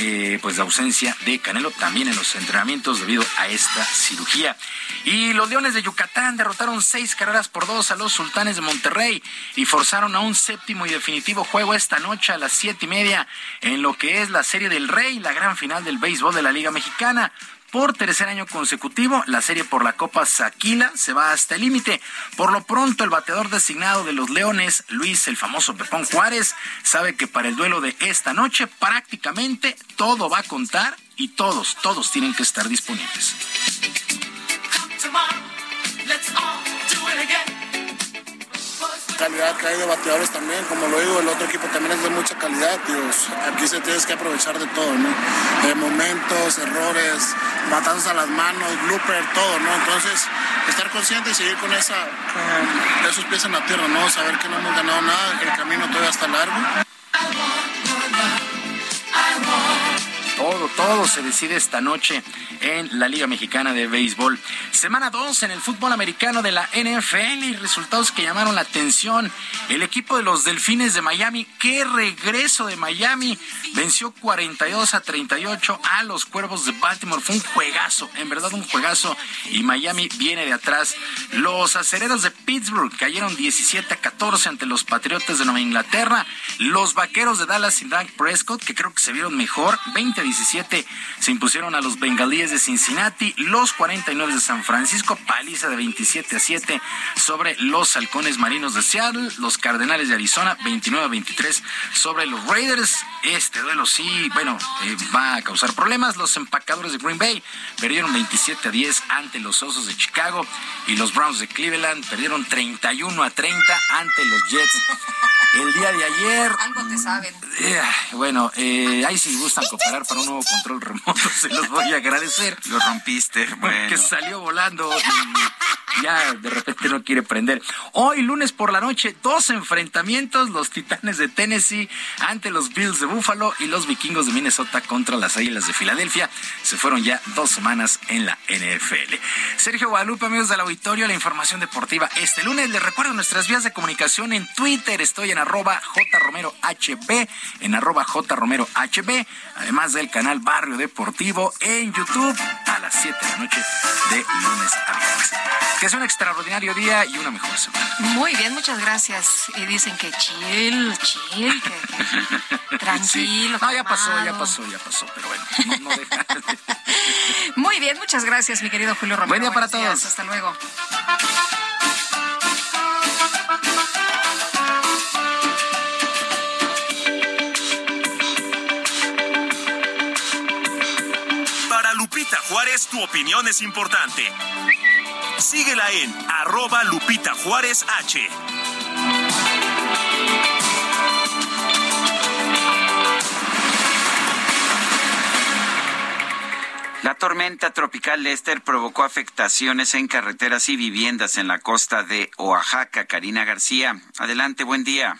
eh, pues de ausencia de Canelo también en los entrenamientos debido a esta cirugía. Y los Leones de Yucatán derrotaron seis carreras por dos a los Sultanes de Monterrey y forzaron a un séptimo y definitivo juego esta noche a las siete y media en lo que es la Serie del Rey, la gran final del béisbol de la Liga Mexicana. Por tercer año consecutivo, la serie por la Copa Saquila se va hasta el límite. Por lo pronto, el bateador designado de los Leones, Luis, el famoso Pepón Juárez, sabe que para el duelo de esta noche prácticamente todo va a contar y todos, todos tienen que estar disponibles. Calidad que hay de bateadores también, como lo digo, el otro equipo también es de mucha calidad, Dios. Aquí se tienes que aprovechar de todo, ¿no? Momentos, errores, batazos a las manos, blooper, todo, ¿no? Entonces, estar consciente y seguir con esa, con esos pies en la tierra, ¿no? Saber que no hemos ganado nada, el camino todavía está largo. Todo, todo se decide esta noche en la Liga Mexicana de Béisbol. Semana 2 en el fútbol americano de la NFL y resultados que llamaron la atención. El equipo de los Delfines de Miami, qué regreso de Miami, venció 42 a 38 a los Cuervos de Baltimore. Fue un juegazo, en verdad un juegazo. Y Miami viene de atrás. Los acereros de Pittsburgh cayeron 17 a 14 ante los Patriotas de Nueva Inglaterra. Los Vaqueros de Dallas y Dak Prescott, que creo que se vieron mejor, 20 a 17 se impusieron a los Bengalíes de Cincinnati, los 49 de San Francisco, paliza de 27 a 7 sobre los Halcones Marinos de Seattle, los Cardenales de Arizona, 29 a 23 sobre los Raiders. Este duelo sí, bueno, eh, va a causar problemas. Los empacadores de Green Bay perdieron 27 a 10 ante los Osos de Chicago y los Browns de Cleveland perdieron 31 a 30 ante los Jets. El día de ayer. Algo te saben. Eh, bueno, eh, ahí si gustan cooperar para un nuevo control remoto, se los voy a agradecer. Lo rompiste, bueno. Que salió volando y ya de repente no quiere prender. Hoy, lunes por la noche, dos enfrentamientos: los Titanes de Tennessee ante los Bills de Buffalo y los Vikingos de Minnesota contra las Águilas de Filadelfia. Se fueron ya dos semanas en la NFL. Sergio Guadalupe, amigos del auditorio, la información deportiva este lunes. Les recuerdo nuestras vías de comunicación en Twitter. Estoy en arroba jromerohb, en arroba jromerohb, además del canal Barrio Deportivo en YouTube a las 7 de la noche de lunes a viernes. Que es un extraordinario día y una mejor semana. Muy bien, muchas gracias. Y dicen que chill, chill, que tranquilo. Sí. No, ya pasó, ya pasó, ya pasó, pero bueno, no, no deja de- Muy bien, muchas gracias, mi querido Julio Romero. Buen día para Buenos días, todos. Hasta luego. Lupita Juárez, tu opinión es importante. Síguela en arroba Lupita Juárez H. La tormenta tropical Lester provocó afectaciones en carreteras y viviendas en la costa de Oaxaca. Karina García, adelante, buen día.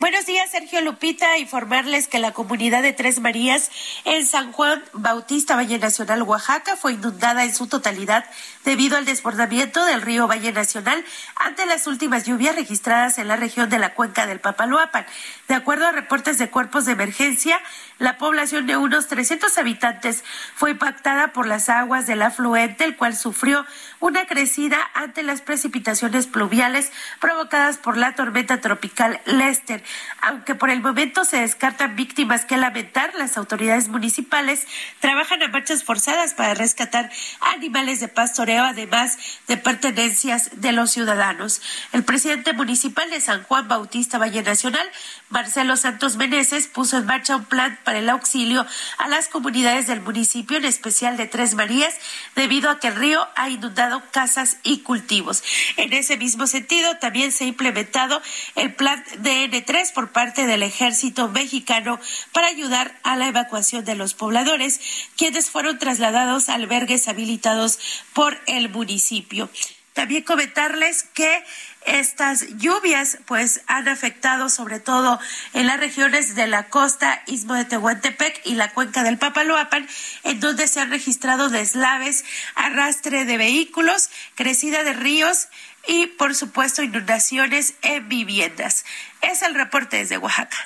Buenos días, Sergio Lupita. Informarles que la comunidad de Tres Marías en San Juan Bautista, Valle Nacional, Oaxaca, fue inundada en su totalidad debido al desbordamiento del río Valle Nacional ante las últimas lluvias registradas en la región de la cuenca del Papaloapan. De acuerdo a reportes de cuerpos de emergencia, la población de unos 300 habitantes fue impactada por las aguas del afluente, el cual sufrió una crecida ante las precipitaciones pluviales provocadas por la tormenta tropical Lester. Aunque por el momento se descartan víctimas que lamentar, las autoridades municipales trabajan a marchas forzadas para rescatar animales de pastoreo, además de pertenencias de los ciudadanos. El presidente municipal de San Juan Bautista Valle Nacional, Marcelo Santos Meneses, puso en marcha un plan para el auxilio a las comunidades del municipio, en especial de Tres Marías, debido a que el río ha inundado casas y cultivos. En ese mismo sentido, también se ha implementado el plan DN3 por parte del ejército mexicano para ayudar a la evacuación de los pobladores, quienes fueron trasladados a albergues habilitados por el municipio. También comentarles que estas lluvias pues han afectado sobre todo en las regiones de la costa, Istmo de Tehuantepec y la cuenca del Papaloapan, en donde se han registrado deslaves, arrastre de vehículos, crecida de ríos y, por supuesto, inundaciones en viviendas. Es el reporte desde Oaxaca.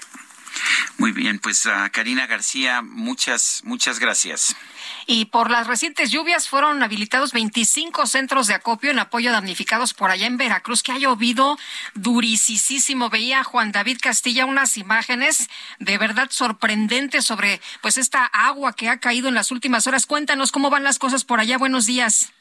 Muy bien, pues uh, Karina García, muchas, muchas gracias. Y por las recientes lluvias fueron habilitados 25 centros de acopio en apoyo a damnificados por allá en Veracruz, que ha llovido durisísimo. Veía Juan David Castilla unas imágenes de verdad sorprendentes sobre pues esta agua que ha caído en las últimas horas. Cuéntanos cómo van las cosas por allá. Buenos días.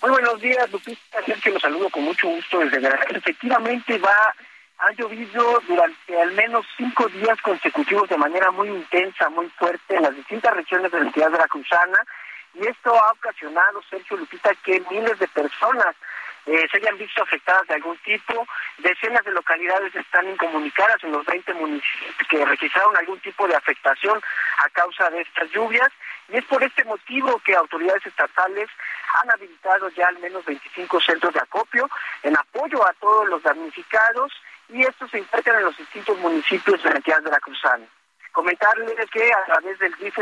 Muy buenos días, Lupita. Sergio, los saludo con mucho gusto desde Veracruz. Efectivamente, va, ha llovido durante al menos cinco días consecutivos de manera muy intensa, muy fuerte en las distintas regiones de la entidad veracruzana. Y esto ha ocasionado, Sergio Lupita, que miles de personas eh, se hayan visto afectadas de algún tipo. Decenas de localidades están incomunicadas en los 20 municipios que registraron algún tipo de afectación a causa de estas lluvias. Y es por este motivo que autoridades estatales han habilitado ya al menos 25 centros de acopio en apoyo a todos los damnificados y estos se encuentran en los distintos municipios de la entidad de la Cruzana. Comentarles que a través del DIF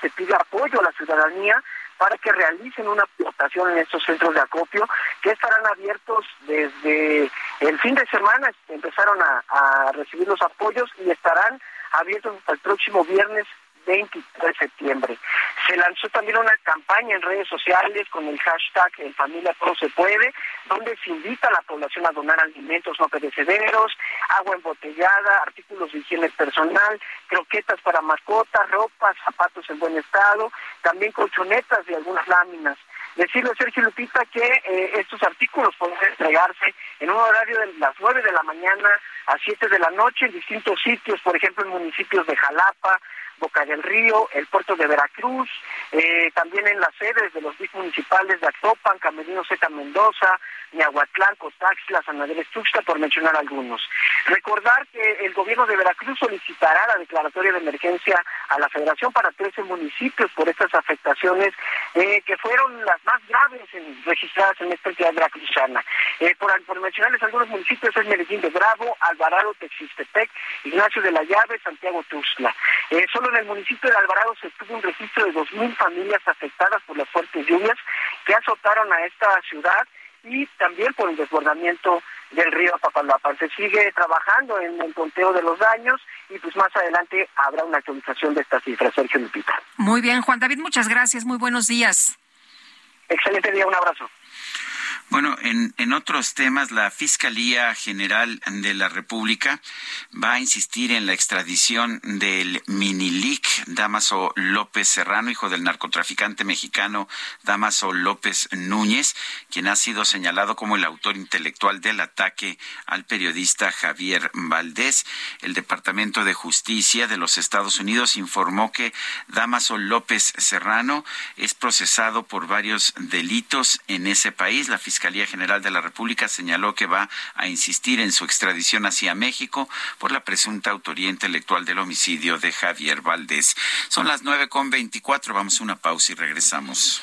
se pide apoyo a la ciudadanía para que realicen una aportación en estos centros de acopio que estarán abiertos desde el fin de semana, empezaron a, a recibir los apoyos y estarán abiertos hasta el próximo viernes 23 de septiembre. Se lanzó también una campaña en redes sociales con el hashtag En Familia Todo Se Puede, donde se invita a la población a donar alimentos no perecederos, agua embotellada, artículos de higiene personal, croquetas para mascotas, ropa, zapatos en buen estado, también colchonetas de algunas láminas. Decirle, Sergio Lupita, que eh, estos artículos pueden entregarse en un horario de las 9 de la mañana a 7 de la noche en distintos sitios, por ejemplo, en municipios de Jalapa, Boca del Río, el puerto de Veracruz, eh, también en las sedes de los DIF municipales de Actopan, Camerino Zeta Mendoza, Miahuatlán, Cotaxla, San Andrés Tuxtla, por mencionar algunos. Recordar que el gobierno de Veracruz solicitará la declaratoria de emergencia a la Federación para 13 municipios por estas afectaciones eh, que fueron las más graves registradas en esta entidad veracruzana. Eh, por, por mencionarles algunos municipios es Medellín de Bravo, Alvarado, Texistepec, Ignacio de la Llave, Santiago Tuxtla. solo en el municipio de Alvarado se tuvo un registro de 2.000 familias afectadas por las fuertes lluvias que azotaron a esta ciudad y también por el desbordamiento del río Papalapan. Se sigue trabajando en el conteo de los daños y pues más adelante habrá una actualización de estas cifras, Sergio Lupita. Muy bien, Juan David, muchas gracias, muy buenos días. Excelente día, un abrazo. Bueno, en, en, otros temas, la Fiscalía General de la República va a insistir en la extradición del Minilic Damaso López Serrano, hijo del narcotraficante mexicano Damaso López Núñez, quien ha sido señalado como el autor intelectual del ataque al periodista Javier Valdés. El Departamento de Justicia de los Estados Unidos informó que Damaso López Serrano es procesado por varios delitos en ese país. La General de la República señaló que va a insistir en su extradición hacia México por la presunta autoría intelectual del homicidio de Javier Valdés. Son las nueve con veinticuatro. Vamos a una pausa y regresamos.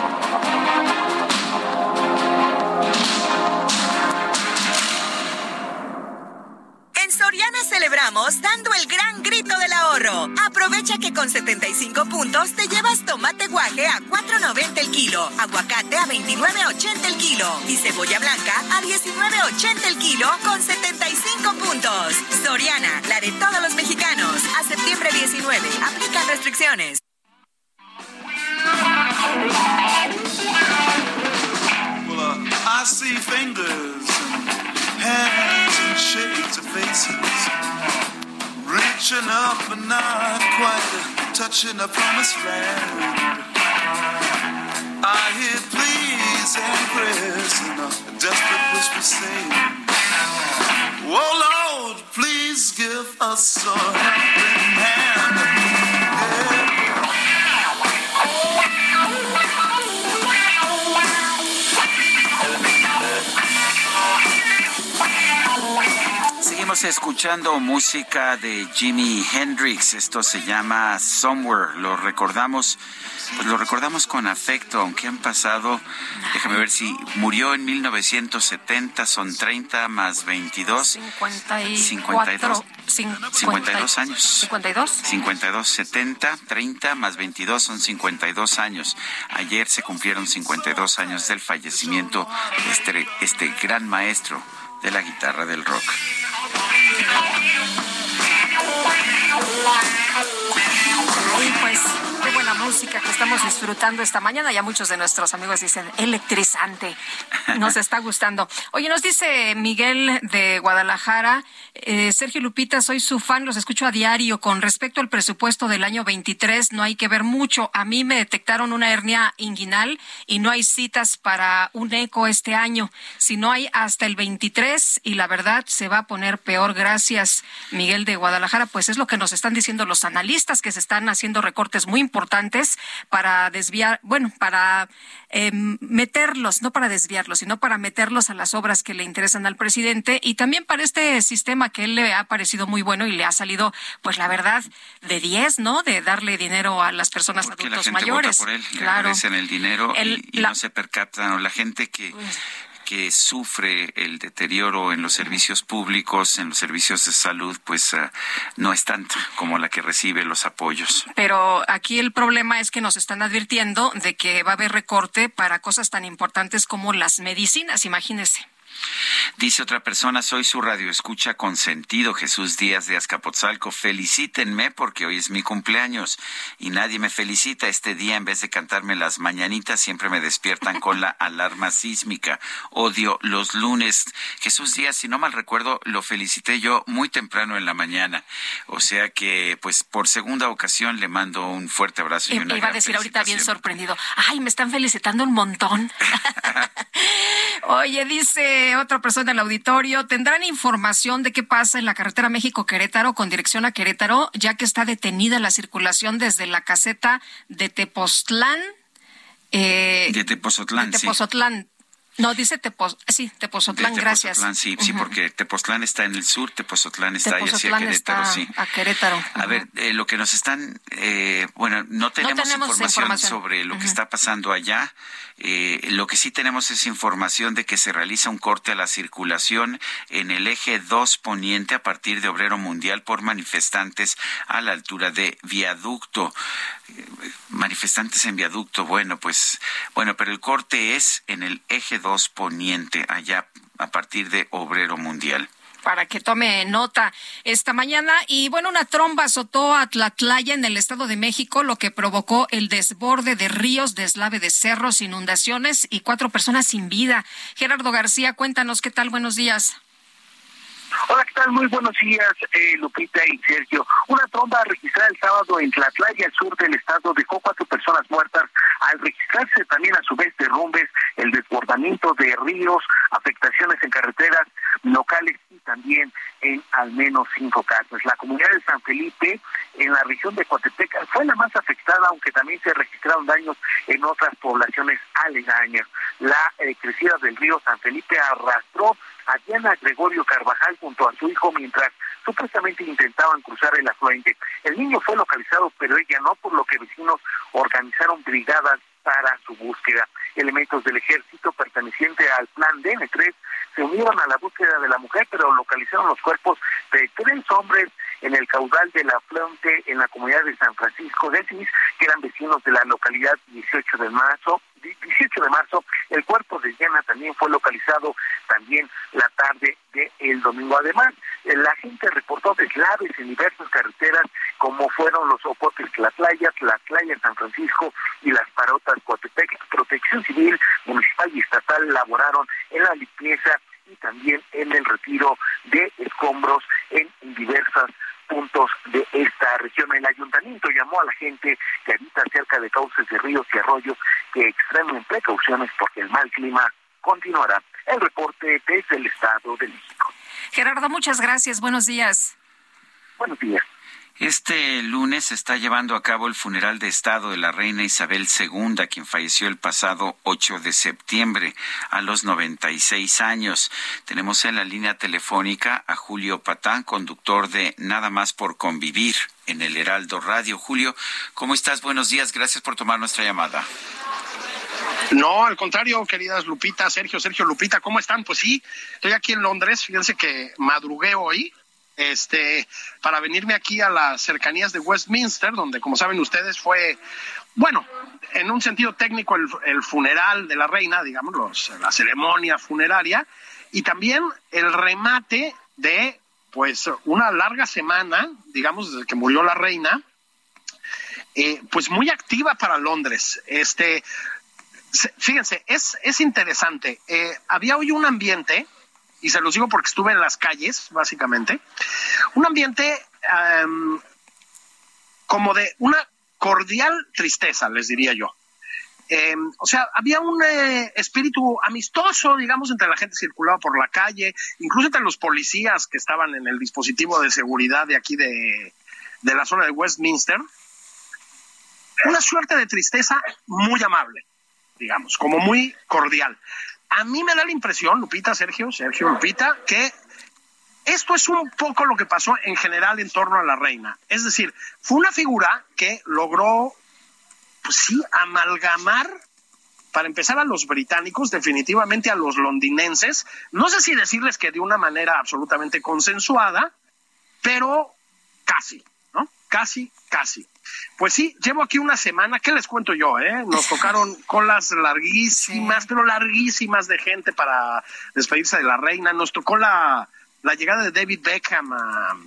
Soriana celebramos dando el gran grito del ahorro. Aprovecha que con 75 puntos te llevas tomate guaje a 4.90 el kilo, aguacate a 29.80 el kilo y cebolla blanca a 19.80 el kilo con 75 puntos. Soriana, la de todos los mexicanos. A septiembre 19. Aplican restricciones. Fingers hands and shades of faces reaching up but not quite touching the promised land. I hear pleas and prayers and a desperate whisper saying, Oh Lord, please give us a helping hand. Seguimos escuchando música de Jimi Hendrix. Esto se llama Somewhere. Lo recordamos, pues lo recordamos con afecto, aunque han pasado, déjame ver si murió en 1970, son 30 más 22. 52. 52 años. 52. 52, 70, 30 más 22 son 52 años. Ayer se cumplieron 52 años del fallecimiento de este, este gran maestro de la guitarra del rock. Ay, pues música que estamos disfrutando esta mañana. Ya muchos de nuestros amigos dicen electrizante. Nos está gustando. Oye, nos dice Miguel de Guadalajara, eh, Sergio Lupita, soy su fan, los escucho a diario. Con respecto al presupuesto del año 23, no hay que ver mucho. A mí me detectaron una hernia inguinal y no hay citas para un eco este año. Si no hay hasta el 23 y la verdad se va a poner peor. Gracias, Miguel de Guadalajara. Pues es lo que nos están diciendo los analistas que se están haciendo recortes muy importantes para desviar, bueno, para eh, meterlos, no para desviarlos, sino para meterlos a las obras que le interesan al presidente y también para este sistema que él le ha parecido muy bueno y le ha salido, pues la verdad, de 10, ¿no? De darle dinero a las personas Porque adultos la gente mayores. vota por él, claro. el dinero El- y, y la- no se percatan, o la gente que que sufre el deterioro en los servicios públicos, en los servicios de salud, pues ah, no es tanta como la que recibe los apoyos. Pero aquí el problema es que nos están advirtiendo de que va a haber recorte para cosas tan importantes como las medicinas, imagínese. Dice otra persona, soy su radioescucha consentido, Jesús Díaz de Azcapotzalco. Felicítenme porque hoy es mi cumpleaños y nadie me felicita. Este día, en vez de cantarme las mañanitas, siempre me despiertan con la alarma sísmica. Odio los lunes. Jesús Díaz, si no mal recuerdo, lo felicité yo muy temprano en la mañana. O sea que, pues, por segunda ocasión le mando un fuerte abrazo y Eh, una Iba a decir ahorita bien sorprendido. Ay, me están felicitando un montón. Oye, dice otra persona del auditorio, ¿tendrán información de qué pasa en la carretera México-Querétaro con dirección a Querétaro, ya que está detenida la circulación desde la caseta de Tepoztlán? Eh, De Tepozotlán, de sí. Tepozotlán. No, dice Tepos, sí, Tepozotlán, De gracias. Tepozotlán, sí, sí, porque Tepoztlán está en el sur, Tepozotlán está ahí hacia Tepozotlán Querétaro, está sí. a Querétaro. A ver, eh, lo que nos están, eh, bueno, no tenemos, tenemos información, información. sobre lo que está pasando allá. Eh, lo que sí tenemos es información de que se realiza un corte a la circulación en el eje 2 poniente a partir de Obrero Mundial por manifestantes a la altura de viaducto. Eh, manifestantes en viaducto, bueno, pues, bueno, pero el corte es en el eje 2 poniente, allá a partir de Obrero Mundial. Para que tome nota esta mañana. Y bueno, una tromba azotó a Tlatlaya en el Estado de México, lo que provocó el desborde de ríos, deslave de cerros, inundaciones y cuatro personas sin vida. Gerardo García, cuéntanos qué tal. Buenos días. Hola, ¿qué tal? Muy buenos días, eh, Lupita y Sergio. Una tromba registrada el sábado en Tlatlaya, al sur del estado, dejó cuatro personas muertas al registrarse también a su vez derrumbes, el desbordamiento de ríos, afectaciones en carreteras locales y también en al menos cinco casas. La comunidad de San Felipe, en la región de Coatepec, fue la más afectada, aunque también se registraron daños en otras poblaciones aledañas. La eh, crecida del río San Felipe arrastró a Diana Gregorio Carvajal junto a su hijo mientras supuestamente intentaban cruzar el afluente. El niño fue localizado, pero ella no, por lo que vecinos organizaron brigadas para su búsqueda. Elementos del ejército perteneciente al plan DN3 se unieron a la búsqueda de la mujer, pero localizaron los cuerpos de tres hombres en el caudal de la afluente en la comunidad de San Francisco de Asís, que eran vecinos de la localidad 18 de marzo. 18 de marzo, el cuerpo de Diana también fue localizado también la tarde del domingo. Además, la gente reportó deslaves en diversas carreteras, como fueron los Ocotes Las Playas, Las Playas San Francisco y las Parotas Coatepec. Protección Civil, Municipal y Estatal laboraron en la limpieza y también en el retiro de escombros en diversas puntos de esta región. El ayuntamiento llamó a la gente que habita cerca de cauces de ríos y arroyos que extremen precauciones porque el mal clima continuará. El reporte desde el Estado de México. Gerardo, muchas gracias. Buenos días. Buenos días. Este lunes se está llevando a cabo el funeral de Estado de la reina Isabel II, quien falleció el pasado 8 de septiembre a los 96 años. Tenemos en la línea telefónica a Julio Patán, conductor de Nada más por convivir en el Heraldo Radio. Julio, ¿cómo estás? Buenos días. Gracias por tomar nuestra llamada. No, al contrario, queridas Lupita, Sergio, Sergio, Lupita, ¿cómo están? Pues sí, estoy aquí en Londres. Fíjense que madrugué hoy este, para venirme aquí a las cercanías de Westminster, donde, como saben ustedes, fue, bueno, en un sentido técnico, el, funeral de la reina, digamos, la ceremonia funeraria, y también el remate de, pues, una larga semana, digamos, desde que murió la reina, eh, pues muy activa para Londres. Este, fíjense, es, es interesante. Eh, había hoy un ambiente y se los digo porque estuve en las calles, básicamente, un ambiente como de una cordial tristeza, les diría yo. Em, o sea, había un eh, espíritu amistoso, digamos, entre la gente circulaba por la calle, incluso entre los policías que estaban en el dispositivo de seguridad de aquí de, de la zona de Westminster. Una suerte de tristeza muy amable, digamos, como muy cordial. A mí me da la impresión, Lupita, Sergio, Sergio, Lupita, que esto es un poco lo que pasó en general en torno a la reina. Es decir, fue una figura que logró, pues sí, amalgamar, para empezar, a los británicos, definitivamente a los londinenses. No sé si decirles que de una manera absolutamente consensuada, pero casi, ¿no? Casi, casi. Pues sí, llevo aquí una semana, ¿qué les cuento yo? Eh? Nos tocaron colas larguísimas, pero larguísimas de gente para despedirse de la reina. Nos tocó la, la llegada de David Beckham a,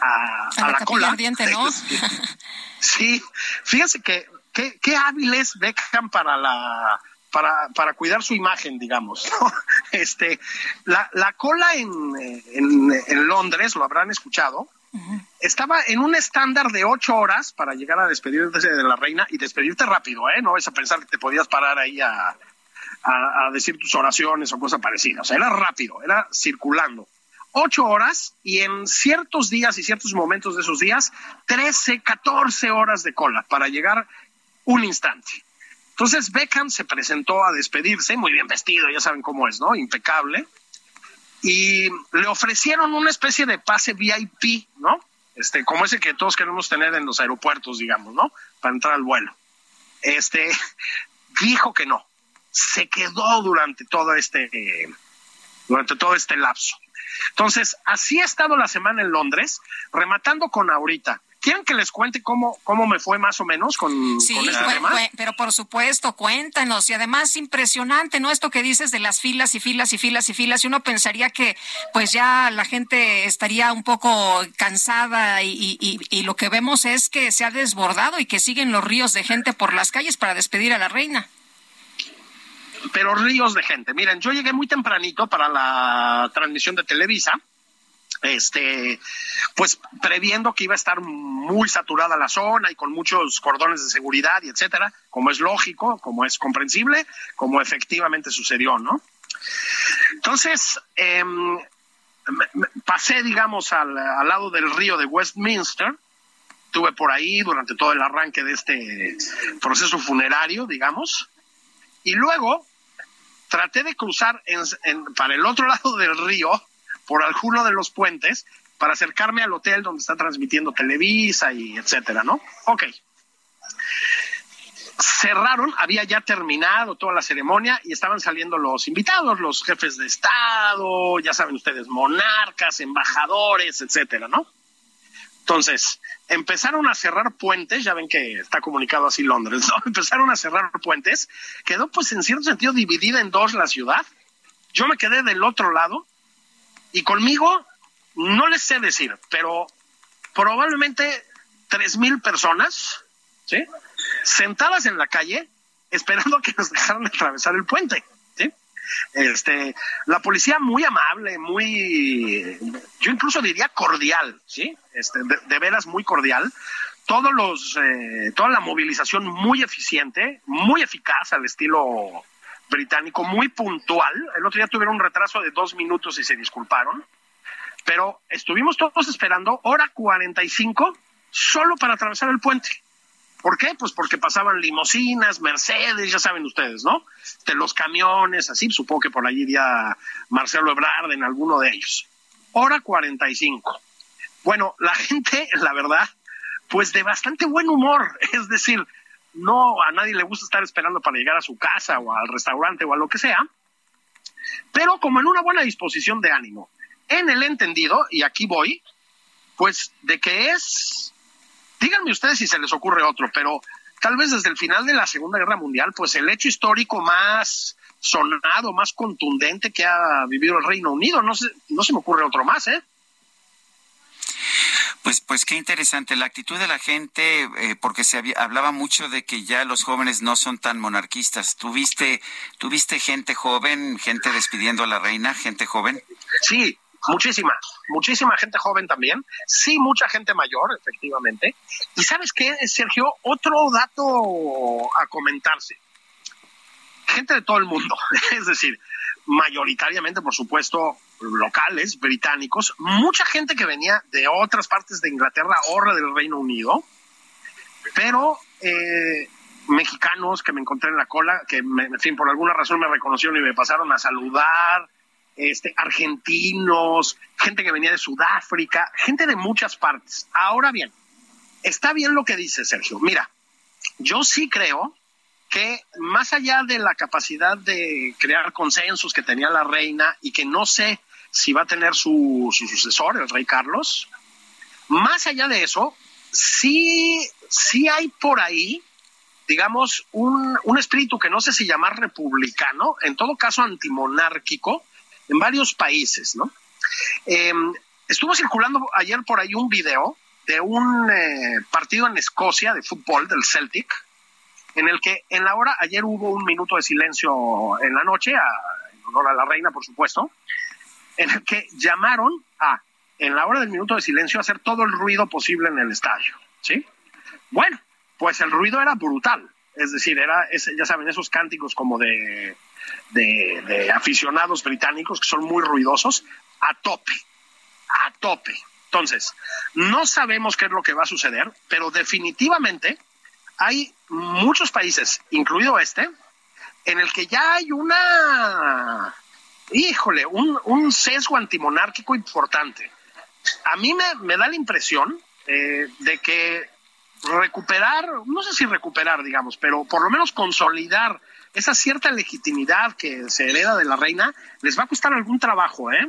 a, la, cola. ¿no? sí, fíjense que qué, hábil es Beckham para la para, para cuidar su imagen, digamos. Este, la, la cola en, en, en Londres, lo habrán escuchado, estaba en un estándar de ocho horas para llegar a despedirte de la reina y despedirte rápido, ¿eh? No es a pensar que te podías parar ahí a, a, decir tus oraciones o cosas parecidas. O sea, era rápido, era circulando. Ocho horas y en ciertos días y ciertos momentos de esos días, trece, catorce horas de cola para llegar un instante. Entonces Beckham se presentó a despedirse, muy bien vestido, ya saben cómo es, ¿no? Impecable y le ofrecieron una especie de pase VIP, ¿no? Este, como ese que todos queremos tener en los aeropuertos, digamos, ¿no? Para entrar al vuelo. Este, dijo que no. Se quedó durante todo este, durante todo este lapso. Entonces, así ha estado la semana en Londres, rematando con ahorita. ¿Quieren que les cuente cómo, cómo me fue más o menos con, sí, este tema? pero por supuesto, cuéntanos. Y además, impresionante, ¿no? Esto que dices de las filas y filas y filas y filas. Y uno pensaría que, pues ya la gente estaría un poco cansada y, y, y lo que vemos es que se ha desbordado y que siguen los ríos de gente por las calles para despedir a la reina pero ríos de gente. Miren, yo llegué muy tempranito para la transmisión de Televisa este, pues previendo que iba a estar muy saturada la zona y con muchos cordones de seguridad y etcétera, como es lógico, como es comprensible, como efectivamente sucedió, ¿no? Entonces, em, pasé, digamos, al, al, lado del río de Westminster, estuve por ahí durante todo el arranque de este proceso funerario, digamos, y luego traté de cruzar para el otro lado del río, por alguno de los puentes, para acercarme al hotel donde está transmitiendo Televisa y etcétera, ¿no? Ok. Cerraron, había ya terminado toda la ceremonia y estaban saliendo los invitados, los jefes de Estado, ya saben ustedes, monarcas, embajadores, etcétera, ¿no? Entonces, empezaron a cerrar puentes, ya ven que está comunicado así Londres, ¿no? Empezaron a cerrar puentes, quedó pues en cierto sentido dividida en dos la ciudad. Yo me quedé del otro lado y conmigo, no les sé decir, pero probablemente tres mil personas, ¿sí? Sentadas en la calle esperando a que nos dejaran atravesar el puente. Este, la policía muy amable, muy, yo incluso diría cordial, ¿sí? Este, de, veras muy cordial. Todos los, eh, toda la movilización muy eficiente, muy eficaz al estilo británico, muy puntual. El otro día tuvieron un retraso de dos minutos y se disculparon. Pero estuvimos todos esperando hora 45 solo para atravesar el puente. ¿Por qué? Pues porque pasaban limosinas, Mercedes, ya saben ustedes, ¿no? De los camiones, así, supongo que por allí iría Marcelo Ebrard en alguno de ellos. Hora 45. Bueno, la gente, la verdad, pues de bastante buen humor, es decir, no a nadie le gusta estar esperando para llegar a su casa o al restaurante o a lo que sea, pero como en una buena disposición de ánimo, en el entendido, y aquí voy, pues de que es Díganme ustedes si se les ocurre otro, pero tal vez desde el final de la Segunda Guerra Mundial, pues el hecho histórico más sonado, más contundente que ha vivido el Reino Unido. No, no se me ocurre otro más, ¿eh? Pues, pues qué interesante la actitud de la gente, eh, porque se hablaba mucho de que ya los jóvenes no son tan monarquistas. ¿Tuviste, ¿Tuviste gente joven, gente despidiendo a la reina, gente joven? Sí, Muchísima, muchísima gente joven también, sí, mucha gente mayor, efectivamente. Y sabes qué, Sergio, otro dato a comentarse. Gente de todo el mundo, es decir, mayoritariamente, por supuesto, locales, británicos, mucha gente que venía de otras partes de Inglaterra o del Reino Unido, pero eh, mexicanos que me encontré en la cola, que, en fin, por alguna razón me reconocieron y me pasaron a saludar, este, argentinos, gente que venía de Sudáfrica, gente de muchas partes. Ahora bien, está bien lo que dice Sergio. Mira, yo sí creo que más allá de la capacidad de crear consensos que tenía la reina y que no sé si va a tener su, sucesor, el rey Carlos, más allá de eso, sí, sí hay por ahí, digamos, un, un espíritu que no sé si llamar republicano, en todo caso antimonárquico, en varios países, ¿no? Eh, estuvo circulando ayer por ahí un video de un eh, partido en Escocia de fútbol del Celtic, en el que en la hora, ayer hubo un minuto de silencio en la noche, en honor a la reina, por supuesto, en el que llamaron a, en la hora del minuto de silencio, hacer todo el ruido posible en el estadio, ¿sí? Bueno, pues el ruido era brutal, es decir, era, ya saben, esos cánticos como de de, aficionados británicos que son muy ruidosos a tope, a tope. Entonces, no sabemos qué es lo que va a suceder, pero definitivamente hay muchos países, incluido este, en el que ya hay una, híjole, un, un sesgo antimonárquico importante. A mí me, me da la impresión eh, de que recuperar, no sé si recuperar, digamos, pero por lo menos consolidar esa cierta legitimidad que se hereda de la reina, les va a costar algún trabajo, ¿eh?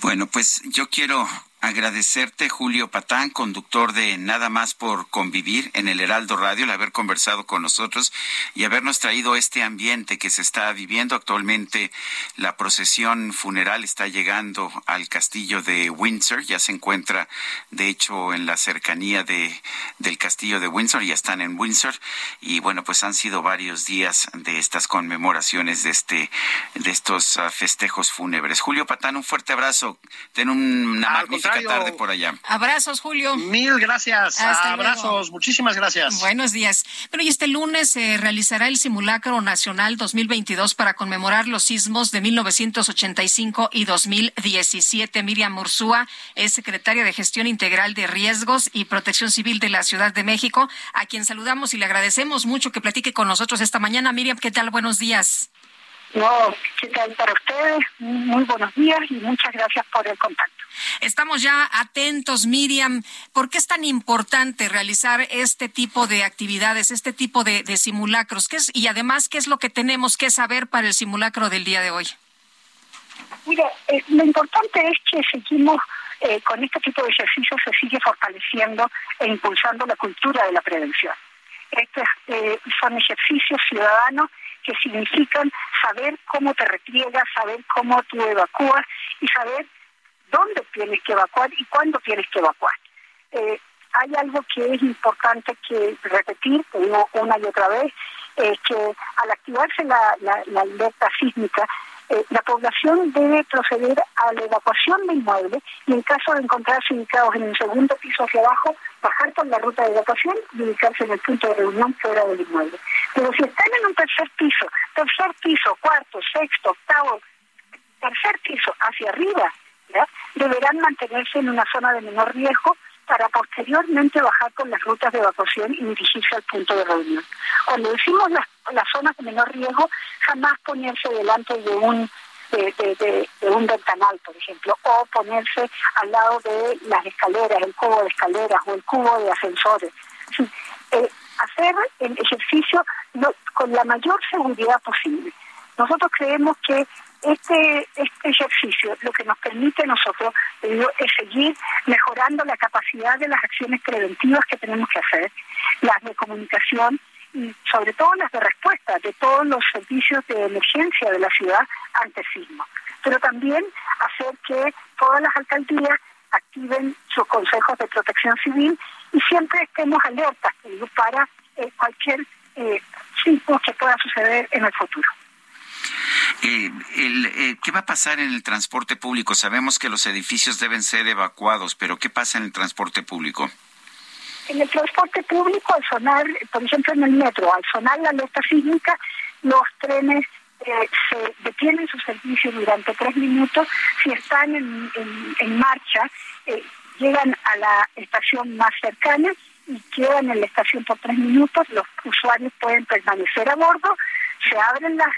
Bueno, pues yo quiero agradecerte, Julio Patán, conductor de Nada más por convivir en el Heraldo Radio, el haber conversado con nosotros y habernos traído este ambiente que se está viviendo actualmente. La procesión funeral está llegando al castillo de Windsor, ya se encuentra, de hecho, en la cercanía de, del castillo de Windsor, ya están en Windsor y bueno, pues han sido varios días de estas conmemoraciones de este de estos ah, festejos fúnebres. Julio Patán, un fuerte abrazo. Ten una magnífica tarde por allá. Abrazos, Julio. Mil gracias. Abrazos. Muchísimas gracias. Buenos días. Bueno, y este lunes se realizará el simulacro nacional 2022 para conmemorar los sismos de 1985 y 2017. Miriam Mursúa es secretaria de Gestión Integral de Riesgos y Protección Civil de la Ciudad de México, a quien saludamos y le agradecemos mucho que platique con nosotros esta mañana. Miriam, ¿qué tal? Buenos días. No, ¿qué tal para ustedes? Muy buenos días y muchas gracias por el contacto. Estamos ya atentos, Miriam. ¿Por qué es tan importante realizar este tipo de actividades, este tipo de, simulacros? ¿Qué es, y además, ¿qué es lo que tenemos que saber para el simulacro del día de hoy? Mira, eh, lo importante es que seguimos eh, con este tipo de ejercicios, se sigue fortaleciendo e impulsando la cultura de la prevención. Estos eh, son ejercicios ciudadanos que significan saber cómo te repliegas, saber cómo tú evacúas y saber dónde tienes que evacuar y cuándo tienes que evacuar. Eh, hay algo que es importante que repetir, una y otra vez, es que al activarse la, la alerta sísmica, eh, la población debe proceder a la evacuación del inmueble y en caso de encontrarse ubicados en el segundo piso hacia abajo, bajar por la ruta de evacuación y ubicarse en el punto de reunión fuera del inmueble. Pero si están en un tercer piso, tercer piso, cuarto, sexto, octavo, tercer piso hacia arriba, deberán mantenerse en una zona de menor riesgo para posteriormente bajar con las rutas de evacuación y dirigirse al punto de reunión. Cuando decimos las, las zonas de menor riesgo, jamás ponerse delante de un de, un ventanal, por ejemplo, o ponerse al lado de las escaleras, el cubo de escaleras o el cubo de ascensores. Eh, hacer el ejercicio con la mayor seguridad posible. Nosotros creemos que este, este ejercicio lo que nos permite a nosotros es seguir mejorando la capacidad de las acciones preventivas que tenemos que hacer, las de comunicación y sobre todo las de respuesta de todos los servicios de emergencia de la ciudad ante sismo. Pero también hacer que todas las alcaldías activen sus consejos de protección civil y siempre estemos alertas para eh, cualquier eh, sismo que pueda suceder en el futuro. Eh, eh, ¿Qué va a pasar en el transporte público? Sabemos que los edificios deben ser evacuados, pero ¿qué pasa en el transporte público? En el transporte público, al sonar, por ejemplo en el metro, al sonar la alerta sísmica, los trenes eh, se detienen su servicio durante tres minutos. Si están en, marcha, llegan a la estación más cercana y quedan en la estación por tres minutos. Los usuarios pueden permanecer a bordo, se abren las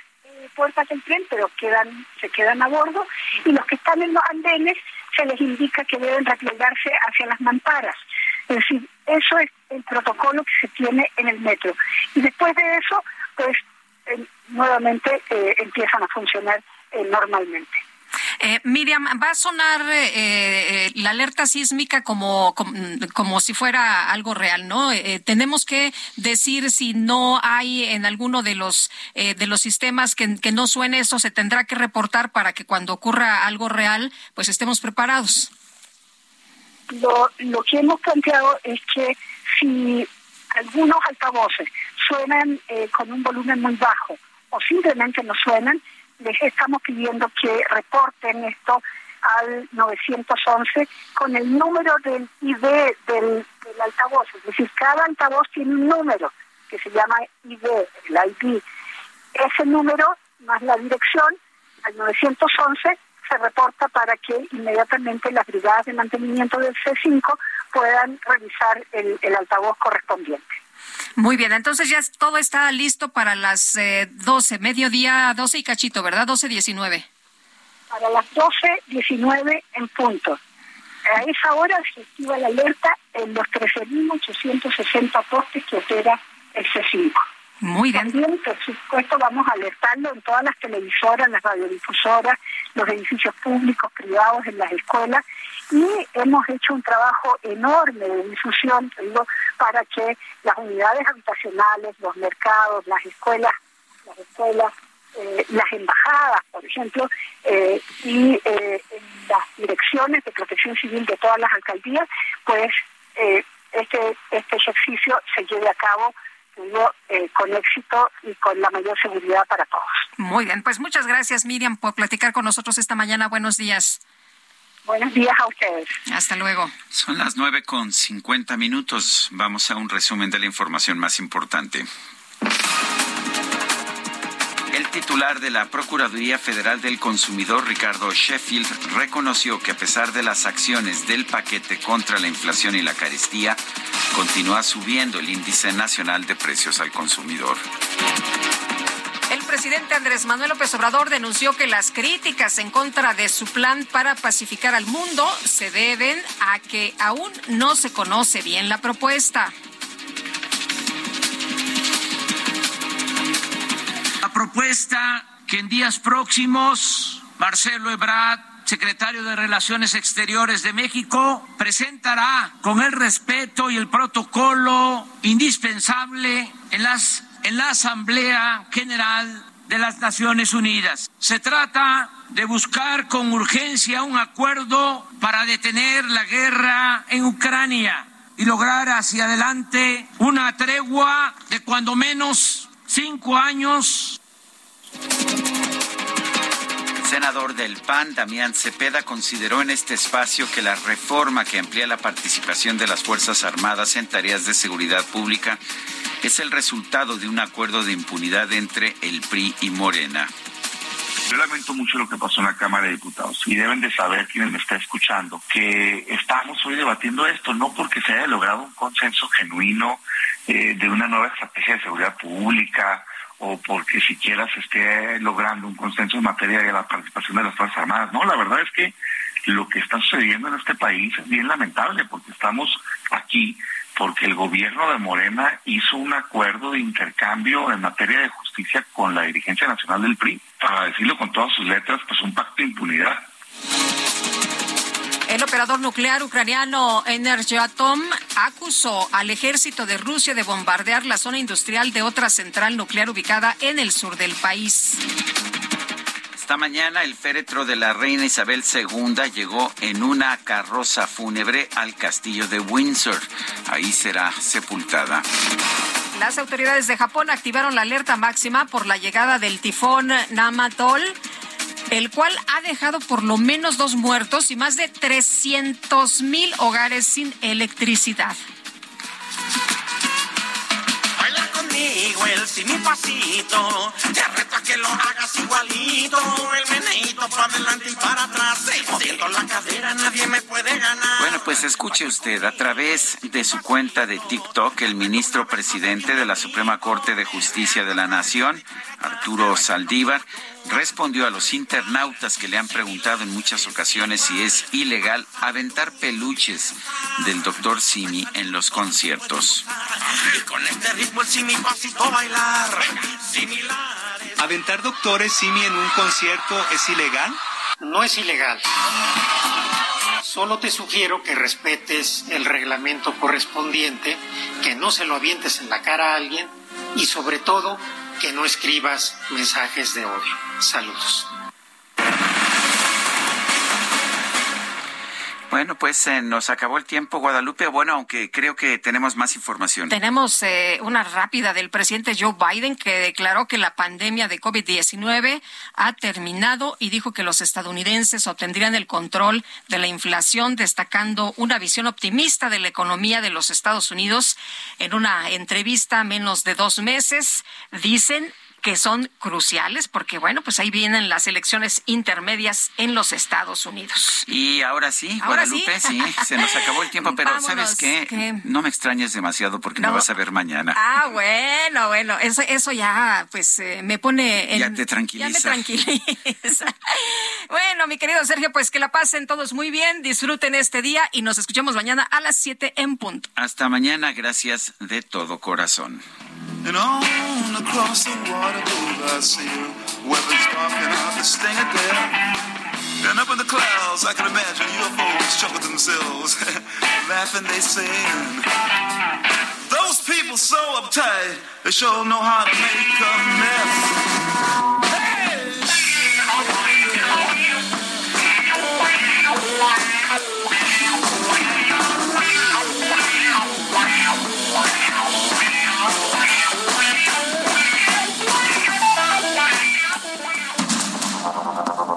puertas del tren, pero quedan, se quedan a bordo, y los que están en los andenes se les indica que deben replegarse hacia las mamparas. Es decir, eso es el protocolo que se tiene en el metro. Y después de eso, pues eh, nuevamente eh, empiezan a funcionar eh, normalmente. Eh, Miriam, va a sonar eh, eh, la alerta sísmica como, como, si fuera algo real, ¿no? tenemos que decir si no hay en alguno de los de los sistemas que, que no suene eso, se tendrá que reportar para que cuando ocurra algo real, pues estemos preparados. Lo, lo que hemos planteado es que si algunos altavoces suenan con un volumen muy bajo o simplemente no suenan, les estamos pidiendo que reporten esto al 911 con el número del ID del, altavoz. Es decir, cada altavoz tiene un número que se llama ID, el ID. Ese número más la dirección al 911 se reporta para que inmediatamente las brigadas de mantenimiento del C5 puedan revisar el, el altavoz correspondiente. Muy bien, entonces ya todo está listo para las eh, 12, mediodía 12 y cachito, ¿verdad? 12.19. Para las 12.19 en punto. A esa hora se activa la alerta en los 13.860 postes que opera el C5. Muy bien. También, por supuesto, vamos alertando en todas las televisoras, las radiodifusoras, los edificios públicos, privados, en las escuelas, y hemos hecho un trabajo enorme de difusión digo, para que las unidades habitacionales, los mercados, las escuelas, las escuelas, eh, las embajadas, por ejemplo, eh, y eh, las direcciones de protección civil de todas las alcaldías, pues este, este ejercicio se lleve a cabo eh, con éxito y con la mayor seguridad para todos. Muy bien, pues muchas gracias Miriam por platicar con nosotros esta mañana. Buenos días. Buenos días a ustedes. Hasta luego. Son las nueve con cincuenta minutos. Vamos a un resumen de la información más importante. Titular de la Procuraduría Federal del Consumidor, Ricardo Sheffield, reconoció que a pesar de las acciones del paquete contra la inflación y la carestía, continúa subiendo el índice nacional de precios al consumidor. El presidente Andrés Manuel López Obrador denunció que las críticas en contra de su plan para pacificar al mundo se deben a que aún no se conoce bien la propuesta. Propuesta que en días próximos Marcelo Ebrard secretario de Relaciones Exteriores de México, presentará con el respeto y el protocolo indispensable en, las, en la Asamblea General de las Naciones Unidas. Se trata de buscar con urgencia un acuerdo para detener la guerra en Ucrania y lograr hacia adelante una tregua de cuando menos cinco años senador del PAN, Damián Cepeda, consideró en este espacio que la reforma que amplía la participación de las Fuerzas Armadas en tareas de seguridad pública es el resultado de un acuerdo de impunidad entre el PRI y Morena. Yo lamento mucho lo que pasó en la Cámara de Diputados y deben de saber quienes me está escuchando que estamos hoy debatiendo esto no porque se haya logrado un consenso genuino eh, de una nueva estrategia de seguridad pública o porque siquiera se esté logrando un consenso en materia de la participación de las Fuerzas Armadas. No, la verdad es que lo que está sucediendo en este país es bien lamentable porque estamos aquí porque el gobierno de Morena hizo un acuerdo de intercambio en materia de justicia con la dirigencia nacional del PRI. Para decirlo con todas sus letras, pues un pacto de impunidad. El operador nuclear ucraniano Energeatom acusó al ejército de Rusia de bombardear la zona industrial de otra central nuclear ubicada en el sur del país. Esta mañana el féretro de la reina Isabel II llegó en una carroza fúnebre al castillo de Windsor. Ahí será sepultada. Las autoridades de Japón activaron la alerta máxima por la llegada del tifón Namatol el cual ha dejado por lo menos dos muertos y más de 300 mil hogares sin electricidad. Baila conmigo el pasito, te reto a que lo hagas igualito, el meneito para adelante y para atrás, moviendo la cadera nadie me puede ganar. Bueno, pues escuche usted, a través de su cuenta de TikTok, el ministro presidente de la Suprema Corte de Justicia de la Nación, Arturo Saldívar, respondió a los internautas que le han preguntado en muchas ocasiones si es ilegal aventar peluches del doctor Simi en los conciertos. ¿Aventar doctores Simi en un concierto es ilegal? No es ilegal. Solo te sugiero que respetes el reglamento correspondiente, que no se lo avientes en la cara a alguien y sobre todo que no escribas mensajes de odio. Saludos. Bueno, pues eh, nos acabó el tiempo, Guadalupe. Bueno, aunque creo que tenemos más información. Tenemos eh, una rápida del presidente Joe Biden que declaró que la pandemia de COVID-19 ha terminado y dijo que los estadounidenses obtendrían el control de la inflación, destacando una visión optimista de la economía de los Estados Unidos. En una entrevista menos de dos meses, dicen que son cruciales porque, bueno, pues ahí vienen las elecciones intermedias en los Estados Unidos. Y ahora sí, Guadalupe, sí? se nos acabó el tiempo, pero ¿sabes qué? No me extrañes demasiado porque no. me vas a ver mañana. Ah, bueno, bueno, eso, eso ya, pues, eh, me pone... En, ya te tranquiliza. Ya me tranquiliza. bueno, mi querido Sergio, pues que la pasen todos muy bien, disfruten este día y nos escuchamos mañana a las 7 en punto. Hasta mañana, gracias de todo corazón. And on across the water blue I see you. weather's darkening out the sting of death. And up in the clouds I can imagine UFOs chuckle themselves, laughing they sing. Those people so uptight, they sure know how to make a mess. Hey!